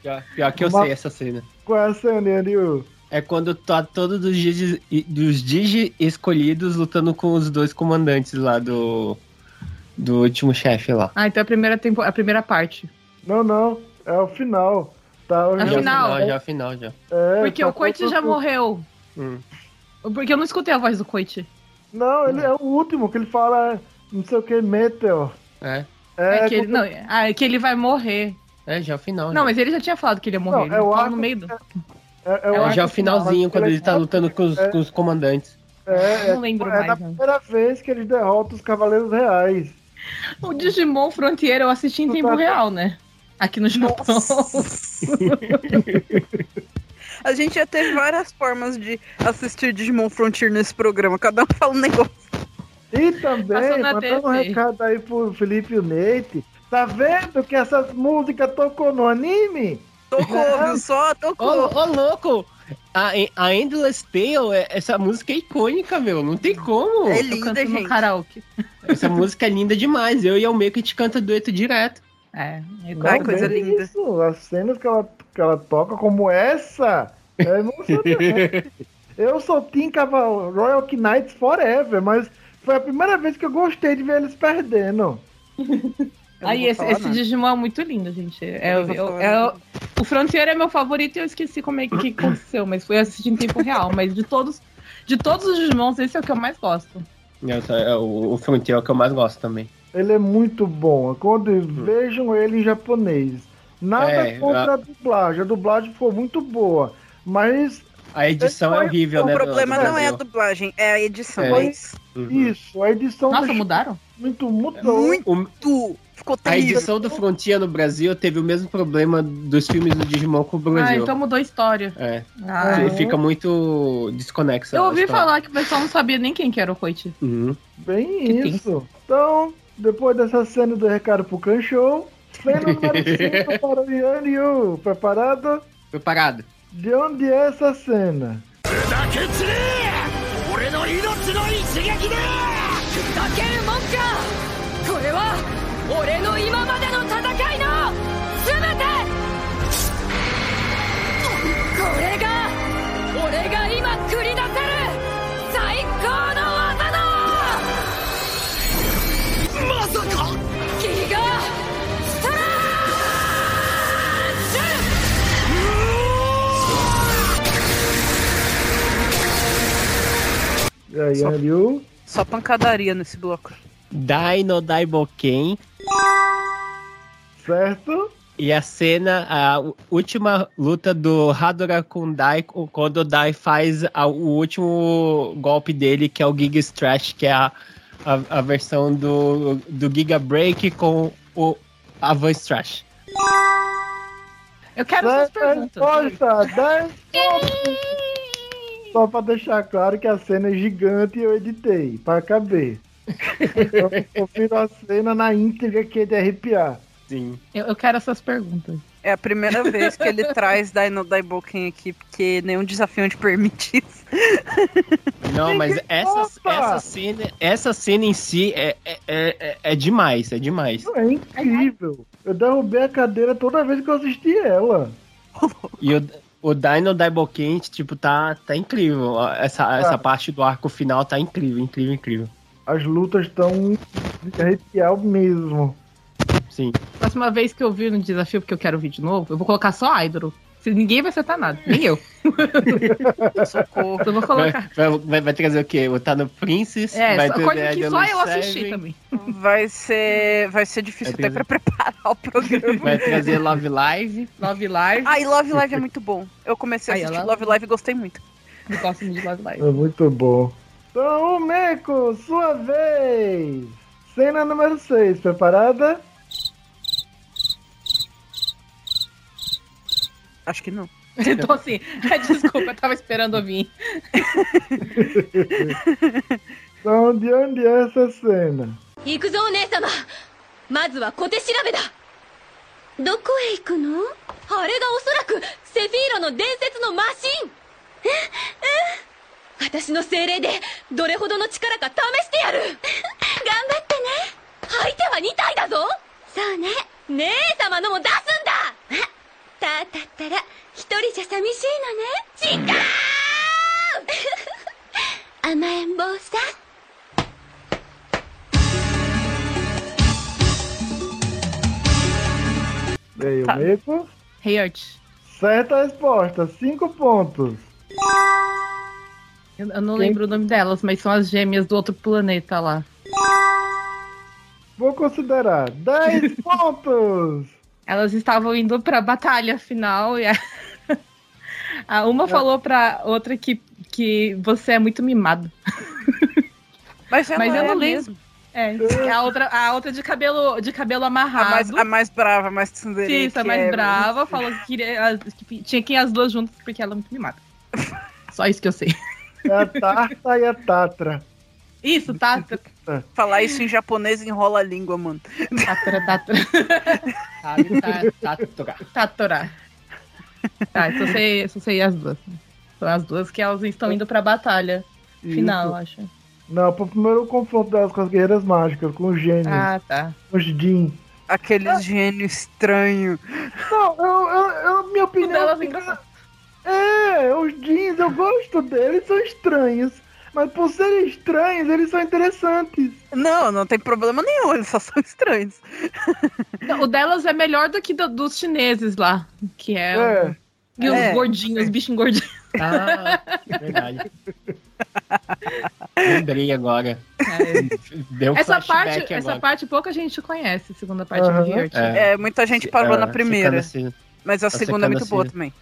Pior, pior que eu Uma- sei essa cena. Qual é a cena, Yanil? É quando tá todos os digi, dos digi escolhidos lutando com os dois comandantes lá do. Do último chefe lá. ah, então é a primeira, tempo... a primeira parte. Não, não, é o final. Tá, o É o já final. já é o final já. É, Porque tá o todo- já morreu. Hum. Porque eu não escutei a voz do Koichi. Não, ele é o último que ele fala não sei o que, Meteor. É. É, É, que, ele, não, ah, é que ele vai morrer. É, já é o final. Não, já. mas ele já tinha falado que ele ia morrer. Não, ele é o arco- no meio do... é, é é, o É, já é o arco finalzinho, final, quando ele tá lutando com os, É. com os comandantes. É, Não lembro é mais, da não. primeira vez que eles derrotam os Cavaleiros Reais. O Digimon Frontier eu assisti em tempo real, né? Aqui no Japão. A gente já teve várias formas de assistir Digimon Frontier nesse programa. Cada um fala um negócio. E também, mandando um recado aí pro Felipe e o Neite. Tá vendo que essas músicas tocou no anime? Tocou, viu só? Ô, Tocou. ô, louco! A, a Endless Tale, é- essa música é icônica, meu. Não tem como. É linda, canto no gente. karaoke. Essa música é linda demais. Eu e o meio que te canta dueto direto. É, é Ai, igual. coisa Também linda. Isso, as cenas que ela, que ela toca como essa é emocionante. Eu sou Team Caval Royal Knights Forever, mas foi a primeira vez que eu gostei de ver eles perdendo. Eu Aí esse, esse. Digimon é muito lindo, gente. É, Eu eu- é- o Frontier é meu favorito e eu esqueci como é que aconteceu, mas fui assistir em tempo real. Mas de todos, de todos os Digimons, esse é o que eu mais gosto. É o, o Frontier é o que eu mais gosto também. Ele é muito bom. Quando vejam ele em japonês. Nada É, contra a dublagem. A dublagem ficou muito boa. Mas A edição é horrível, O né? do- problema do não é a dublagem, é a edição. É. mas Uhum. Isso, a edição Nossa, mudaram? muito mudou. Muito! Ficou A terrível. edição do Frontier no Brasil teve o mesmo problema dos filmes do Digimon com o Ah, Brasil. então mudou a história. É. Ah, Fi- Fica muito desconexa. eu a ouvi história. falar que o pessoal não sabia nem quem que era o Koichi. Uhum. Bem Que isso. Então, depois dessa cena do recado pro Canchou, cena número 5 para o Yan Yu. Preparado? Preparado. De onde é essa cena? 俺の命の一撃で砕けるもんかこれは 俺の今までの戦いの全てこれが俺が今繰り出せる最高の技のまさかギガストラッシュ E aí, Yan Yu? Só pancadaria nesse bloco. Dino Daiboken. Certo? E a cena, a última luta do Hadora com Dai, quando o Dai faz a- o último golpe dele, que é o Giga Stretch, que é a, a, a versão do, do Giga Break com o, a Voice Trash. Eu quero essas Certa perguntas. resposta, 10 pontos. Só pra deixar claro que a cena é gigante e eu editei, pra caber. Eu fiz a cena na íntegra que é de arrepiar. Sim. Eu, eu quero essas perguntas. É a primeira vez que ele traz Dino Daiboken aqui, porque nenhum desafiante permite isso. Não, mas essa, essa, cena, essa cena em si é, é, é, é demais, é demais. É incrível. Eu derrubei a cadeira toda vez que eu assisti ela. E o, o Dino Daiboken, tipo, tá, tá incrível. Essa, essa parte do arco final tá incrível, incrível, incrível. As lutas estão de arrepiar mesmo. Sim. Próxima vez que eu vir no desafio, porque eu quero vir de novo, eu vou colocar só Idol. Se ninguém vai acertar nada, nem eu. Socorro. Eu vou Vai, colocar. vai, vai- vai trazer o quê? O Tá no Princess? É, vai só trazer coisa que só eu assisti Seven, também. Vai ser, vai ser difícil Vai até pra preparar o programa. Vai trazer Love Live. Love Live. Ai, Love Live é muito bom. Eu comecei a Ai, assistir ela- Love Live e gostei muito. Eu gosto muito de Love Live. É muito bom. Então, Meco, sua vez! Cena número 6, preparada? Acho que não. Então, assim, desculpa, eu tava esperando eu vir. Então, de onde é essa cena? 行くぞお姉様まずは小手調べだどこへ行くのあれがおそらくセフィーロの伝説のマシンええ 私の精霊でどれほどの力か試してやる。頑張ってね。相手は2体だぞ。そうね。姉様のも出すんだ。あだったら一人じゃ寂しいのね。違う！甘えん坊さん。E aí, Tá. o Meco? Hey Art, Certa resposta, 5 pontos. Eu, eu não Quem? lembro o nome delas, mas são as gêmeas do outro planeta lá. Vou considerar 10 pontos. Elas estavam indo pra batalha final e a, a uma falou pra outra que, que você é muito mimado. Mas, Mas eu é não lembro. mesmo. É, a outra, a outra de cabelo, de cabelo A amarrado. mais, a mais brava, a mais tsundere. Isso, a mais é- brava, falou que, queria, que tinha que ir as duas juntas porque ela é muito mimada. Só isso que eu sei. É a Tarta e a Tatra. Isso, Tatra. Falar isso em japonês enrola a língua, mano. Tatra, Tatra. Sabe? Tá, tá. Tatora. Tá, só sei, só sei as duas. São as duas que elas estão indo pra batalha final, Isso. acho. Não, pro primeiro confronto delas com as guerreiras mágicas, com os gênios, Ah, tá. com os Jin. Aqueles gênio estranho. Não, eu, eu, eu- minha O opinião. delas é engraçado. É, os jeans, eu gosto deles, são estranhos. Mas por serem estranhos, eles são interessantes. Não, não tem problema nenhum, eles só são estranhos. O delas é melhor do que do- dos chineses lá, que é. É. E os É. gordinhos, os bichinhos gordinhos. Ah, verdade. Lembrei agora. Deu um essa parte, essa agora. parte pouca gente conhece, a segunda parte Aham. do Heart. É. É, muita gente parou Ah, na primeira. assim. Mas a Tá segunda é muito boa assim. também.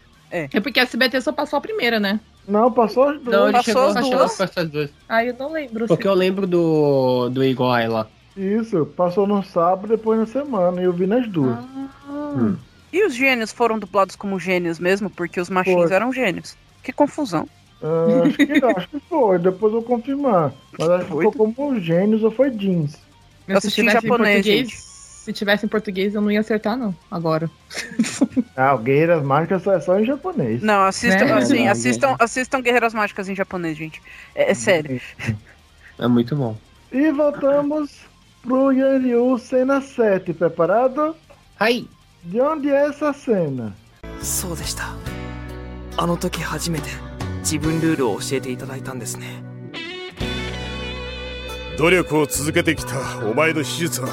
É porque a SBT só passou a primeira, né? Não, passou as duas. Não, ele Passou chegou, as chegou duas? essas duas. Ah, eu não lembro. Porque eu lembro do, do Iguai lá. Isso, passou no sábado, depois na semana. E eu vi nas duas. Ah, E os gênios foram dublados como gênios mesmo, porque os machinhos Foi. eram gênios. Que confusão. Ah, acho, que, acho que foi, depois eu vou confirmar. Mas acho que Foi. ficou como gênios ou foi jeans. Eu assisti em japonês, gente. se tivesse em português, eu não ia acertar, não. Agora. Ah, o Guerreiras Mágicas só é só em japonês. Não, assistam, Né? assim, Não, assistam, assistam Guerreiras Mágicas em japonês, gente. É, é sério. É muito bom. E voltamos pro Yanryu cena 7. Preparado? Ai! De onde é essa cena? そうでしたあの時初めて自分ルールを教えていただいたんですね努力を続けてきたお前の手術は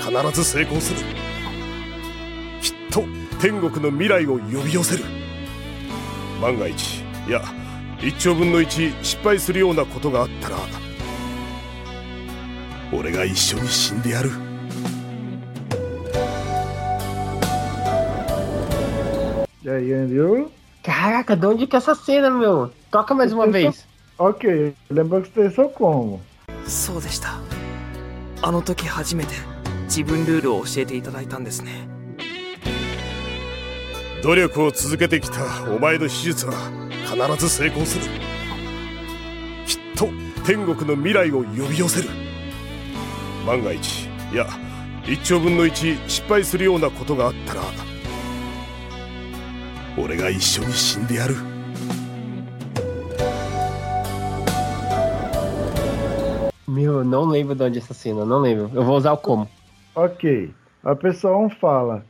必ず成功するきっと天国の未来を呼び寄せる万が一いや一兆分の一失敗するようなことがあったら俺が一緒に死んでやる E aí, Yanryu? Caraca, de onde que é essa cena, meu? Toca mais uma vez. Ok, lembra que você só como? そうでしたあの時初めて自分ルールを教えていただいたんですね努力を続けてきたお前の手術は必ず成功するきっと天国の未来を呼び寄せる万が一いや一兆分の一失敗するようなことがあったら俺が一緒に死んでやる Meu, eu não lembro de onde essa cena, não lembro. Eu vou usar o como. Ok. A pessoa 1 fala.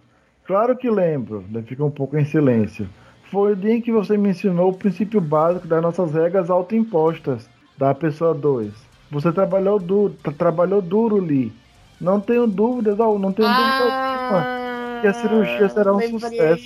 Claro que lembro. Daí fica um pouco em silêncio. Foi o dia em que você me ensinou o princípio básico das nossas regras autoimpostas. Da pessoa 2. Você trabalhou duro, tra- trabalhou duro, Lee. Não tenho dúvidas, não tenho dúvida alguma que a cirurgia será um sucesso.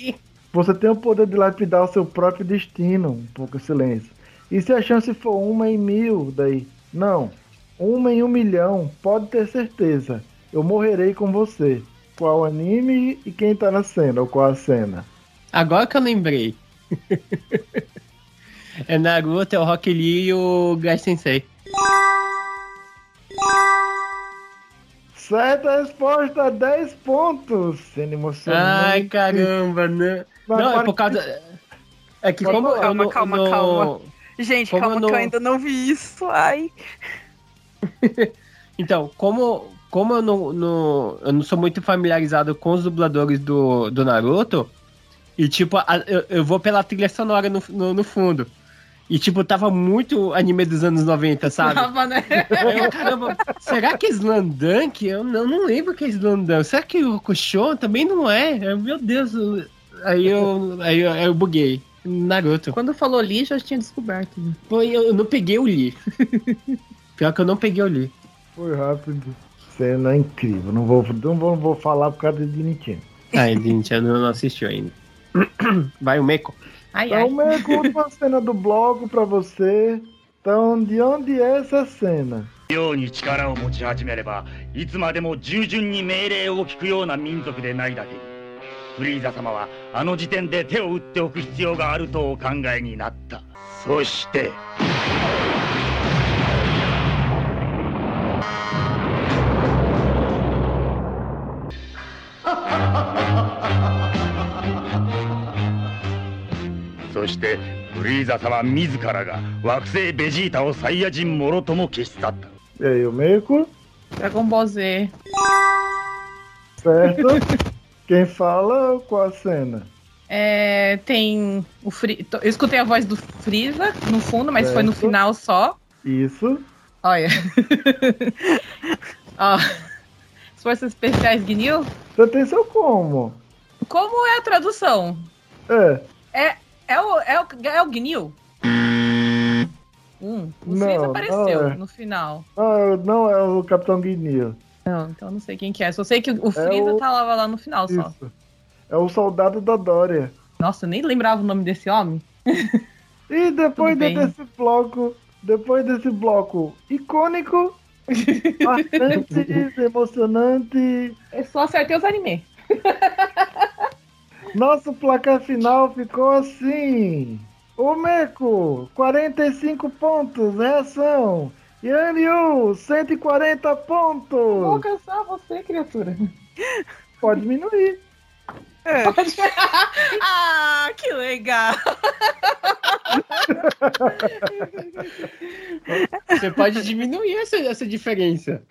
Você tem o poder de lapidar o seu próprio destino. Um pouco de silêncio. E se a chance for uma em mil, daí? Não. Uma em um milhão, pode ter certeza. Eu morrerei com você. Qual anime e quem tá na cena, ou qual a cena? Agora que eu lembrei. é Naruto, é o Rock Lee e o Gai Sensei. Certa resposta, 10 pontos. Sendo emocionante. Ai, caramba, né? Mas Não, é por causa. É que como falar. eu não. Calma, eu calma, não- calma. Gente, Como calma eu que eu ainda não vi isso. Ai. Então, como, como eu, não, não- eu não sou muito familiarizado com os dubladores do, do Naruto, e tipo, a- eu, eu vou pela trilha sonora no, no, no fundo. E tipo, tava muito anime dos anos 90, sabe? Tava, né? Eu, caramba, será que é Slandunk? Eu não, não lembro que é Slandunk. Será que o Kushon também não é? Eu, Meu Deus. eu- Aí eu, aí eu, eu buguei. Naruto. Quando falou Lee, já tinha descoberto. né? Pô, Eu, eu não peguei o Lee. Pior que eu não peguei o Lee. Foi rápido Cena incrível. Não vou, não vou, não vou falar por causa de Nintendo. Ai, gente, eu não assistiu ainda. Vai o Meiko. Ai, ai. Então, meio que última cena do bloco pra você. Então, de onde é essa cena? ように力を持ち始めればいつまでも従順に命令を聞くような民族でないだけにフリーザ様はあの時点で手を打っておく必要があるとお考えになったそして そしてフリーザ様自らが惑星ベジータをサイヤ人もろとも消し去った E aí, o Meiko? Dragon Ball Z. Certo? Quem fala, qual a cena? É, tem o Fri... Eu escutei a voz do Freeza no fundo, mas foi no Certo. final só. Isso. Olha. Ó. As Forças Especiais Gnil. Você tem seu como? Como é a tradução? É. É, é, o, é, o, é o Gnil? Hum, o Não, Freeza não apareceu é. no final. Não, não é o Capitão Guinea. Não, então eu não sei quem que é. Só sei que o Freeza o- tá lá, lá no final só. Isso. É o soldado da Dória. Nossa, eu nem lembrava o nome desse homem. E depois bem. desse bloco, depois desse bloco icônico, bastante emocionante, Eu só acertei os anime. nosso placar final ficou assim. O Meco, 45 pontos, reação. Yanryu, 140 Vou pontos. alcançar você, criatura. Pode diminuir. Pode... ah, que legal. Você pode diminuir essa, essa diferença.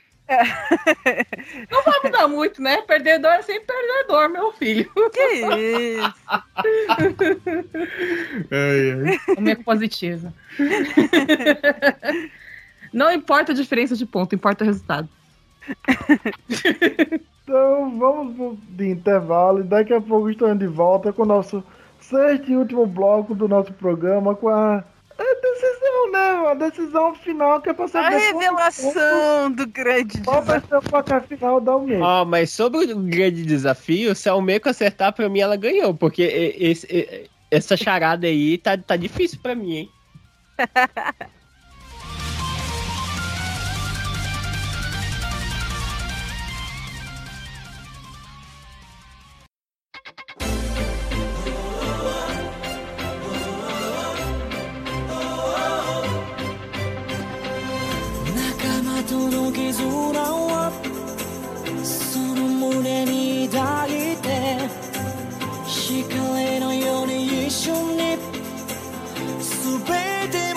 Não vai mudar muito, né? Perdedor é sempre perdedor, meu filho. Que isso? Como é positivo. Não importa a diferença de ponto, importa o resultado. Então vamos pro- de intervalo e daqui a pouco estamos de volta com o nosso sexto e último bloco do nosso programa com a, a decisão, né? A decisão final que é pra ser A revelação do grande Qual vai ser o placar final da Almeida? Ó, mas sobre o grande desafio, se a Almeco acertar, pra mim ela ganhou, porque esse- essa charada aí tá, tá difícil pra mim, hein? との絆はその胸に抱いて光のように一緒に全て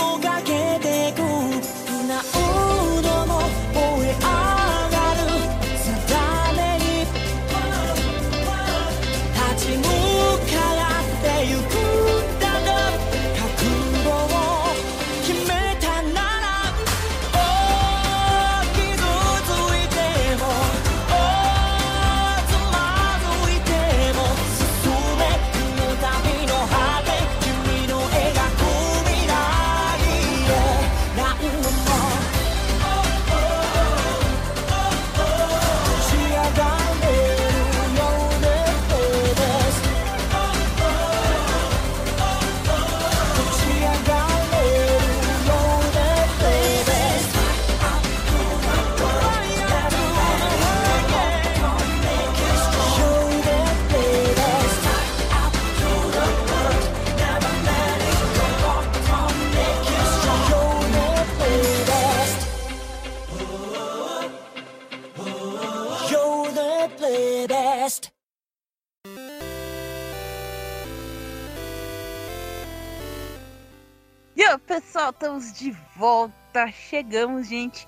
Pessoal, estamos de volta. Chegamos, gente,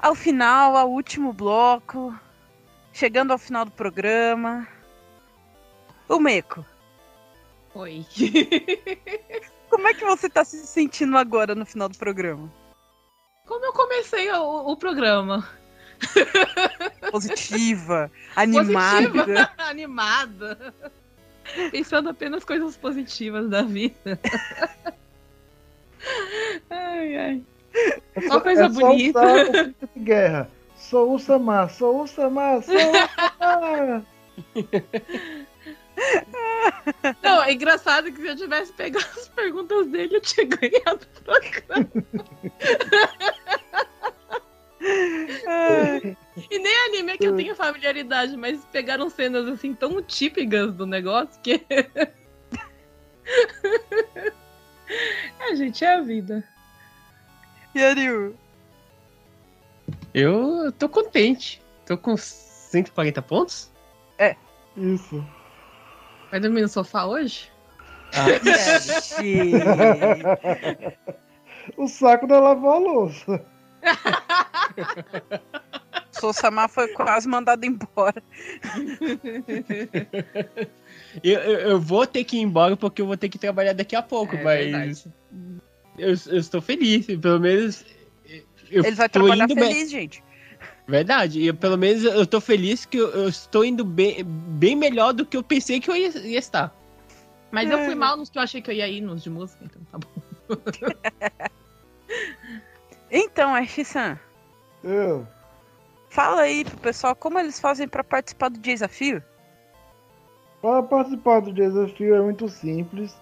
ao final, ao último bloco. Chegando ao final do programa. O Meco, Oi. como é que você tá se sentindo agora no final do programa? Como eu comecei o, o programa? Positiva, animada. Positiva, animada. Pensando apenas coisas positivas da vida. Ai, ai. Só coisa é só bonita. grito de guerra. Sou o Samar, sou o Samar, sou o Samar. Não, é engraçado que se eu tivesse pegado as perguntas dele, eu tinha ganhado o programa. E nem anime é que eu tenho familiaridade, mas pegaram cenas assim tão típicas do negócio que. é, gente, é a vida. Yariu. Eu tô contente. Tô com 140 pontos? É. Isso. Vai dormir no sofá hoje? o saco da lavou a louça. Sousama foi quase mandado embora. Eu, eu, eu vou ter que ir embora porque eu vou ter que trabalhar daqui a pouco, É mas. Eu, eu estou feliz, pelo menos. Eu Ele vai trabalhar indo bem. feliz, gente. Verdade, e pelo menos eu tô feliz que eu, eu estou indo bem, bem melhor do que eu pensei que eu ia, ia estar. Mas eu fui mal nos que eu achei que eu ia ir nos de música, então tá bom. Então, Ash-san, Eu. fala aí pro pessoal como eles fazem pra participar do desafio. Para participar do desafio é muito simples.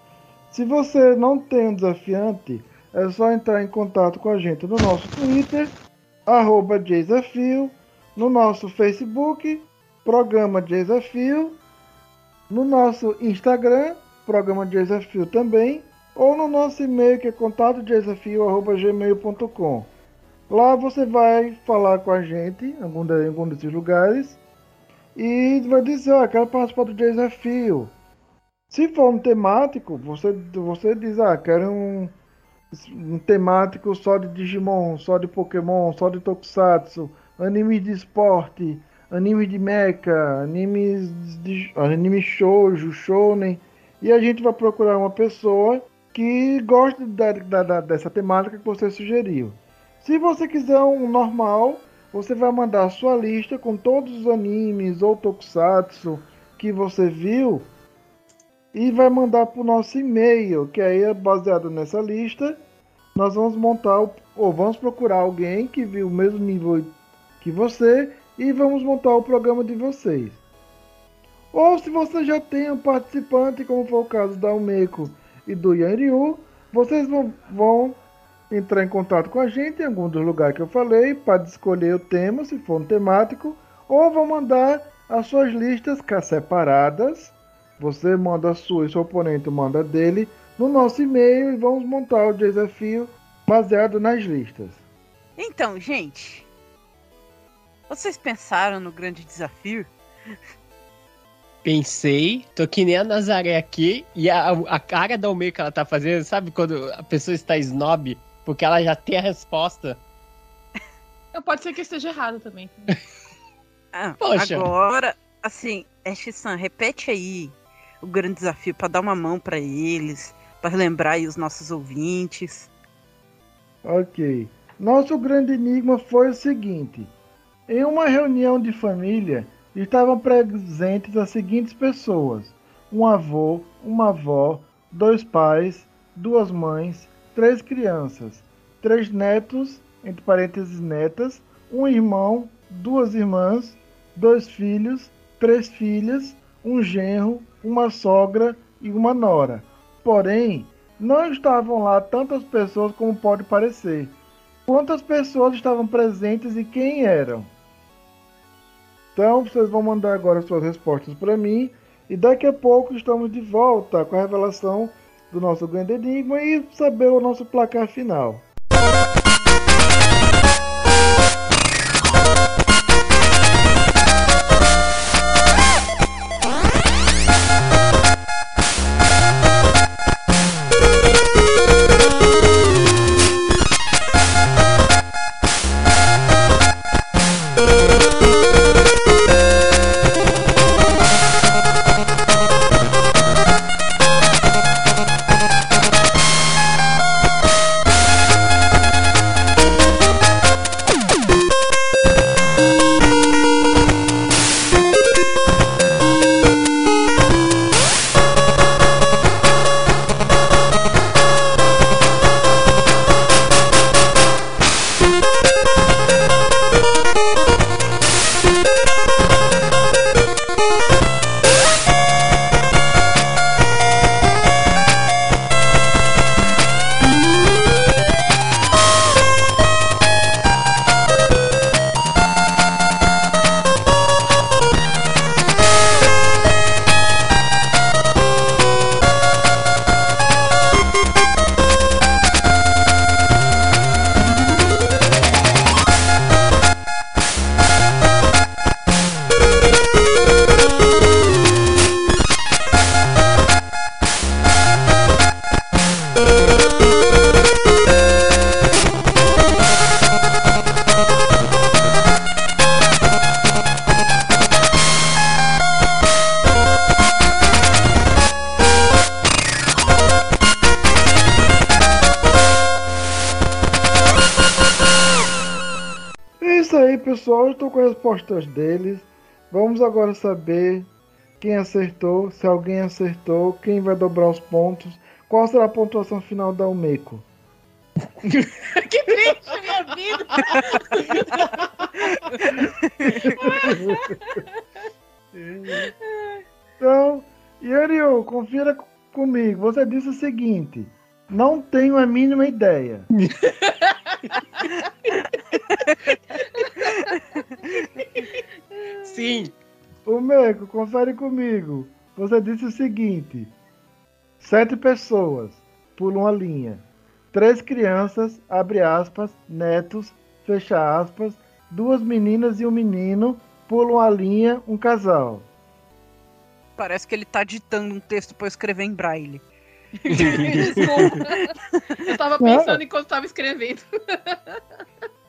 Se você não tem um desafiante, é só entrar em contato com a gente no nosso Twitter, arroba desafio, no nosso Facebook, programa desafio, no nosso Instagram, programa desafio também, ou no nosso e-mail que é contatodesafio.gmail.com. Lá você vai falar com a gente em algum, desses lugares e vai dizer, ó, quero participar do desafio. Se for um temático, você, você diz, ah, quero um, um temático só de Digimon, só de Pokémon, só de Tokusatsu, animes de esporte, animes de mecha, animes de anime shoujo, shounen, e a gente vai procurar uma pessoa que goste da, da- da- dessa temática que você sugeriu. Se você quiser um normal, você vai mandar a sua lista com todos os animes ou tokusatsu que você viu e vai mandar para o nosso e-mail, que aí é baseado nessa lista. Nós vamos montar ou vamos procurar alguém que viu o mesmo nível que você e vamos montar o programa de vocês. Ou se você já tem um participante, como foi o caso da Umeko e do Yanryu, vocês vão, vão entrar em contato com a gente em algum dos lugares que eu falei para escolher o tema, se for um temático, ou vão mandar as suas listas separadas. Você manda a sua e seu oponente manda a dele no nosso e-mail e vamos montar o desafio baseado nas listas. Então, gente, vocês pensaram no grande desafio? Pensei, tô que nem a Nazaré aqui, e a, a cara da Almeida que ela tá fazendo, sabe quando a pessoa está snob, porque ela já tem a resposta? Não, pode ser que eu esteja errado também. Ah, Poxa. Agora, assim, Ash-san, repete aí o grande desafio pra dar uma mão pra eles, pra relembrar aí os nossos ouvintes. Ok. Nosso grande enigma foi o seguinte: em uma reunião de família estavam presentes as seguintes pessoas: um avô, uma avó, dois pais, duas mães, três crianças, três netos, entre parênteses netas, um irmão, duas irmãs, dois filhos, três filhas, um genro, uma sogra e uma nora. Porém, não estavam lá tantas pessoas como pode parecer. Quantas pessoas estavam presentes e quem eram? Então, vocês vão mandar agora suas respostas para mim e daqui a pouco estamos de volta com a revelação do nosso grande enigma e saber o nosso placar final. Respostas deles. Vamos agora saber quem acertou, se alguém acertou, quem vai dobrar os pontos, qual será a pontuação final da Umeko. que triste, minha vida! Então, Yanryu, confira comigo. Você disse o seguinte: não tenho a mínima ideia. Sim. O Meco, confere comigo. Você disse o seguinte: sete pessoas. pula uma linha. Três crianças, abre aspas, netos, fecha aspas, duas meninas e um menino, pulam a linha, um casal. Parece que ele tá ditando um texto pra eu escrever em braille. Desculpa. Eu tava pensando enquanto tava escrevendo.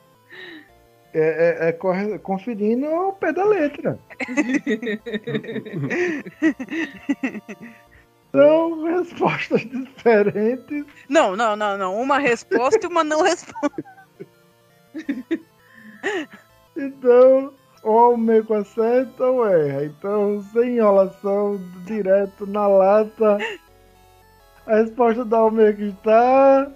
É, é- é conferindo o pé da letra. São respostas diferentes. Não, não, não, não. Uma resposta e uma não resposta. Então, ou o meio acerta ou erra. Então, sem enrolação, direto na lata. A resposta da Almeida está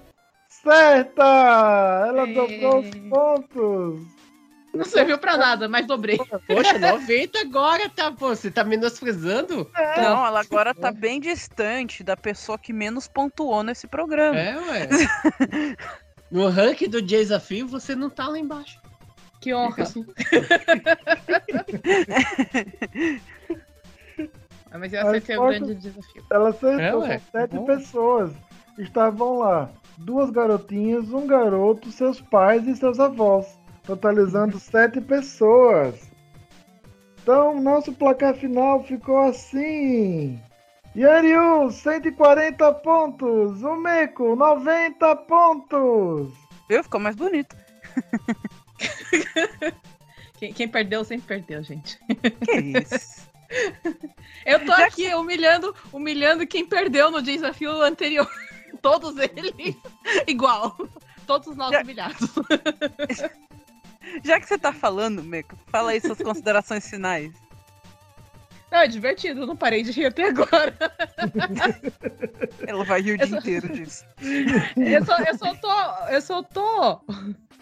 certa! Ela dobrou os pontos. Não serviu pra nada, mas dobrei. Poxa, 90 agora, tá? Pô, você tá menosprezando? Não, ela agora tá bem distante da pessoa que menos pontuou nesse programa. É, ué. No ranking do desafio, você não tá lá embaixo. Que honra. Ah, Mas eu A acertei o grande desafio. Ela acertou, É, sete bom. pessoas. Estavam lá. Duas garotinhas, um garoto, seus pais e seus avós. Totalizando sete pessoas. Então, nosso placar final ficou assim. Yariu, 140 pontos. O Meco, 90 pontos. Viu? Ficou mais bonito. Quem, quem perdeu sempre perdeu, gente. Que isso? Eu tô aqui humilhando, humilhando quem perdeu no desafio anterior. Todos eles igual. Todos nós humilhados. Já que você tá falando, Meco, fala aí suas considerações finais. Não, é divertido, eu não parei de rir até agora. Ela vai rir o dia inteiro disso. Eu só, eu só tô. Eu só tô.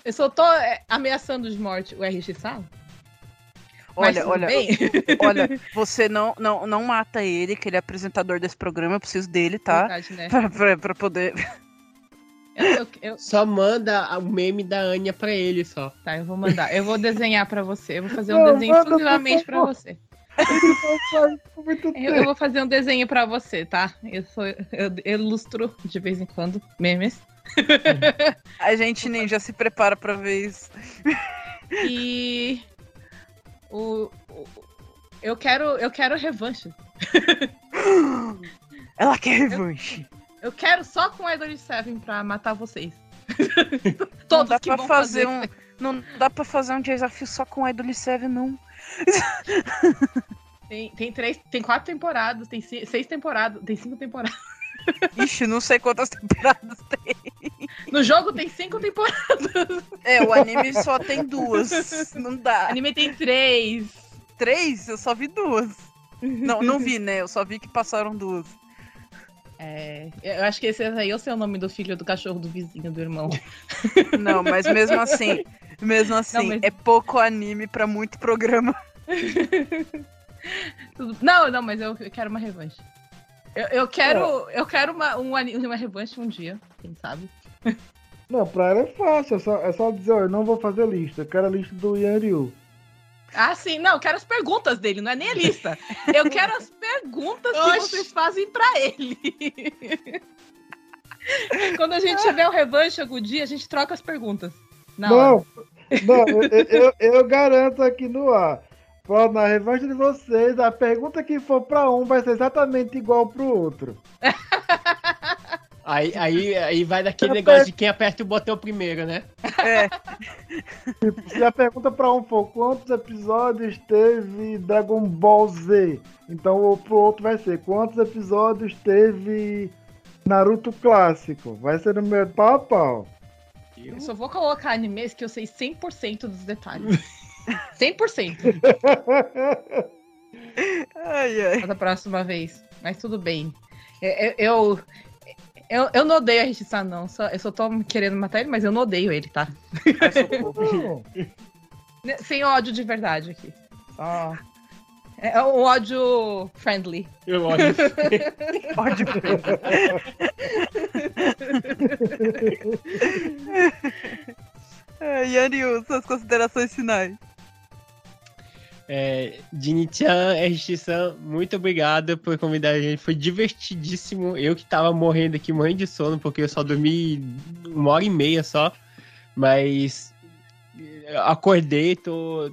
Eu só tô é, ameaçando de morte o RX Sala. Olha, olha, bem? olha, você não, não, não mata ele, que ele é apresentador desse programa, eu preciso dele, tá? Verdade, né? pra, pra- pra poder. Só manda o meme da Anya pra ele só. Tá, eu vou mandar. Eu vou desenhar pra você. Eu vou fazer um Não, desenho manda, exclusivamente pra você. Eu, eu vou fazer um desenho pra você, tá? Eu, sou, eu ilustro de vez em quando memes. A gente nem já se prepara pra ver isso. E o, o- eu quero eu quero revanche. Ela quer revanche. Eu, quero só com Idol Seven pra matar vocês. não Todos dá que pra vão fazer fazer. um. Não dá pra fazer um desafio só com o Idol 7, não. Tem, tem três, tem quatro temporadas, tem se- seis temporadas, tem cinco temporadas. Ixi, não sei quantas temporadas tem. No jogo tem cinco temporadas. É, o anime só tem duas. Não dá. O anime tem três. Três? Eu só vi duas. Não, não vi, né? Eu só vi que passaram duas. É, eu acho que esse aí é o seu nome do filho do cachorro do vizinho, do irmão. Não, mas mesmo assim, mesmo assim, mas- é pouco anime pra muito programa. Não, não, mas eu, eu quero uma revanche. Eu, eu quero, eu quero uma, um uma revanche um dia, quem sabe. Não, pra ela é fácil. É só, é só dizer, ó, eu não vou fazer lista. Eu quero a lista do Yanryu. Ah, sim, não, eu quero as perguntas dele, não é nem a lista. Eu quero as perguntas que Oxi. vocês fazem pra ele. Quando a gente tiver o revanche algum dia, a gente troca as perguntas. Não, não eu, eu, eu garanto aqui no ar. Pô, na revanche de vocês, a pergunta que for pra um vai ser exatamente igual pro outro. Aí, aí, aí vai daquele negócio de quem aperta o botão primeiro, né? É. Se a pergunta pra um for quantos episódios teve Dragon Ball Z, então o pro outro vai ser quantos episódios teve Naruto clássico. Vai ser no meu pau a pau. Eu só vou colocar animes que eu sei 100% dos detalhes. 100%. Ai, ai. Da próxima vez. Mas tudo bem. Eu, eu, eu, eu não odeio a Richissa, não. Só, eu só tô querendo matar ele, mas eu não odeio ele, tá? Ne- Sem ódio de verdade aqui. Só. É um ódio friendly. Eu ódio. ódio É, Yanryu, suas considerações finais. É, Jini-chan, RX-san, muito obrigado por convidar a gente. Foi divertidíssimo. Eu que tava morrendo aqui, morrendo de sono, porque eu só dormi uma hora e meia só. Mas eu acordei, tô,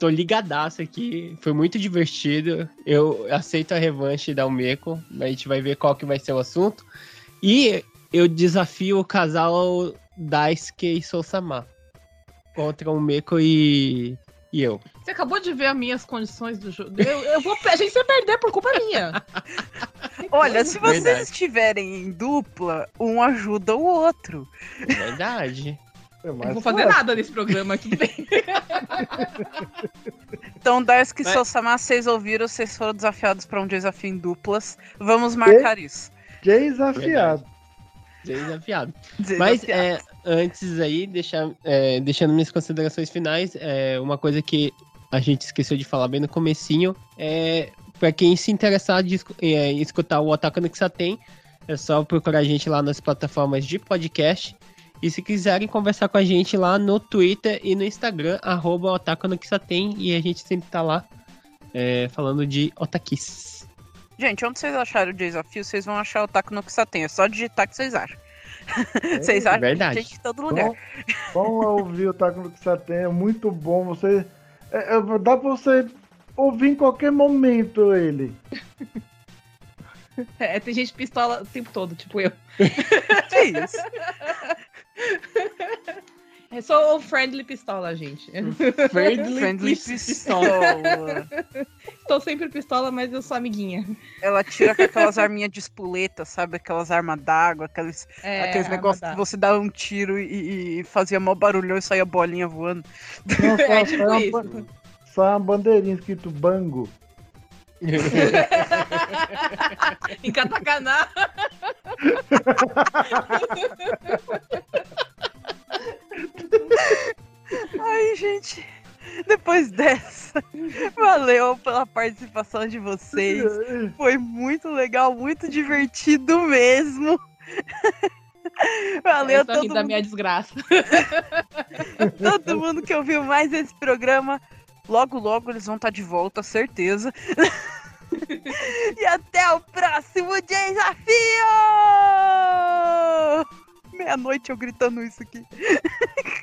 tô ligadaço aqui. Foi muito divertido. Eu aceito a revanche da Umeko. A gente vai ver qual que vai ser o assunto. E eu desafio o casal Daisuke e Sousama contra o Meko e, e eu. Você acabou de ver as minhas condições do jogo. Eu, eu vou. A gente vai perder por culpa minha. Olha, se vocês Verdade. estiverem em dupla, um ajuda o outro. Verdade. É Eu não vou fazer nada nesse programa, tudo bem. Então, e Mas- Sousama, vocês ouviram, vocês foram desafiados para um desafio em duplas. Vamos marcar isso. Desafiado. Desafiado. Mas Desafiado. é, antes aí, deixar, é, deixando minhas considerações finais, é, uma coisa que a gente esqueceu de falar bem no comecinho, é para quem se interessar de, é, em escutar o Otaku no Kisaten, é só procurar a gente lá nas plataformas de podcast. E se quiserem conversar com a gente lá no Twitter e no Instagram, arroba Otaku no Kisaten, e a gente sempre tá lá é, falando de otakis. Gente, onde vocês acharam o desafio, vocês vão achar o Taco no Kisaten. É só digitar que vocês acham. Vocês acham verdade. gente em todo lugar. Bom, bom ouvir o Taco no que você tem, é muito bom. Você. é- é- dá pra você ouvir em qualquer momento ele. É, tem gente pistola o tempo todo, tipo eu. Que isso? Eu sou o friendly pistola, gente. Friendly, Friendly pis- pistola. Estou sempre pistola, mas eu sou amiguinha. Ela tira com aquelas arminhas de espoleta, sabe? Aquelas armas d'água, aqueles, É, aqueles negócios que você dá um tiro e, e fazia mó barulhão e saía bolinha voando. Não, só, É só, tipo uma, isso. ba- só uma bandeirinha escrito bango. em katakana. Ai, gente. Depois dessa, valeu pela participação de vocês. Foi muito legal, muito divertido mesmo. Valeu eu tô todo da mundo, minha desgraça. todo mundo que ouviu mais esse programa. Logo, logo eles vão estar de volta, certeza. e até o próximo desafio! Meia-noite eu gritando isso aqui.